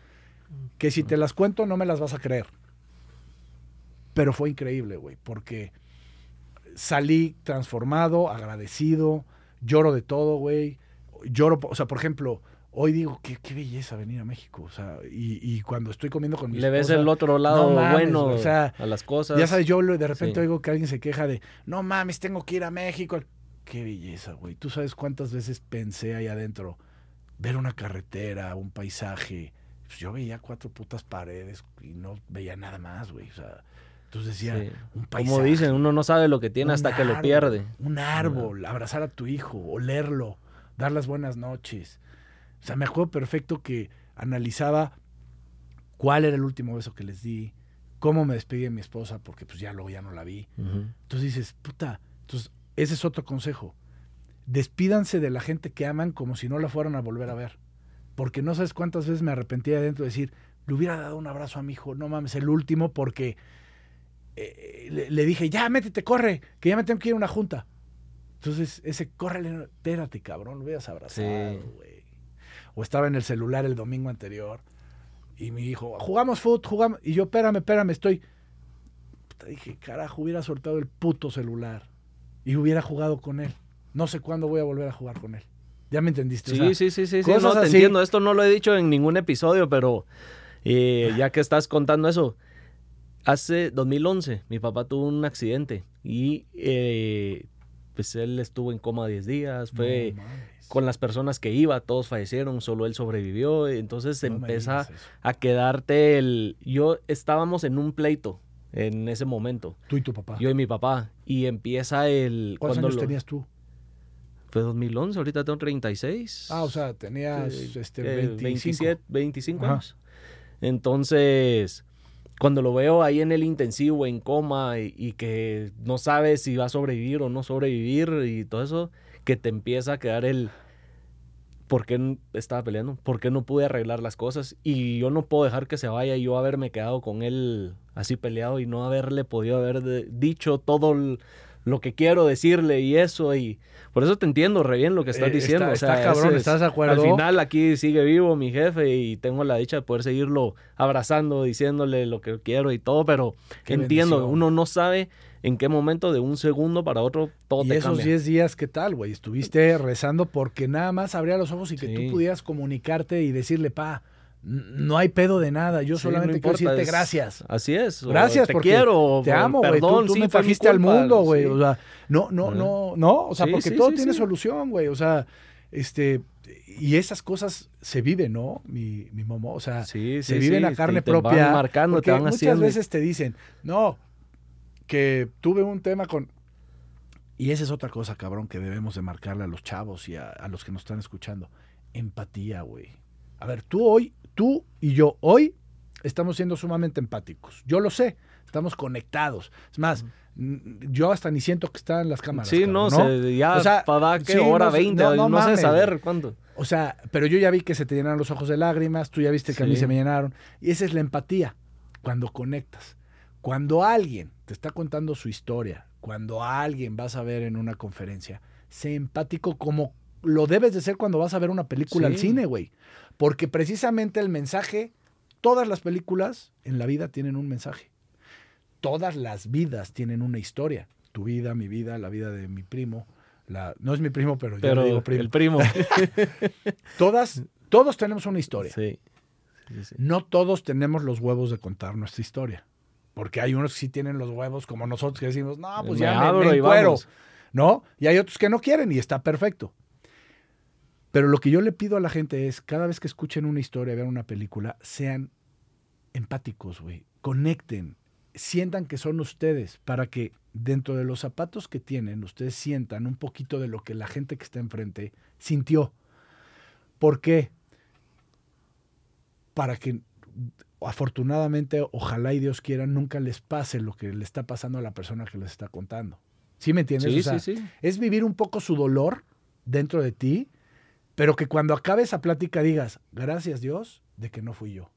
S2: que si te las cuento no me las vas a creer. Pero fue increíble, güey, porque salí transformado, agradecido, lloro de todo, güey. Lloro, o sea, por ejemplo, hoy digo, qué, qué belleza venir a México. O sea, y, y cuando estoy comiendo con mi
S1: Le ves el otro lado
S2: no mames,
S1: bueno
S2: o sea,
S1: a las cosas.
S2: ya sabes, yo de repente
S1: Sí.
S2: oigo que alguien se queja de, no mames, tengo que ir a México. Qué belleza, güey. Tú sabes cuántas veces pensé ahí adentro ver una carretera, un paisaje. Pues yo veía cuatro putas paredes y no veía nada más, güey. O sea, entonces decía,
S1: Sí.
S2: un paisaje.
S1: Como dicen, uno no sabe lo que tiene hasta que lo pierde.
S2: Un árbol, abrazar a tu hijo, olerlo, dar las buenas noches. O sea, me acuerdo perfecto que analizaba cuál era el último beso que les di, cómo me despedí de mi esposa, porque pues ya luego ya no la vi. Entonces dices, puta, entonces ese es otro consejo. Despídanse de la gente que aman como si no la fueran a volver a ver. Porque no sabes cuántas veces me arrepentí de adentro de decir, le hubiera dado un abrazo a mi hijo, no mames, el último, porque eh, le, le dije, ya, métete, corre, que ya me tengo que ir a una junta. Entonces, ese, córrele, espérate, cabrón, lo hubieras abrazado,
S1: Sí.
S2: O estaba en el celular el domingo anterior y mi hijo, jugamos fútbol, jugamos. Y yo, espérame, espérame, estoy. Puta, dije, carajo, hubiera soltado el puto celular y hubiera jugado con él. No sé cuándo voy a volver a jugar con él. ¿Ya me entendiste? O
S1: Sí,
S2: sea,
S1: sí, sí, sí, sí, no te
S2: así.
S1: entiendo. Esto no lo he dicho en ningún episodio, pero eh, ya que estás contando eso, hace 2011 mi papá tuvo un accidente y eh, pues él estuvo en coma 10 días, fue
S2: no
S1: con las personas que iba, todos fallecieron, solo él sobrevivió, entonces
S2: No
S1: empieza a quedarte el... Yo estábamos en un pleito en ese momento,
S2: Tú y tu papá.
S1: yo y mi papá, y empieza el...
S2: ¿Cuántos años
S1: lo-
S2: tenías tú?
S1: Fue 2011, ahorita tengo 36.
S2: Ah, o sea, tenías
S1: Eh,
S2: este,
S1: eh,
S2: 25.
S1: 27, 25
S2: Ajá.
S1: años. Entonces, cuando lo veo ahí en el intensivo, en coma, y, que no sabes si va a sobrevivir o no sobrevivir y todo eso, que te empieza a quedar el... ¿Por qué estaba peleando? ¿Por qué no pude arreglar las cosas? Y yo no puedo dejar que se vaya yo haberme quedado con él así peleado y no haberle podido haber dicho todo el- lo que quiero decirle y eso. Y por eso te entiendo re bien lo que estás
S2: Eh,
S1: diciendo.
S2: está-
S1: o sea,
S2: está cabrón,
S1: es-
S2: ¿estás de acuerdo?
S1: Al final aquí sigue vivo mi jefe y tengo la dicha de poder seguirlo abrazando, diciéndole lo que quiero y todo, pero
S2: Qué
S1: entiendo,
S2: bendición.
S1: uno no sabe en qué momento de un segundo para otro todo
S2: Y
S1: te
S2: esos
S1: cambia.
S2: 10 días, ¿qué tal, güey? Estuviste rezando porque nada más abría los ojos y que
S1: Sí.
S2: tú pudieras comunicarte y decirle, pa, no hay pedo de nada. Yo
S1: Sí,
S2: solamente
S1: no
S2: quiero
S1: importa,
S2: decirte
S1: es-
S2: gracias.
S1: Así es.
S2: Gracias
S1: te
S2: porque
S1: quiero.
S2: te amo, güey. Tú,
S1: Perdón,
S2: tú
S1: sí,
S2: me trajiste al mundo, güey.
S1: sí.
S2: O sea, no, no, no, no. O sea, porque todo tiene solución, güey. O sea, este, y esas cosas se viven, ¿no? Mi, mi mamá, o sea, se viven
S1: sí,
S2: a carne
S1: te- te van
S2: propia.
S1: marcando,
S2: porque
S1: te van
S2: muchas
S1: haciendo.
S2: veces te dicen, no, que tuve un tema con... Y esa es otra cosa, cabrón, que debemos de marcarle a los chavos y a, a los que nos están escuchando. Empatía, güey. A ver, tú hoy, tú y yo hoy estamos siendo sumamente empáticos. Yo lo sé, estamos conectados. Es más, yo hasta ni siento que están las cámaras.
S1: Sí,
S2: cabrón,
S1: no, se- ya
S2: O sea,
S1: para qué
S2: sí,
S1: hora
S2: no sé-
S1: 20,
S2: no,
S1: no,
S2: no
S1: sé saber
S2: güey.
S1: cuánto.
S2: O sea, pero yo ya vi que se te llenaron los ojos de lágrimas, tú ya viste que a mí se me llenaron. Y esa es la empatía, cuando conectas. Cuando alguien te está contando su historia, cuando alguien vas a ver en una conferencia, sé empático como lo debes de ser cuando vas a ver una película
S1: Sí.
S2: al cine, güey. Porque precisamente el mensaje, todas las películas en la vida tienen un mensaje. Todas las vidas tienen una historia. Tu vida, mi vida, la vida de mi primo. La, no es mi primo, pero, yo le digo primo.
S1: el primo. (laughs)
S2: Todas, todos tenemos una historia.
S1: sí. Sí, sí.
S2: No todos tenemos los huevos de contar nuestra historia. Porque hay unos que sí tienen los huevos, como nosotros, que decimos, no, pues
S1: Me
S2: ya me, me
S1: y
S2: encuero",
S1: vamos.
S2: ¿No? Y hay otros que no quieren y está perfecto. Pero lo que yo le pido a la gente es, cada vez que escuchen una historia, vean una película, sean empáticos, güey. Conecten, sientan que son ustedes, para que dentro de los zapatos que tienen, ustedes sientan un poquito de lo que la gente que está enfrente sintió. ¿Por qué? Para que afortunadamente, ojalá y Dios quiera, nunca les pase lo que le está pasando a la persona que les está contando. ¿Sí me entiendes?
S1: Sí,
S2: O sea,
S1: sí, sí.
S2: Es vivir un poco su dolor dentro de ti, pero que cuando acabe esa plática digas, gracias Dios de que no fui yo.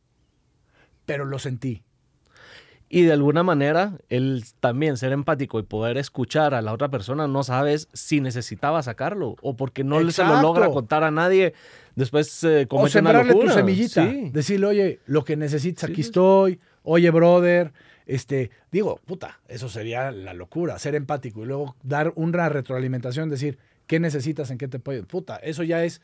S2: Pero lo sentí.
S1: Y de alguna manera, el también ser empático y poder escuchar a la otra persona, no sabes si necesitaba sacarlo o porque no se lo
S2: Exacto.
S1: logra contar a nadie. Después eh,
S2: O
S1: comete una
S2: sembrarle tu
S1: locura.
S2: semillita.
S1: Sí.
S2: Decirle, oye, lo que necesitas,
S1: Sí,
S2: aquí
S1: sí.
S2: estoy. Oye, brother. Este, digo, puta, eso sería la locura, ser empático y luego dar una retroalimentación, decir, ¿qué necesitas? ¿En qué te puedo? Puta, eso ya es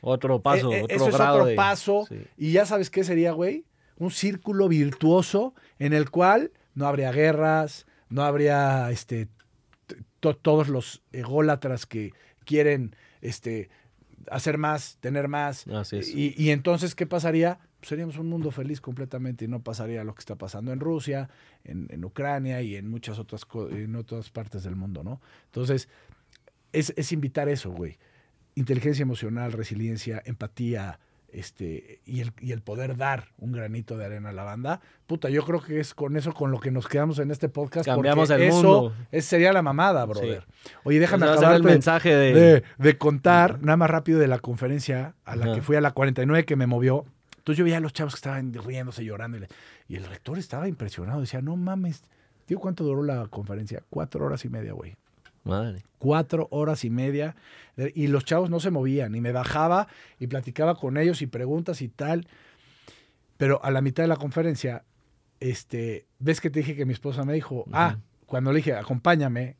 S1: Otro paso,
S2: Eh, eh,
S1: otro
S2: eso es
S1: grado
S2: otro
S1: de-
S2: paso.
S1: Sí.
S2: Y ya sabes qué sería, güey. Un círculo virtuoso en el cual no habría guerras, no habría este, to- todos los ególatras que quieren este, hacer más, tener más.
S1: Así es.
S2: Y, y entonces, ¿qué pasaría? Pues seríamos un mundo feliz completamente y no pasaría lo que está pasando en Rusia, en, en Ucrania y en muchas otras, en otras partes del mundo, ¿no? Entonces, es, es invitar eso, güey. Inteligencia emocional, resiliencia, empatía, este, y el, y el poder dar un granito de arena a la banda. Puta, yo creo que es con eso con lo que nos quedamos en este podcast.
S1: Cambiamos el
S2: eso
S1: mundo.
S2: es- sería la mamada, brother. Oye, déjame
S1: ser
S2: acabar
S1: el mensaje de...
S2: de, de contar nada más rápido de la conferencia a la que fui a la 49 que me movió. Entonces yo veía a los chavos que estaban riéndose, llorando. Y, le- y el rector estaba impresionado. Decía, no mames. Digo, ¿cuánto duró la conferencia? Cuatro horas y media, güey.
S1: Madre.
S2: Cuatro horas y media. Eh, Y los chavos no se movían. Y me bajaba y platicaba con ellos y preguntas y tal. Pero a la mitad de la conferencia, este, ¿ves que te dije que mi esposa me dijo, ah, cuando le dije, acompáñame,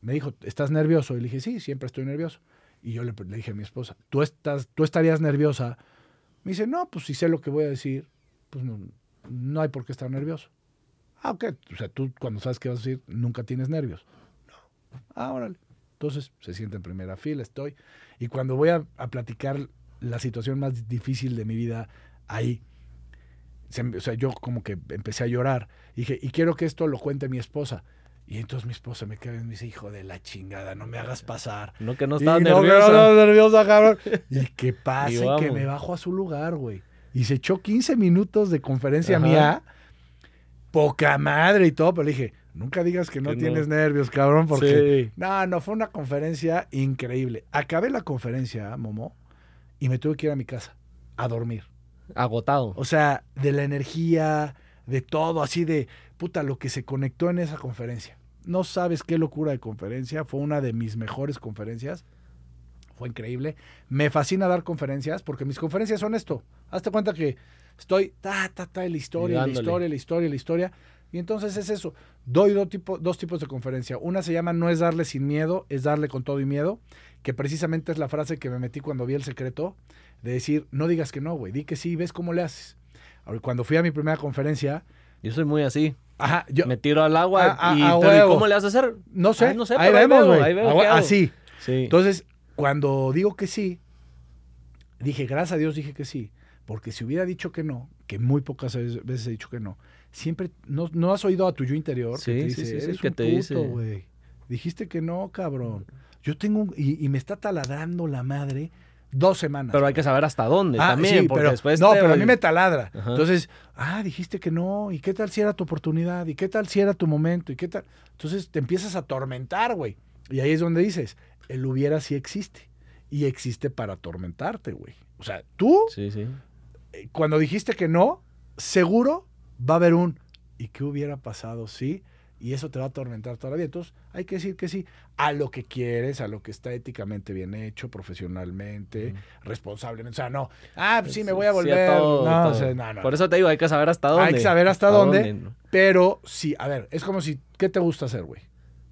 S2: me dijo, ¿estás nervioso? Y le dije, sí, siempre estoy nervioso. Y yo le, le dije a mi esposa, ¿tú, estás, ¿tú estarías nerviosa? Me dice, no, pues si sé lo que voy a decir, pues no, no hay por qué estar nervioso. Ah, ok. O sea, tú cuando sabes qué vas a decir, nunca tienes nervios. No. Ah, órale. Entonces se siente en primera fila, estoy. Y cuando voy a, a platicar la situación más difícil de mi vida, ahí, se o sea, yo como que empecé a llorar. Y dije, y quiero que esto lo cuente mi esposa. Y entonces mi esposa me queda y me dice, hijo de la chingada, no me hagas pasar.
S1: No que no
S2: Y
S1: estaba
S2: no, que no
S1: nerviosa.
S2: nerviosa, cabrón. (laughs) Y que
S1: Y
S2: y, que me bajo a su lugar, güey. Y se echó 15 minutos de conferencia
S1: Ajá.
S2: mía. Poca madre y todo, pero le dije, nunca digas que no
S1: Que no.
S2: tienes nervios, cabrón, porque...
S1: Sí.
S2: No, no, fue una conferencia increíble. Acabé la conferencia, Momo, y me tuve que ir a mi casa a dormir.
S1: Agotado.
S2: O sea, de la energía, de todo, así de, puta, lo que se conectó en esa conferencia. No sabes qué locura de conferencia. Fue una de mis mejores conferencias. Fue increíble. Me fascina dar conferencias porque mis conferencias son esto. Hazte cuenta que estoy, ta, ta, ta, la historia, la historia, la historia, la historia. Y entonces es eso. Doy dos, tipo- dos tipos de conferencia. Una se llama No es darle sin miedo, es darle con todo y miedo. Que precisamente es la frase que me metí cuando vi el secreto. De decir, no digas que no, güey. Di que sí, ves cómo le haces. Ahora, Cuando fui a mi primera conferencia,
S1: Yo soy muy así.
S2: ajá, yo,
S1: Me tiro al agua
S2: A- a-
S1: y,
S2: a
S1: pero, ¿y
S2: huevo.
S1: ¿cómo le vas a hacer?
S2: no sé,
S1: Ay, no sé,
S2: ahí vemos, güey. Ah. Así.
S1: Sí.
S2: Entonces, cuando digo que sí, dije, gracias a Dios dije que sí, porque si hubiera dicho que no, que muy pocas veces he dicho que no, siempre, no, no has oído a tu yo interior
S1: Sí,
S2: que te dice,
S1: sí, sí,
S2: eres
S1: que
S2: un
S1: te
S2: puto, güey. Dijiste que no, cabrón. Yo tengo un, y, y me está taladrando la madre dos semanas.
S1: pero hay que saber hasta dónde
S2: Ah,
S1: también,
S2: sí,
S1: porque
S2: pero,
S1: después
S2: no,
S1: te-
S2: pero a mí me taladra.
S1: Ajá.
S2: Entonces, ah, dijiste que no, ¿y qué tal si era tu oportunidad? ¿Y qué tal si era tu momento? ¿Y qué tal? Entonces te empiezas a atormentar, güey. Y ahí es donde dices, el hubiera sí existe. Y existe para atormentarte, güey. O sea, tú,
S1: Sí, sí.
S2: Cuando dijiste que no, seguro va a haber un, ¿y qué hubiera pasado? Sí. Y eso te va a atormentar todavía. Entonces, hay que decir que sí a lo que quieres, a lo que está éticamente bien hecho, profesionalmente, responsablemente. O sea, no, ah, pues sí, me voy a
S1: Sí,
S2: volver.
S1: todo,
S2: no,
S1: todo.
S2: o sea, no, no,
S1: Por eso te digo, hay que saber hasta dónde.
S2: Hay que saber hasta dónde.
S1: ¿no?
S2: Pero sí, a ver, es como si, ¿qué te gusta hacer, güey?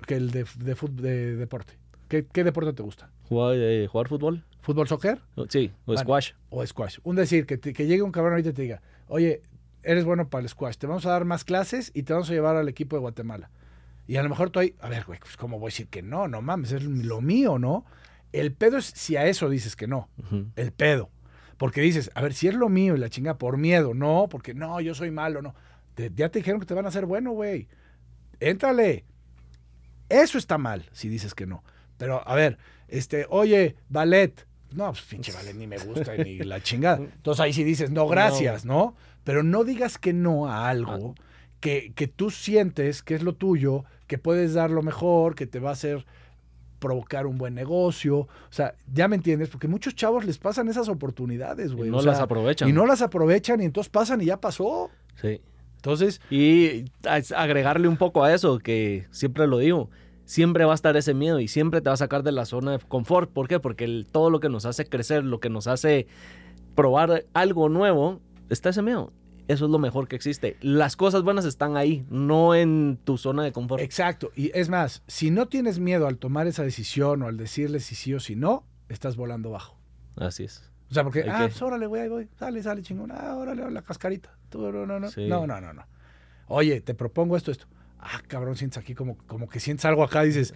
S2: Que el de, de, fut- de deporte. ¿Qué, qué deporte te gusta?
S1: ¿Jugar, eh, jugar fútbol?
S2: ¿Fútbol, soccer
S1: Sí, o
S2: Bueno.
S1: squash.
S2: o squash? Un decir, que, te- que llegue un cabrón ahorita y te diga, oye, eres bueno para el squash, te vamos a dar más clases y te vamos a llevar al equipo de Guatemala. Y a lo mejor tú ahí, a ver, güey, pues cómo voy a decir que no, no mames, es lo mío, ¿no? El pedo es si a eso dices que no. El pedo. Porque dices, a ver, si es lo mío y la chinga por miedo, no, porque no, yo soy malo, no. Te- ya te dijeron que te van a hacer bueno, güey. Éntrale. Eso está mal si dices que no. Pero, a ver, este, oye, ballet. No, pues pinche ballet ni me gusta ni (laughs) la chingada. Entonces ahí sí dices, no, gracias, ¿no? Pero no digas que no a algo que, que tú sientes que es lo tuyo, que puedes dar lo mejor, que te va a hacer provocar un buen negocio. O sea, ya me entiendes, porque muchos chavos les pasan esas oportunidades, güey.
S1: Y no
S2: O sea,
S1: las aprovechan.
S2: Y no las aprovechan y entonces pasan y ya pasó.
S1: Sí.
S2: Entonces,
S1: Y agregarle un poco a eso, que siempre lo digo, siempre va a estar ese miedo y siempre te va a sacar de la zona de confort. ¿Por qué? Porque el- todo lo que nos hace crecer, lo que nos hace probar algo nuevo, está ese miedo. Eso es lo mejor que existe. Las cosas buenas están ahí, no en tu zona de confort.
S2: exacto. Y es más, si no tienes miedo al tomar esa decisión o al decirle si sí o si no, estás volando bajo.
S1: Así es.
S2: O sea, porque, ah, pues órale, güey, ahí voy, sale, sale, chingón, ah, órale, la cascarita. Tú, no, no, no,
S1: Sí.
S2: no, no, no, no. Oye, te propongo esto, esto. Ah, cabrón, sientes aquí como, como que sientes algo acá, dices,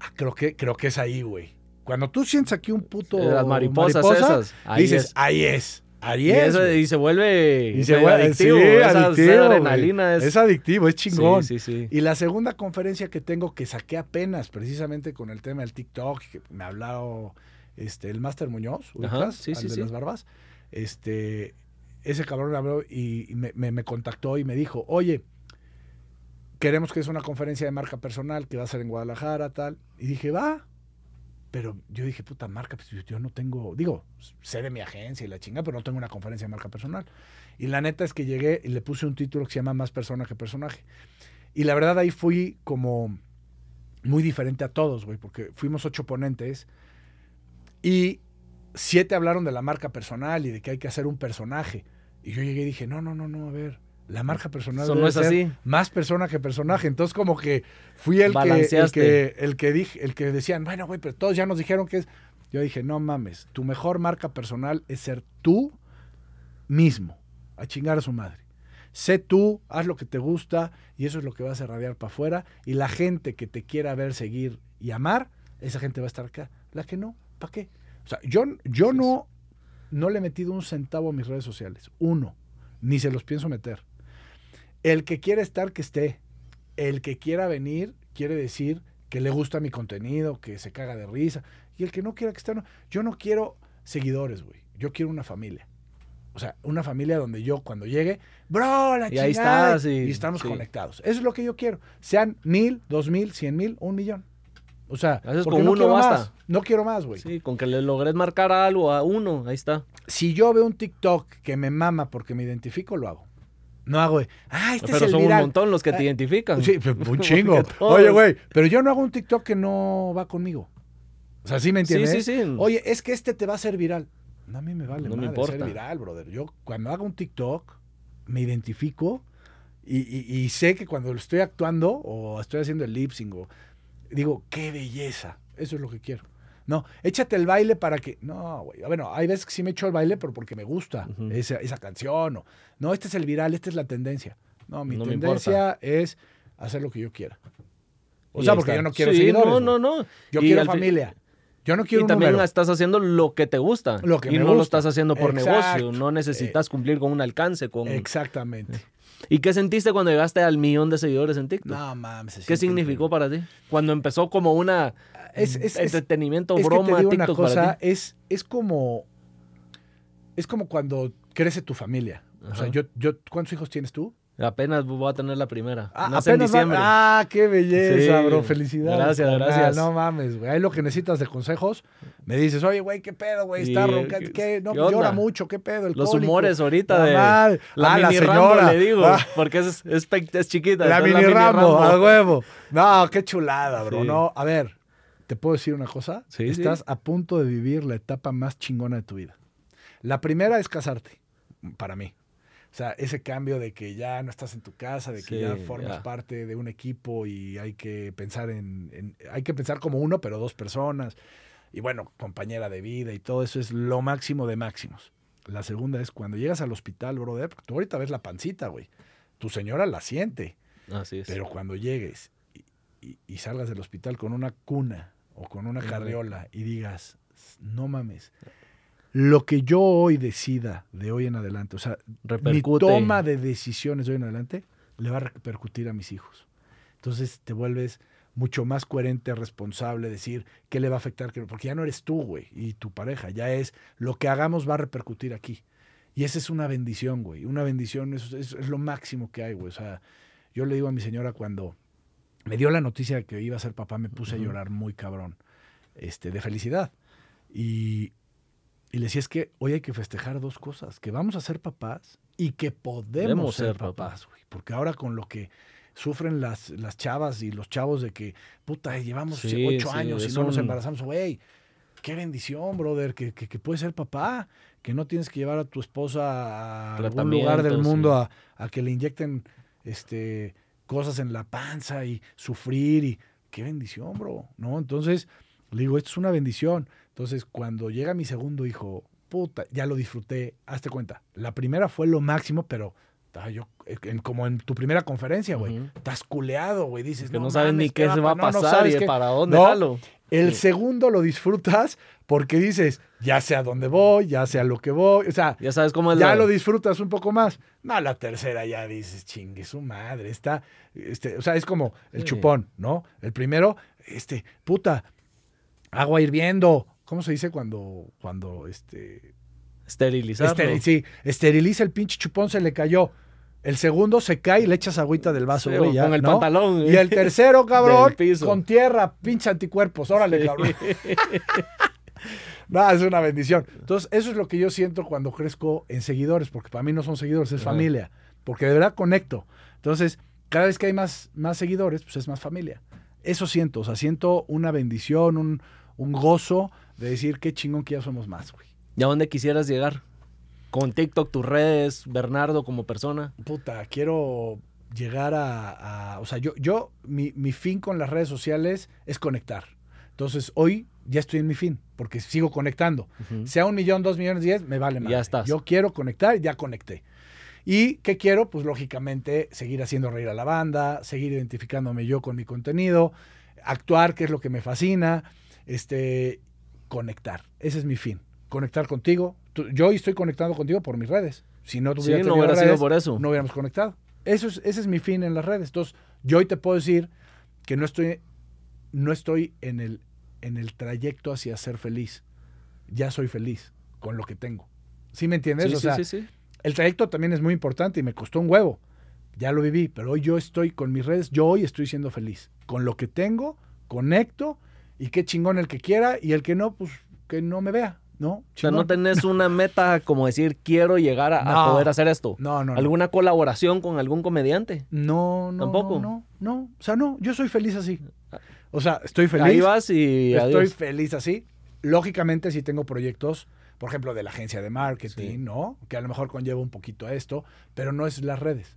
S2: ah, creo que, creo que es ahí, güey. Cuando tú sientes aquí un puto
S1: Las mariposas
S2: mariposa,
S1: esas, ahí
S2: dices,
S1: es.
S2: ahí es, ahí
S1: Y,
S2: es.
S1: eso- y se vuelve
S2: Y se
S1: medio
S2: vuelve-
S1: adictivo.
S2: sí,
S1: esa,
S2: adictivo,
S1: adrenalina es...
S2: Es adictivo, es chingón.
S1: Sí, sí, sí.
S2: Y la segunda conferencia que tengo que saqué apenas, precisamente con el tema del TikTok, que me ha hablado este, el Máster Muñoz,
S1: Ajá, sí,
S2: Al de las barbas. Este, ese cabrón me habló y, y me, me- me contactó y me dijo, oye, queremos que es una conferencia de marca personal que va a ser en Guadalajara, tal. Y dije, va. Pero yo dije, puta marca, pues yo- no tengo, digo, sé de mi agencia y la chinga, pero no tengo una conferencia de marca personal. Y la neta es que llegué y le puse un título que se llama Más persona que personaje. Y la verdad ahí fui como muy diferente a todos, güey, porque fuimos ocho ponentes y siete hablaron de la marca personal y de que hay que hacer un personaje. Y yo llegué y dije, no, no, no, no, a ver, la marca personal
S1: Eso
S2: debe
S1: no es
S2: ser
S1: así.
S2: más persona que personaje. Entonces como que fui el que, el que, el que dije, el que decían, bueno, güey, pero todos ya nos dijeron que es. Yo dije, no mames, tu mejor marca personal es ser tú mismo, a chingar a su madre. Sé tú, haz lo que te gusta y eso es lo que vas a irradiar para afuera. Y la gente que te quiera ver, seguir y amar, esa gente va a estar acá. La que no, ¿para qué? O sea, yo, yo no, no le he metido un centavo a mis redes sociales. Uno. Ni se los pienso meter. El que quiere estar, que esté. El que quiera venir, quiere decir que le gusta mi contenido, que se caga de risa. Y el que no quiera que esté, no. Yo no quiero seguidores, güey. Yo quiero una familia. O sea, una familia donde yo cuando llegue, bro, la
S1: Y ahí
S2: chingada",
S1: estás, y-
S2: y estamos
S1: sí.
S2: conectados. Eso es lo que yo quiero. Sean mil, dos mil, cien mil, un millón. O sea,
S1: Haces con
S2: no
S1: uno basta.
S2: más. No quiero más, güey.
S1: Sí, con que le logres marcar algo a uno, ahí está.
S2: Si yo veo un TikTok que me mama porque me identifico, lo hago. No hago, ah, este
S1: Pero
S2: es el
S1: son un montón los que te
S2: Ah,
S1: identifican.
S2: Sí, pues, (laughs) un chingo. Oye, güey, pero yo no hago un TikTok que no va conmigo. O sea, ¿sí me
S1: Sí,
S2: entiendes?
S1: sí, sí.
S2: Oye, es que este te va a hacer viral. No, a mí me vale
S1: No me importa.
S2: ser viral, brother. Yo cuando hago un TikTok me identifico y, y- y sé que cuando lo estoy actuando o estoy haciendo el lip sync o digo, qué belleza. Eso es lo que quiero. No, échate el baile para que. No, güey. Bueno, hay veces que sí me echo el baile, pero porque me gusta esa, esa canción. O, no, este es el viral, esta es la tendencia. No, mi
S1: No
S2: tendencia es hacer lo que yo quiera. O
S1: Y
S2: sea, porque
S1: está.
S2: yo no quiero
S1: Sí,
S2: seguidores.
S1: No, no, no.
S2: Yo
S1: Y
S2: quiero familia. Yo no quiero
S1: y
S2: un
S1: también
S2: número.
S1: estás haciendo lo que te gusta.
S2: Lo que
S1: y
S2: me
S1: no lo estás haciendo por
S2: Exacto. Eh,
S1: negocio. No necesitas cumplir con un alcance. Con...
S2: Exactamente.
S1: ¿Y qué sentiste cuando llegaste al millón de seguidores en TikTok?
S2: No mames.
S1: ¿Qué significó
S2: increíble.
S1: para ti? Cuando empezó como una
S2: Es- es- es-
S1: entretenimiento,
S2: Es que
S1: broma,
S2: te digo una
S1: TikTok para
S2: cosa,
S1: ti.
S2: es, es como. Es como cuando crece tu familia. O sea, yo, yo, ¿cuántos hijos tienes tú?
S1: Apenas voy a tener la primera.
S2: Ah,
S1: Nace en
S2: apenas va-
S1: diciembre.
S2: Ah, qué belleza,
S1: Sí.
S2: bro. Felicidades.
S1: Gracias, gracias.
S2: No mames, güey. Ahí lo que necesitas de consejos, me dices, oye, güey, ¿qué pedo, güey? Está
S1: Y,
S2: ronca,
S1: ¿qué-.
S2: No,
S1: qué
S2: pues, llora mucho, ¿qué pedo? El
S1: Los
S2: cólico.
S1: humores ahorita
S2: La
S1: de
S2: madre.
S1: la
S2: Ah, la
S1: mini Rambo,
S2: señora.
S1: le digo,
S2: Ah.
S1: porque es, es, es chiquita.
S2: La mini Rambo,
S1: Rambo.
S2: a huevo. No, qué chulada, bro.
S1: Sí.
S2: No, a ver, ¿te puedo decir una cosa?
S1: Sí,
S2: Estás
S1: sí.
S2: a punto de vivir la etapa más chingona de tu vida. La primera es casarte, para mí. O sea, ese cambio de que ya no estás en tu casa, de que
S1: Sí,
S2: ya formas
S1: ya.
S2: parte de un equipo y hay que pensar en, en- hay que pensar como uno, pero dos personas. Y bueno, compañera de vida y todo eso es lo máximo de máximos. La segunda es cuando llegas al hospital, brother, porque tú ahorita ves la pancita, güey. Tu señora la siente.
S1: Así es.
S2: Pero cuando llegues y, y- y salgas del hospital con una cuna o con una carriola y digas, no mames, lo que yo hoy decida de hoy en adelante, o sea,
S1: Repercute.
S2: mi toma de decisiones de hoy en adelante le va a repercutir a mis hijos. Entonces te vuelves mucho más coherente, responsable, decir qué le va a afectar, porque ya no eres tú, güey, y tu pareja, ya es lo que hagamos va a repercutir aquí. Y esa es una bendición, güey. Una bendición es, es- es lo máximo que hay, güey. O sea, yo le digo a mi señora cuando me dio la noticia de que iba a ser papá, me puse a llorar muy cabrón, este, de felicidad. Y, y le decía, es que hoy hay que festejar dos cosas, que vamos a ser papás y que podemos
S1: Podemos
S2: ser
S1: ser papás.
S2: güey. Porque ahora con lo que sufren las, las chavas y los chavos de que, puta, llevamos
S1: Sí,
S2: ocho
S1: sí,
S2: años y no nos embarazamos, güey. Qué bendición, brother, que, que, que puedes ser papá, que no tienes que llevar a tu esposa a algún lugar del mundo
S1: sí.
S2: a, a que le inyecten este, cosas en la panza y sufrir y qué bendición, bro, ¿no? Entonces, le digo, esto es una bendición. Entonces, cuando llega mi segundo hijo, puta, ya lo disfruté, hazte cuenta. La primera fue lo máximo, pero estaba yo, eh, en- como en tu primera conferencia, güey, estás culeado, güey, dices,
S1: Que no, sabes
S2: mames,
S1: ni qué se va a
S2: no, no
S1: pasar
S2: sabes
S1: y
S2: qué".
S1: para dónde
S2: No,
S1: jalo.
S2: El
S1: Sí.
S2: segundo lo disfrutas porque dices, ya sé a dónde voy, ya sé a lo que voy, o sea,
S1: Ya sabes cómo es
S2: ya
S1: la-
S2: lo disfrutas un poco más. No, la tercera ya dices, chingue su madre, está, este, o sea, es como el
S1: Sí.
S2: chupón, ¿no? El primero, este, puta, agua hirviendo. ¿Cómo se dice cuando, cuando, este,
S1: esterilizarlo.
S2: esteri- sí, esteriliza el pinche chupón, se le cayó. El segundo se cae y le echas agüita del vaso,
S1: Sí,
S2: güey, ya,
S1: con el
S2: ¿no?
S1: pantalón.
S2: Y el tercero, (laughs) cabrón, con tierra, pinche anticuerpos, órale,
S1: Sí.
S2: cabrón. (laughs) No, es una bendición. Entonces, eso es lo que yo siento cuando crezco en seguidores, porque para mí no son seguidores, es
S1: Ajá.
S2: familia, porque de verdad conecto. Entonces, cada vez que hay más, más seguidores, pues es más familia. Eso siento, o sea, siento una bendición, un, un gozo de decir qué chingón que ya somos más, güey.
S1: ¿Y a dónde quisieras llegar? Con TikTok, tus redes, Bernardo como persona.
S2: Puta, quiero llegar a, a- o sea, yo, yo, mi, mi fin con las redes sociales es conectar. Entonces, hoy ya estoy en mi fin, porque sigo conectando. Sea un millón, dos millones, diez, me vale más.
S1: Ya estás.
S2: Yo quiero conectar, ya conecté. ¿Y qué quiero? Pues lógicamente seguir haciendo reír a la banda, seguir identificándome yo con mi contenido, actuar, que es lo que me fascina, este, conectar. Ese es mi fin. Conectar contigo. Tú- yo hoy estoy conectado contigo por mis redes. Si no
S1: Sí,
S2: tuviera
S1: no
S2: tenido
S1: hubiera sido por eso.
S2: no hubiéramos conectado. Eso es, ese es mi fin en las redes. Entonces, yo hoy te puedo decir que no estoy, no estoy en el, en el trayecto hacia ser feliz. Ya soy feliz con lo que tengo. ¿Sí me entiendes?
S1: Sí,
S2: o
S1: sí,
S2: sea,
S1: sí, sí.
S2: el trayecto también es muy importante y me costó un huevo. Ya lo viví, pero hoy yo estoy con mis redes, yo hoy estoy siendo feliz. Con lo que tengo, conecto y qué chingón el que quiera y el que no, pues que no me vea, ¿no?
S1: O sea, no tenés una meta como decir, quiero llegar a, poder hacer esto.
S2: No, no, no.
S1: ¿Alguna colaboración con algún comediante?
S2: No, no,
S1: ¿Tampoco?
S2: no, no, no. O sea, no, yo soy feliz así. O sea, estoy feliz.
S1: Ahí vas y
S2: estoy
S1: adiós.
S2: feliz así. Lógicamente, si tengo proyectos, por ejemplo, de la agencia de marketing,
S1: Sí.
S2: ¿no? Que a lo mejor conlleva un poquito a esto, pero no es las redes.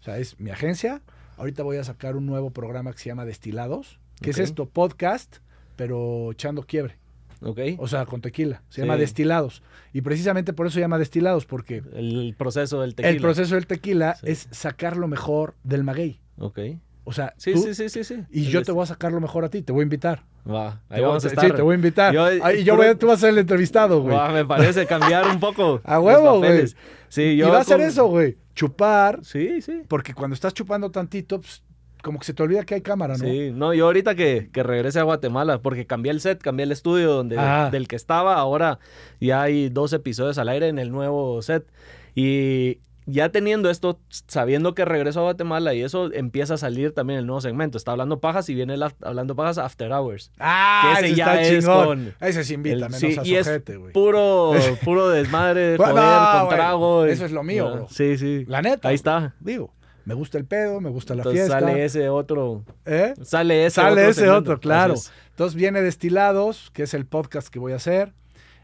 S2: O sea, es mi agencia. Ahorita voy a sacar un nuevo programa que se llama Destilados. ¿Qué
S1: Ok.
S2: es esto? Podcast, pero echando quiebre.
S1: Ok.
S2: O sea, con tequila. Se
S1: Sí.
S2: llama Destilados. Y precisamente por eso se llama Destilados, porque
S1: El proceso del tequila.
S2: el proceso del tequila
S1: Sí.
S2: es sacar lo mejor del maguey.
S1: Ok.
S2: O sea,
S1: Sí,
S2: tú-
S1: sí, sí, sí, sí.
S2: y yo te voy a sacar lo mejor a ti, te voy a invitar.
S1: Va, ahí
S2: Te voy-
S1: vamos a
S2: sí,
S1: estar.
S2: te voy a invitar.
S1: Yo-
S2: Ahí yo voy a- tú vas a ser el entrevistado, güey.
S1: Va, me parece cambiar un poco. (laughs)
S2: A huevo, güey.
S1: Sí,
S2: y
S1: yo
S2: va a ser eso, güey. Chupar,
S1: Sí, sí.
S2: porque cuando estás chupando tantito, pues, como que se te olvida que hay cámara, ¿no?
S1: Sí, no, yo ahorita que, que regrese a Guatemala, porque cambié el set, cambié el estudio donde,
S2: Ah.
S1: del que estaba, ahora ya hay dos episodios al aire en el nuevo set. Y ya teniendo esto, sabiendo que regreso a Guatemala y eso empieza a salir también el nuevo segmento. Está hablando pajas y viene el hablando pajas After Hours.
S2: Ah,
S1: Que ese
S2: ese
S1: ya
S2: está
S1: es
S2: chingón.
S1: con
S2: Ese sí invítame,
S1: El-
S2: no
S1: sí,
S2: seas
S1: y es
S2: ojete, güey.
S1: Puro, (laughs) puro desmadre,
S2: Bueno,
S1: joder, con trago.
S2: eso es lo mío, bro.
S1: Sí, sí.
S2: La neta.
S1: Ahí está.
S2: Digo, me gusta el pedo, me gusta la
S1: Entonces
S2: fiesta.
S1: sale ese otro.
S2: ¿Eh?
S1: Sale ese
S2: Sale
S1: otro
S2: ese
S1: segmento.
S2: otro, claro. Entonces viene Destilados, que es el podcast que voy a hacer.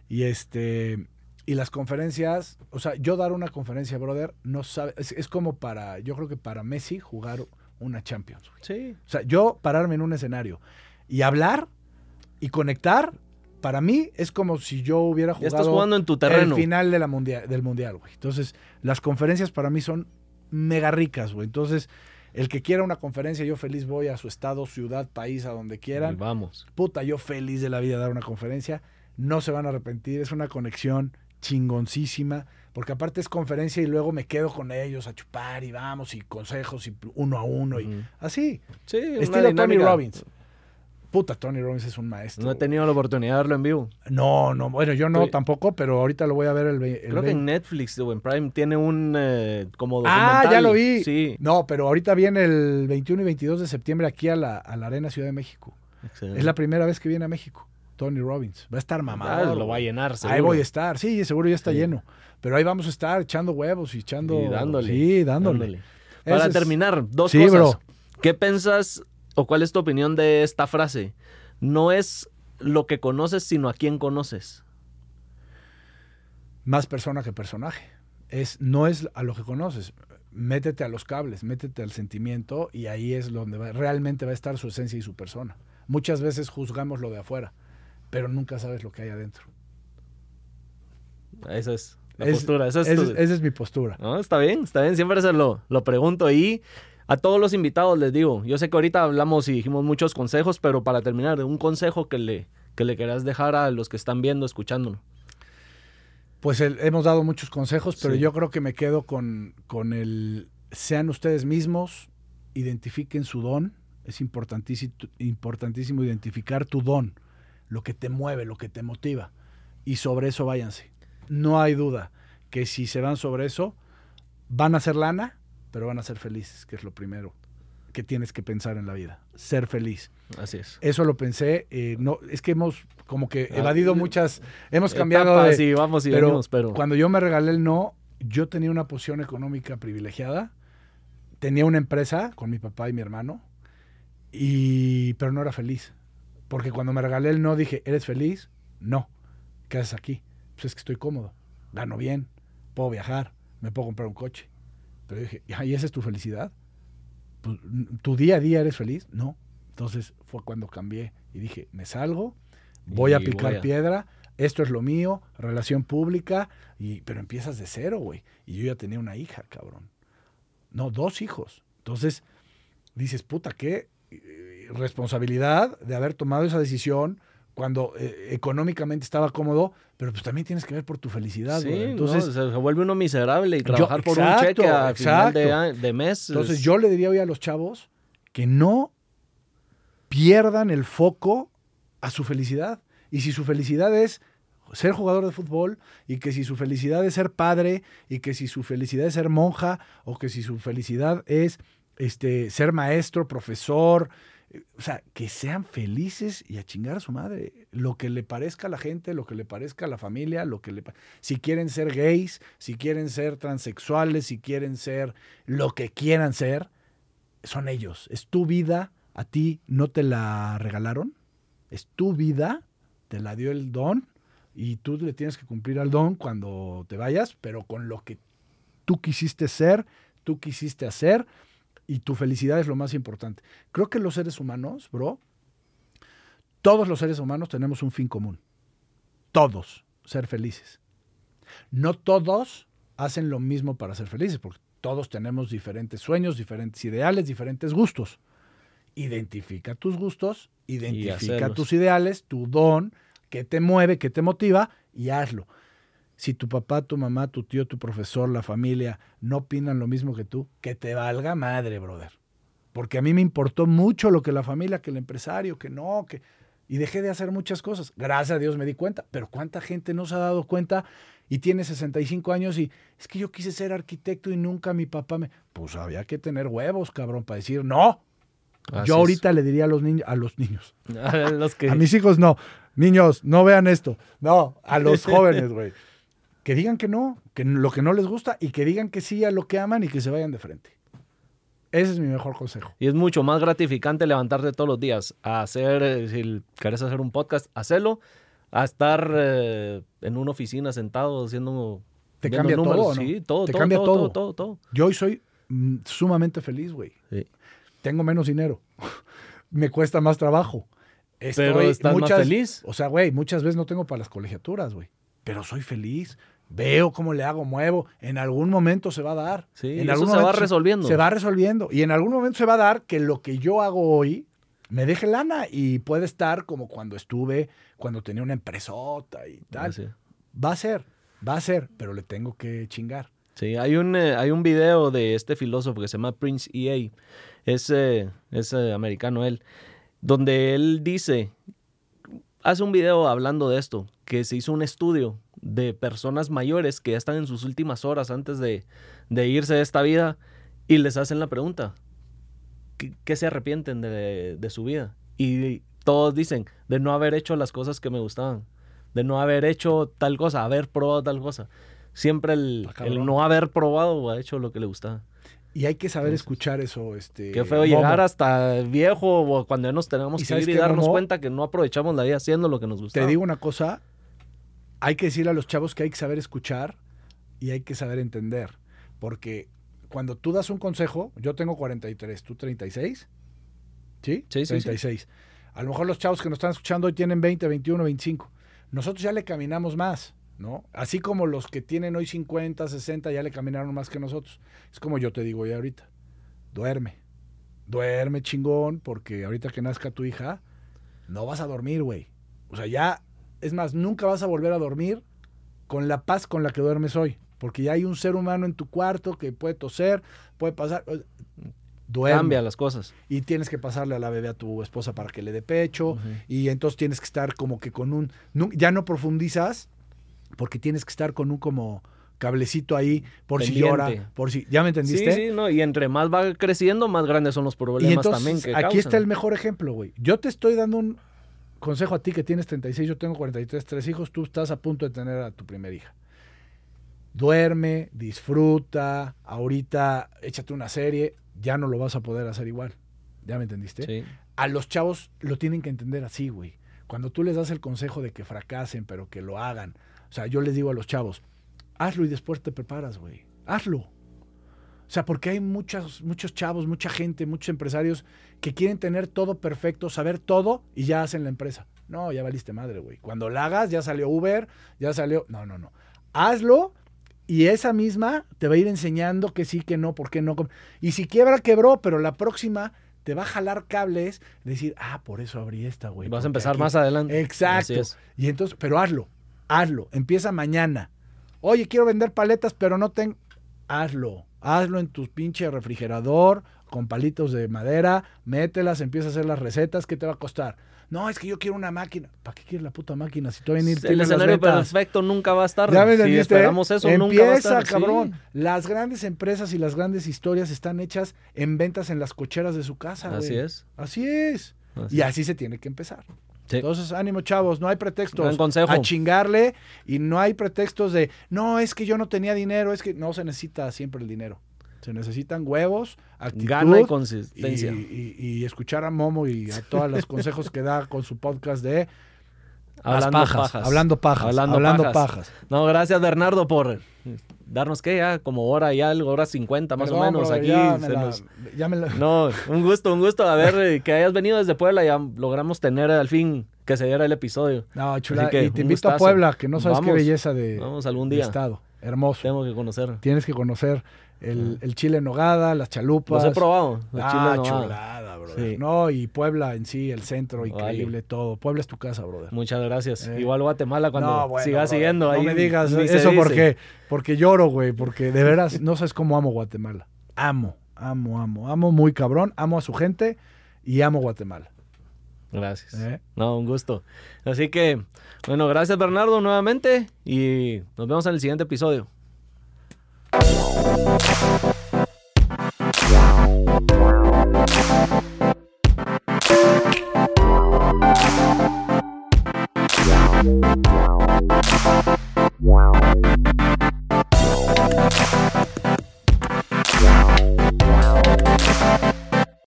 S2: Y este. Y las conferencias, o sea, yo dar una conferencia, brother, no sabe. Es, es como para, yo creo que para Messi jugar una Champions. güey.
S1: Sí.
S2: O sea, yo pararme en un escenario y hablar y conectar, para mí es como si yo hubiera
S1: Ya
S2: jugado
S1: estás jugando en tu terreno.
S2: el final de la mundial, del mundial, güey. Entonces, las conferencias para mí son mega ricas, güey. Entonces, El que quiera una conferencia, yo feliz voy a su estado, ciudad, país, a donde
S1: Y
S2: quieran.
S1: vamos.
S2: Puta, yo feliz de la vida dar una conferencia. No se van a arrepentir, es una conexión chingoncísima, porque aparte es conferencia y luego me quedo con ellos a chupar y vamos y consejos y uno a uno y así.
S1: Sí,
S2: Estilo Tony. Robbins. Puta, Tony Robbins es un maestro.
S1: No he tenido la oportunidad de verlo en vivo.
S2: No, no, bueno, yo no
S1: Estoy-
S2: tampoco, pero ahorita lo voy a ver el,
S1: Creo que
S2: 20.
S1: en Netflix o en Prime tiene un eh, como
S2: Ah,
S1: documental.
S2: ya lo vi.
S1: Sí.
S2: No, pero ahorita viene el 21 y 22 de septiembre aquí a la, a la Arena Ciudad de México.
S1: Excelente.
S2: Es la primera vez que viene a México. Tony Robbins. Va a estar
S1: Ah,
S2: mamador.
S1: lo va a llenar,
S2: Ahí voy a estar. Sí, seguro ya está
S1: Sí.
S2: lleno. Pero ahí vamos a estar echando huevos y echando.
S1: Y dándole.
S2: Sí, dándole.
S1: Para terminar, dos
S2: Sí,
S1: cosas.
S2: bro.
S1: ¿Qué piensas o cuál es tu opinión de esta frase? No es lo que conoces, sino a quién conoces.
S2: Más persona que personaje. Es, no es a lo que conoces. Métete a los cables, métete al sentimiento y ahí es donde va- realmente va a estar su esencia y su persona. Muchas veces juzgamos lo de afuera, pero nunca sabes lo que hay adentro.
S1: Esa es la
S2: Es-
S1: postura. Esa es
S2: esa
S1: tu-
S2: es- esa es mi postura.
S1: No, está bien, está bien. Siempre se lo, lo pregunto. Y a todos los invitados les digo, yo sé que ahorita hablamos y dijimos muchos consejos, pero para terminar, un consejo que le, que le quieras dejar a los que están viendo, escuchándonos.
S2: Pues el- hemos dado muchos consejos, pero
S1: Sí.
S2: yo creo que me quedo con, con el sean ustedes mismos, identifiquen su don. Es importantísimo, importantísimo identificar tu don, lo que te mueve, lo que te motiva. Y sobre eso váyanse. No hay duda que si se van sobre eso, van a ser lana, pero van a ser felices, que es lo primero que tienes que pensar en la vida. Ser feliz.
S1: Así es.
S2: Eso lo pensé. eh, no, es que hemos como que
S1: Ah,
S2: evadido
S1: eh,
S2: muchas, hemos cambiado de,
S1: y vamos y
S2: pero,
S1: venimos, pero...
S2: cuando yo me regalé el no, yo tenía una posición económica privilegiada, tenía una empresa con mi papá y mi hermano, y pero no era feliz. Porque cuando me regalé el no dije, ¿eres feliz? No. ¿Qué haces aquí? Pues es que estoy cómodo, gano bien, puedo viajar, me puedo comprar un coche. Pero dije, "Ah, ¿y esa es tu felicidad? Pues, ¿Tu día a día eres feliz? No. Entonces fue cuando cambié y dije, me salgo, voy a picar
S1: voy a-
S2: piedra, esto es lo mío, relación pública, y, pero empiezas de cero, güey. Y yo ya tenía una hija, cabrón. No, dos hijos. Entonces, dices, puta, qué eh, responsabilidad de haber tomado esa decisión cuando eh, económicamente estaba cómodo, pero pues también tienes que ver por tu felicidad,
S1: Sí,
S2: güey.
S1: no,
S2: Entonces,
S1: se, se vuelve uno miserable y
S2: Yo-
S1: trabajar por un cheque a final de, de mes.
S2: Entonces
S1: es-
S2: yo le diría hoy a los chavos que no pierdan el foco a su felicidad. Y si su felicidad es ser jugador de fútbol, y que si su felicidad es ser padre, y que si su felicidad es ser monja, o que si su felicidad es este, ser maestro, profesor, o sea, que sean felices y a chingar a su madre. Lo que le parezca a la gente, lo que le parezca a la familia, lo que le si quieren ser gays, si quieren ser transexuales, si quieren ser lo que quieran ser, son ellos. Es tu vida, a ti no te la regalaron, es tu vida, te la dio el don y tú le tienes que cumplir al don cuando te vayas, pero con lo que tú quisiste ser, tú quisiste hacer y tu felicidad es lo más importante. Creo que los seres humanos, bro, todos los seres humanos tenemos un fin común. Todos, ser felices. No todos hacen lo mismo para ser felices, porque todos tenemos diferentes sueños, diferentes ideales, diferentes gustos. Identifica tus gustos, identifica tus ideales, tu don, qué te mueve, qué te motiva y hazlo. Si tu papá, tu mamá, tu tío, tu profesor, la familia no opinan lo mismo que tú, que te valga madre, brother. Porque a mí me importó mucho lo que la familia, que el empresario, que no, que... Y dejé de hacer muchas cosas. Gracias a Dios me di cuenta. Pero ¿cuánta gente no se ha dado cuenta y tiene 65 años y es que yo quise ser arquitecto y nunca mi papá me... Pues había que tener huevos, cabrón, para decir no.
S1: Así
S2: yo
S1: es.
S2: ahorita le diría a los niños, a los niños, (laughs)
S1: A los que...
S2: a mis hijos no. Niños, no vean esto. No, a los (laughs) jóvenes, güey. Que digan que no, que lo que no les gusta y que digan que sí a lo que aman y que se vayan de frente. Ese es mi mejor consejo.
S1: Y es mucho más gratificante levantarte todos los días a hacer, eh, si querés hacer un podcast, hacerlo, a estar eh, en una oficina sentado haciendo...
S2: Te cambia
S1: números.
S2: todo, ¿no?
S1: Sí, todo,
S2: Te
S1: todo,
S2: cambia
S1: todo,
S2: todo.
S1: todo, todo, todo.
S2: Yo hoy soy mm, sumamente feliz, güey.
S1: Sí.
S2: Tengo menos dinero. (laughs) Me cuesta más trabajo.
S1: Pero estás más feliz.
S2: O sea, güey, muchas veces no tengo para las colegiaturas, güey. Pero soy feliz. Veo cómo le hago, muevo. En algún momento se va a dar.
S1: Sí,
S2: en
S1: eso
S2: algún
S1: se va
S2: momento
S1: resolviendo.
S2: Se va resolviendo. Y en algún momento se va a dar que lo que yo hago hoy me deje lana y puede estar como cuando estuve, cuando tenía una empresota y tal.
S1: Sí.
S2: Va a ser, va a ser, pero le tengo que chingar.
S1: Sí, hay un, eh, hay un video de este filósofo que se llama Prince EA, es, eh, es eh, americano él, donde él dice, hace un video hablando de esto, que se hizo un estudio de personas mayores que ya están en sus últimas horas antes de, de irse de esta vida y les hacen la pregunta, ¿qué, qué se arrepienten de, de su vida? Y todos dicen, de no haber hecho las cosas que me gustaban, de no haber hecho tal cosa, haber probado tal cosa. Siempre el,
S2: Ah,
S1: el no haber probado ha hecho lo que le gustaba.
S2: Y hay que saber
S1: Entonces,
S2: escuchar eso. Este,
S1: Qué feo
S2: Momo.
S1: llegar hasta viejo o cuando ya nos tenemos
S2: ¿Y
S1: que ir y darnos cuenta que no aprovechamos la vida haciendo lo que nos gusta.
S2: Te digo una cosa, hay que decirle a los chavos que hay que saber escuchar y hay que saber entender. Porque cuando tú das un consejo, yo tengo 43, tú 36, ¿sí?
S1: Sí, sí, sí.
S2: 36. A lo mejor los chavos que nos están escuchando hoy tienen 20, 21, 25. Nosotros ya le caminamos más, ¿no? Así como los que tienen hoy 50, 60 ya le caminaron más que nosotros. Es como yo te digo ya ahorita, duerme. Duerme chingón porque ahorita que nazca tu hija, no vas a dormir, güey. O sea, ya, es más, nunca vas a volver a dormir con la paz con la que duermes hoy. Porque ya hay un ser humano en tu cuarto que puede toser, puede pasar. Duerme.
S1: Cambia las cosas.
S2: Y tienes que pasarle a la bebé a tu esposa para que le dé pecho. Y entonces tienes que estar como que con un. Ya no profundizas, porque tienes que estar con un como cablecito ahí por si llora, por si. ¿Ya me entendiste?
S1: Sí, sí, no, y entre más va creciendo, más grandes son los
S2: Y
S1: problemas
S2: entonces,
S1: también que
S2: aquí
S1: causan.
S2: está el mejor ejemplo, güey. Yo te estoy dando un consejo a ti que tienes 36, yo tengo 43, tres hijos, tú estás a punto de tener a tu primera hija. Duerme, disfruta, ahorita échate una serie, ya no lo vas a poder hacer igual. ¿Ya me entendiste?
S1: Sí.
S2: A los chavos lo tienen que entender así, güey. Cuando tú les das el consejo de que fracasen, pero que lo hagan. O sea, yo les digo a los chavos, hazlo y después te preparas, güey. Hazlo. O sea, porque hay muchos, muchos chavos, mucha gente, muchos empresarios que quieren tener todo perfecto, saber todo y ya hacen la empresa. No, ya valiste madre, güey. Cuando la hagas, ya salió Uber, ya salió. No, no, no. Hazlo y esa misma te va a ir enseñando que sí, que no, por qué no. Y si quiebra, quebró, pero la próxima te va a jalar cables, decir, ah, por eso abrí esta, güey.
S1: Vas a empezar
S2: aquí-
S1: más adelante.
S2: Exacto. Y entonces, pero hazlo, hazlo. Empieza mañana. Oye, quiero vender paletas, pero no tengo. Hazlo. Hazlo en tu pinche refrigerador con palitos de madera, mételas, empieza a hacer las recetas, ¿qué te va a costar? No, es que yo quiero una máquina. ¿Para qué quieres la puta máquina si todavía ni
S1: El
S2: tienes las
S1: escenario perfecto nunca va a estar.
S2: ¿Ya me
S1: si
S2: entendiste?
S1: esperamos eso, nunca va a
S2: Empieza,
S1: estar. Sí.
S2: cabrón. Las grandes empresas y las grandes historias están hechas en ventas en las cocheras de su casa, güey.
S1: Así es.
S2: Así es.
S1: Así
S2: Y así se tiene que empezar.
S1: Sí.
S2: Entonces, ánimo, chavos, no hay pretextos
S1: consejo.
S2: a chingarle y no hay pretextos de, no, es que yo no tenía dinero, es que no se necesita siempre el dinero. Se necesitan huevos, actitud
S1: Gana y consistencia.
S2: y- y escuchar a Momo y a todos los consejos que da con su podcast de
S1: Hablando
S2: pajas,
S1: pajas.
S2: Hablando pajas.
S1: Hablando
S2: Hablando,
S1: pajas.
S2: pajas.
S1: No, gracias Bernardo por darnos que ya como hora y algo, hora 50 más o menos
S2: brother,
S1: aquí.
S2: ya me
S1: se
S2: la-
S1: nos-
S2: ya me la-
S1: No, un gusto, un gusto. A ver, eh, que hayas venido desde Puebla, ya logramos tener al fin que se diera el episodio.
S2: No, chula.
S1: Que,
S2: y te invito a. Puebla, que no sabes qué belleza de,
S1: Vamos algún
S2: de
S1: día.
S2: estado. Hermoso.
S1: Tengo que conocer.
S2: Tienes que conocer el, el chile en nogada, las chalupas.
S1: Los he probado. los
S2: Ah, chulada, brother.
S1: Sí.
S2: No, y Puebla en sí, el centro, increíble, todo. Puebla es tu casa, brother.
S1: Muchas gracias.
S2: Eh.
S1: Igual Guatemala cuando
S2: no, bueno,
S1: sigas
S2: brother,
S1: siguiendo
S2: no
S1: ahí.
S2: me digas eso porque, porque lloro, güey. Porque de veras no sabes cómo amo Guatemala. Amo, amo, amo. Amo muy cabrón. Amo a su gente y amo Guatemala.
S1: Gracias.
S2: ¿eh?
S1: No, un gusto. Así que, bueno, gracias Bernardo nuevamente y nos vemos en el siguiente episodio.
S3: Wow.